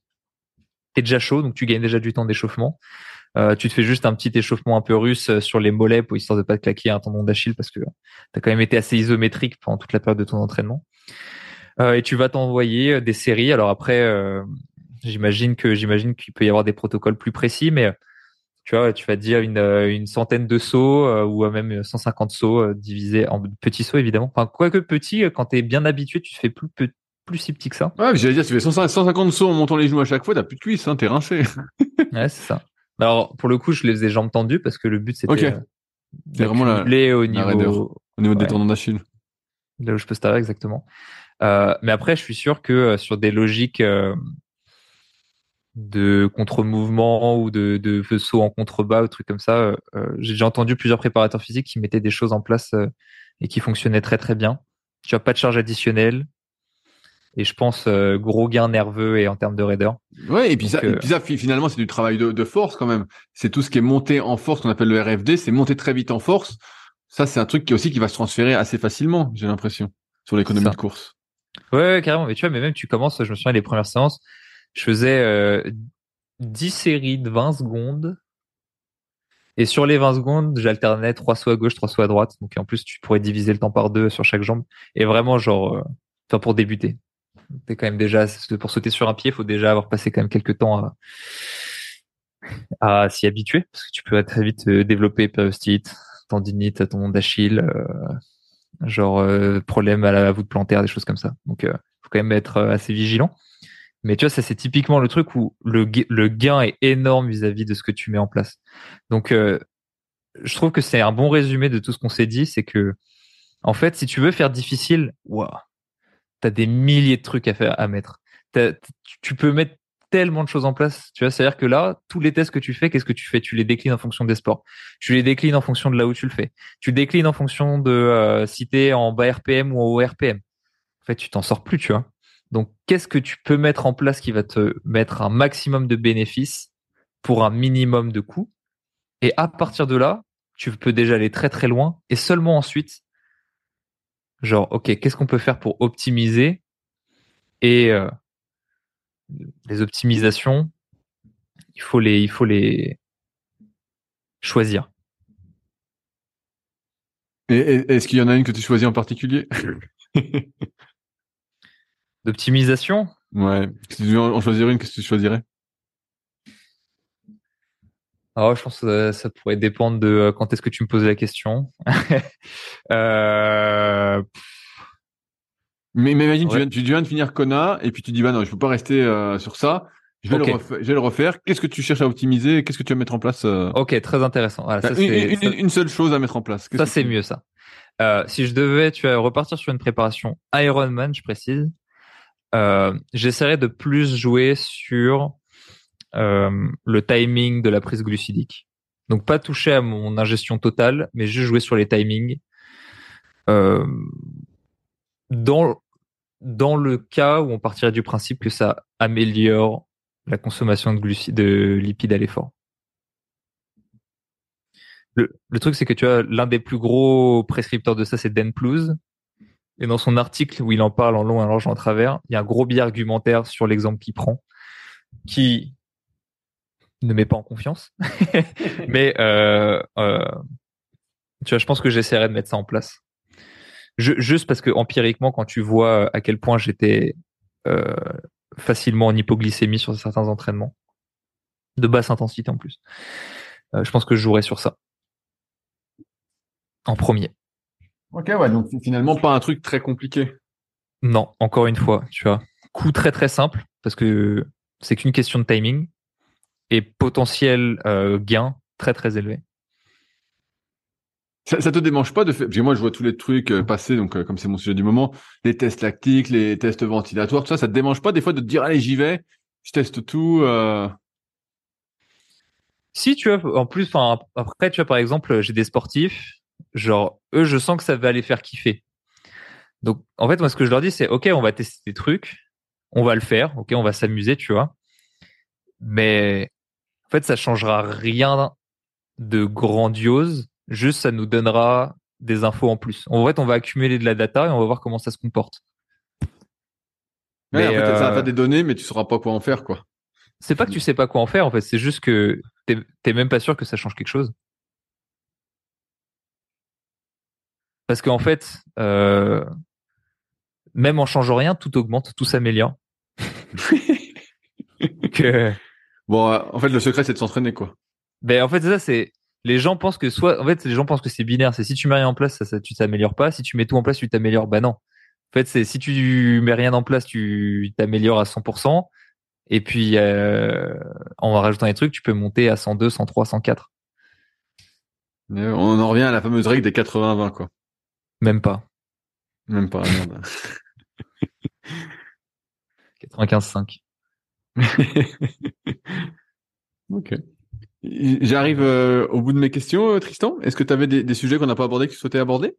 t'es déjà chaud, donc tu gagnes déjà du temps d'échauffement. Tu te fais juste un petit échauffement un peu russe sur les mollets pour histoire de pas te claquer un tendon d'Achille parce que t'as quand même été assez isométrique pendant toute la période de ton entraînement. Et tu vas t'envoyer des séries. Alors après, j'imagine que j'imagine qu'il peut y avoir des protocoles plus précis, mais tu vois, tu vas dire une, euh, une centaine de sauts euh, ou même 150 sauts euh, divisés en petits sauts évidemment. Enfin, quoique petit, quand tu es bien habitué, tu fais plus plus si petit que ça. Ouais, j'allais dire, tu fais 150 sauts en montant les genoux à chaque fois, t'as plus de cuisses, hein, t'es rincé. ouais, c'est ça. Alors, pour le coup, je les faisais jambes tendues parce que le but c'était okay. c'est vraiment la, au niveau au niveau des tendons d'Achille. Là où je peux se exactement. Euh, mais après, je suis sûr que sur des logiques de contre-mouvement ou de, de, saut en contrebas ou trucs comme ça. Euh, euh, j'ai déjà entendu plusieurs préparateurs physiques qui mettaient des choses en place euh, et qui fonctionnaient très très bien. Tu as pas de charge additionnelle et je pense gros gain nerveux et en termes de raideur. Ouais, et puis, ça, puis ça, finalement, c'est du travail de, de force quand même. C'est tout ce qui est monté en force qu'on appelle le RFD, c'est monter très vite en force. Ça, c'est un truc qui aussi qui va se transférer assez facilement, j'ai l'impression, sur l'économie de course. Ouais, carrément. Mais tu vois, mais même tu commences, je me souviens les premières séances, je faisais euh, 10 séries de 20 secondes. Et sur les 20 secondes, j'alternais trois sauts à gauche, trois sauts à droite. Donc en plus, tu pourrais diviser le temps par deux sur chaque jambe. Et vraiment, genre, euh, pour débuter. T'es quand même déjà, pour sauter sur un pied, il faut déjà avoir passé quand même quelques temps à, s'y habituer parce que tu peux très vite développer périostite, tendinite ton d'Achille, genre problème à la voûte plantaire, des choses comme ça. Donc, faut quand même être assez vigilant. Mais tu vois, ça c'est typiquement le truc où le, gain est énorme vis-à-vis de ce que tu mets en place. Donc, euh, je trouve que c'est un bon résumé de tout ce qu'on s'est dit, c'est que, en fait, si tu veux faire difficile, waouh, t'as des milliers de trucs à faire, à mettre. Tu peux mettre tellement de choses en place. Tu vois, c'est-à-dire que là, tous les tests que tu fais, qu'est-ce que tu fais? Tu les déclines en fonction des sports. Tu les déclines en fonction de là où tu le fais. Tu déclines en fonction de euh, si t'es en bas RPM ou en haut RPM. En fait, tu t'en sors plus, tu vois. Donc, qu'est-ce que tu peux mettre en place qui va te mettre un maximum de bénéfices pour un minimum de coûts? Et à partir de là, tu peux déjà aller très très loin et seulement ensuite, genre, ok, qu'est-ce qu'on peut faire pour optimiser et euh, les optimisations, il faut les, il faut les choisir. Et, est-ce qu'il y en a une que tu choisis en particulier? D'optimisation? Ouais. Si tu devais en choisir une, qu'est-ce que tu choisirais? Ah, je pense que ça, pourrait dépendre de euh, quand est-ce que tu me poses la question. euh... Mais, mais imagine, tu, viens, tu, viens, de finir Kona et puis tu dis bah non, je peux pas rester euh, sur ça. Je vais, le refaire, je vais le refaire. Qu'est-ce que tu cherches à optimiser Qu'est-ce que tu vas mettre en place euh? Ok, très intéressant. Voilà, ça, une, une, une, seule chose à mettre en place. Ça, c'est mieux ça. Euh, si je devais, tu vas repartir sur une préparation Ironman, je précise. Euh, j'essaierai de plus jouer sur euh, le timing de la prise glucidique. Donc pas toucher à mon ingestion totale, mais juste jouer sur les timings. Euh, dans dans le cas où on partirait du principe que ça améliore la consommation de, glucides, de lipides à l'effort. Le, le, truc, c'est que tu as l'un des plus gros prescripteurs de ça, c'est Dan Plews, et dans son article où il en parle en long et en large en travers, il y a un gros biais argumentaire sur l'exemple qu'il prend, qui ne met pas en confiance. Mais euh, euh, tu vois, je pense que j'essaierai de mettre ça en place. Juste parce que empiriquement, quand tu vois à quel point j'étais euh, facilement en hypoglycémie sur certains entraînements, de basse intensité en plus, euh, je pense que je jouerai sur ça en premier. Ok, ouais, donc finalement pas un truc très compliqué. Non, encore une fois, tu vois. Coup très très simple, parce que c'est qu'une question de timing, et potentiel euh, gain très très élevé. Ça, ça te démange pas de faire, parce que moi je vois tous les trucs euh, passer, donc euh, comme c'est mon sujet du moment, les tests lactiques, les tests ventilatoires, tout ça, ça te démange pas des fois de te dire allez j'y vais, je teste tout. Si tu vois, en plus, enfin après tu vois par exemple, j'ai des sportifs genre eux je sens que ça va les faire kiffer. Donc en fait moi ce que je leur dis c'est ok on va tester des trucs on va le faire ok on va s'amuser tu vois. Mais en fait ça changera rien de grandiose juste ça nous donnera des infos en plus. En fait on va accumuler de la data et on va voir comment ça se comporte. Mais, en fait, ça va des données mais tu sauras pas quoi en faire quoi. C'est pas que tu sais pas quoi en faire en fait c'est juste que t'es même pas sûr que ça change quelque chose Parce qu'en fait, euh, même en changeant rien, tout augmente, tout s'améliore. Bon, euh, en fait, le secret, c'est de s'entraîner, quoi. Ben, en fait, ça, c'est les gens pensent que soit, en fait, les gens pensent que c'est binaire. C'est si tu mets rien en place, ça, ça tu t'améliores pas. Si tu mets tout en place, tu t'améliores. Bah non. En fait, c'est si tu mets rien en place, tu t'améliores à 100%. Et puis, euh, en rajoutant des trucs, tu peux monter à 102, 103, 104. on en revient à la fameuse règle des 80-20, quoi. Même pas. Même pas, merde. 95,5. ok. J'arrive euh, au bout de mes questions, euh, Tristan. Est-ce que tu avais des, sujets qu'on n'a pas abordés que tu souhaitais aborder?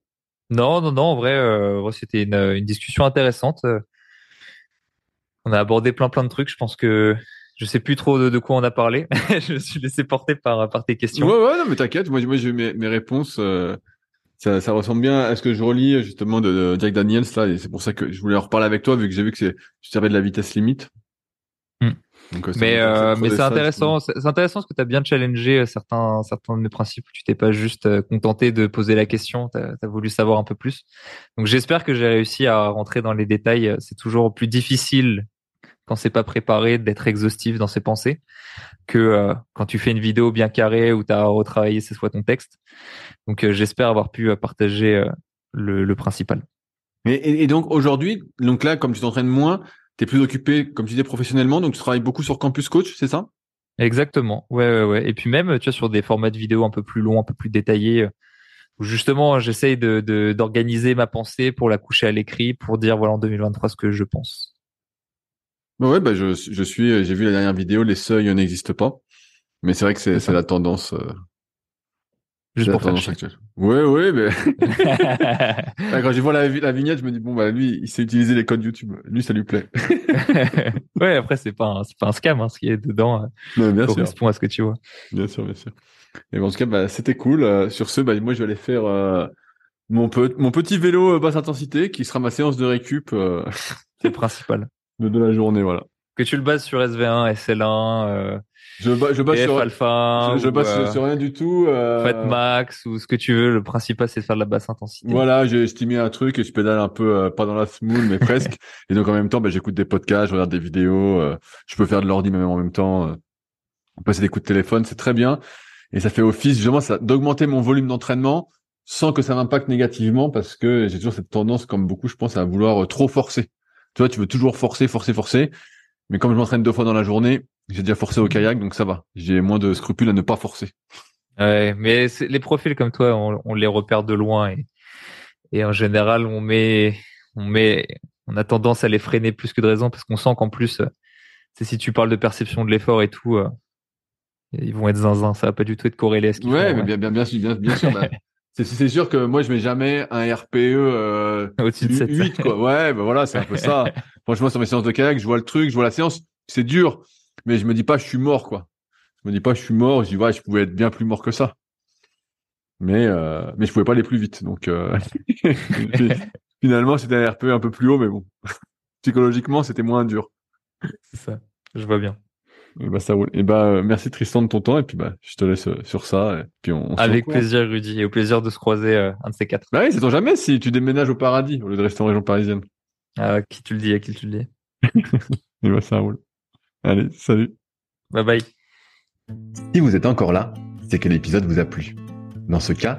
Non, non, non. En vrai, euh, c'était une, discussion intéressante. On a abordé plein, plein de trucs. Je pense que je sais plus trop de, quoi on a parlé. je me suis laissé porter par, par tes questions. Ouais, ouais, non, mais t'inquiète. Moi, moi j'ai mes, mes réponses. Ça, ça, ressemble bien à ce que je relis justement de, Jack Daniels là, et c'est pour ça que je voulais en reparler avec toi vu que j'ai vu que c'est tu servais de la vitesse limite. Hmm. Euh, mais euh, mais c'est intéressant, c'est intéressant parce que tu as bien challengé euh, certains certains de mes principes. Tu t'es pas juste contenté de poser la question, tu as, voulu savoir un peu plus. Donc j'espère que j'ai réussi à rentrer dans les détails. C'est toujours plus difficile quand c'est pas préparé d'être exhaustif dans ses pensées que euh, quand tu fais une vidéo bien carrée où tu as retravaillé cette fois ton texte. Donc j'espère avoir pu partager le, principal. Et, et donc aujourd'hui, donc là, comme tu t'entraînes moins, tu es plus occupé, comme tu disais, professionnellement, donc tu travailles beaucoup sur Campus Coach, c'est ça? Exactement. Ouais, ouais, ouais. Et puis même, tu vois, sur des formats de vidéo un peu plus longs, un peu plus détaillés, où justement, j'essaye de, d'organiser ma pensée pour la coucher à l'écrit, pour dire, voilà, en 2023, ce que je pense. Bah ouais, bah je, je suis, j'ai vu la dernière vidéo, les seuils n'existent pas. Mais c'est vrai que c'est, c'est la tendance. Euh, Juste pour faire Ouais, ouais, mais quand je vois la, la, vignette, je me dis bon bah lui, il sait utiliser les codes YouTube. Lui, ça lui plaît. ouais, après c'est pas c'est pas un scam, hein, ce qui est dedans. Non, bien correspond à ce que tu vois. Bien sûr, bien sûr. Et bon, en tout cas, bah, c'était cool. Euh, sur ce, bah, moi, je vais aller faire euh, mon, mon petit vélo euh, basse intensité, qui sera ma séance de récup. c'est principal. De, de la journée, voilà. Que tu le bases sur SV1, SL1. Je, je base sur alpha, je, base sur, rien du tout. Euh... Fat max ou ce que tu veux. Le principal c'est de faire de la basse intensité. Voilà, j'ai estimé un truc et je pédale un peu euh, pas dans la smooth mais presque. Et donc en même temps, bah, j'écoute des podcasts, je regarde des vidéos. Euh, je peux faire de l'ordi même en même temps. Euh, passer des coups de téléphone, c'est très bien. Et ça fait office justement d'augmenter mon volume d'entraînement sans que ça m'impacte négativement parce que j'ai toujours cette tendance, comme beaucoup, je pense, à vouloir trop forcer. Tu vois, tu veux toujours forcer, forcer, forcer. Mais comme je m'entraîne deux fois dans la journée, j'ai déjà forcé au kayak, donc ça va. J'ai moins de scrupules à ne pas forcer. Ouais, mais les profils comme toi, on, les repère de loin et, et en général, on met, on met, on a tendance à les freiner plus que de raison parce qu'on sent qu'en plus, c'est si tu parles de perception de l'effort et tout, euh, ils vont être zinzin. Ça va pas du tout être corrélé à ce qu'ils ouais, font. Mais bien, bien, bien, bien, bien sûr. Bah, c'est sûr que moi, je mets jamais un RPE euh, au-dessus de 8, quoi. Ouais, bah voilà, c'est un peu ça. Franchement, sur mes séances de kayak, je vois le truc, je vois la séance, c'est dur mais je me dis pas je suis mort quoi. Je me dis pas je suis mort, je dis ouais, je pouvais être bien plus mort que ça. Mais euh, mais je pouvais pas aller plus vite donc euh... finalement c'était un RP un peu plus haut mais bon. Psychologiquement, c'était moins dur. C'est ça. Je vois bien. Et bah ça roule. Et bah euh, merci Tristan de ton temps et puis bah je te laisse euh, sur ça et puis on, Avec plaisir Rudy et au plaisir de se croiser un de ces quatre. Bah oui, c'est ton jamais si tu déménages au paradis au lieu de rester en région parisienne. Ah, qui tu le dis, à qui tu le dis. et bah ça roule. Allez, salut. Bye bye. Si vous êtes encore là, c'est que l'épisode vous a plu. Dans ce cas,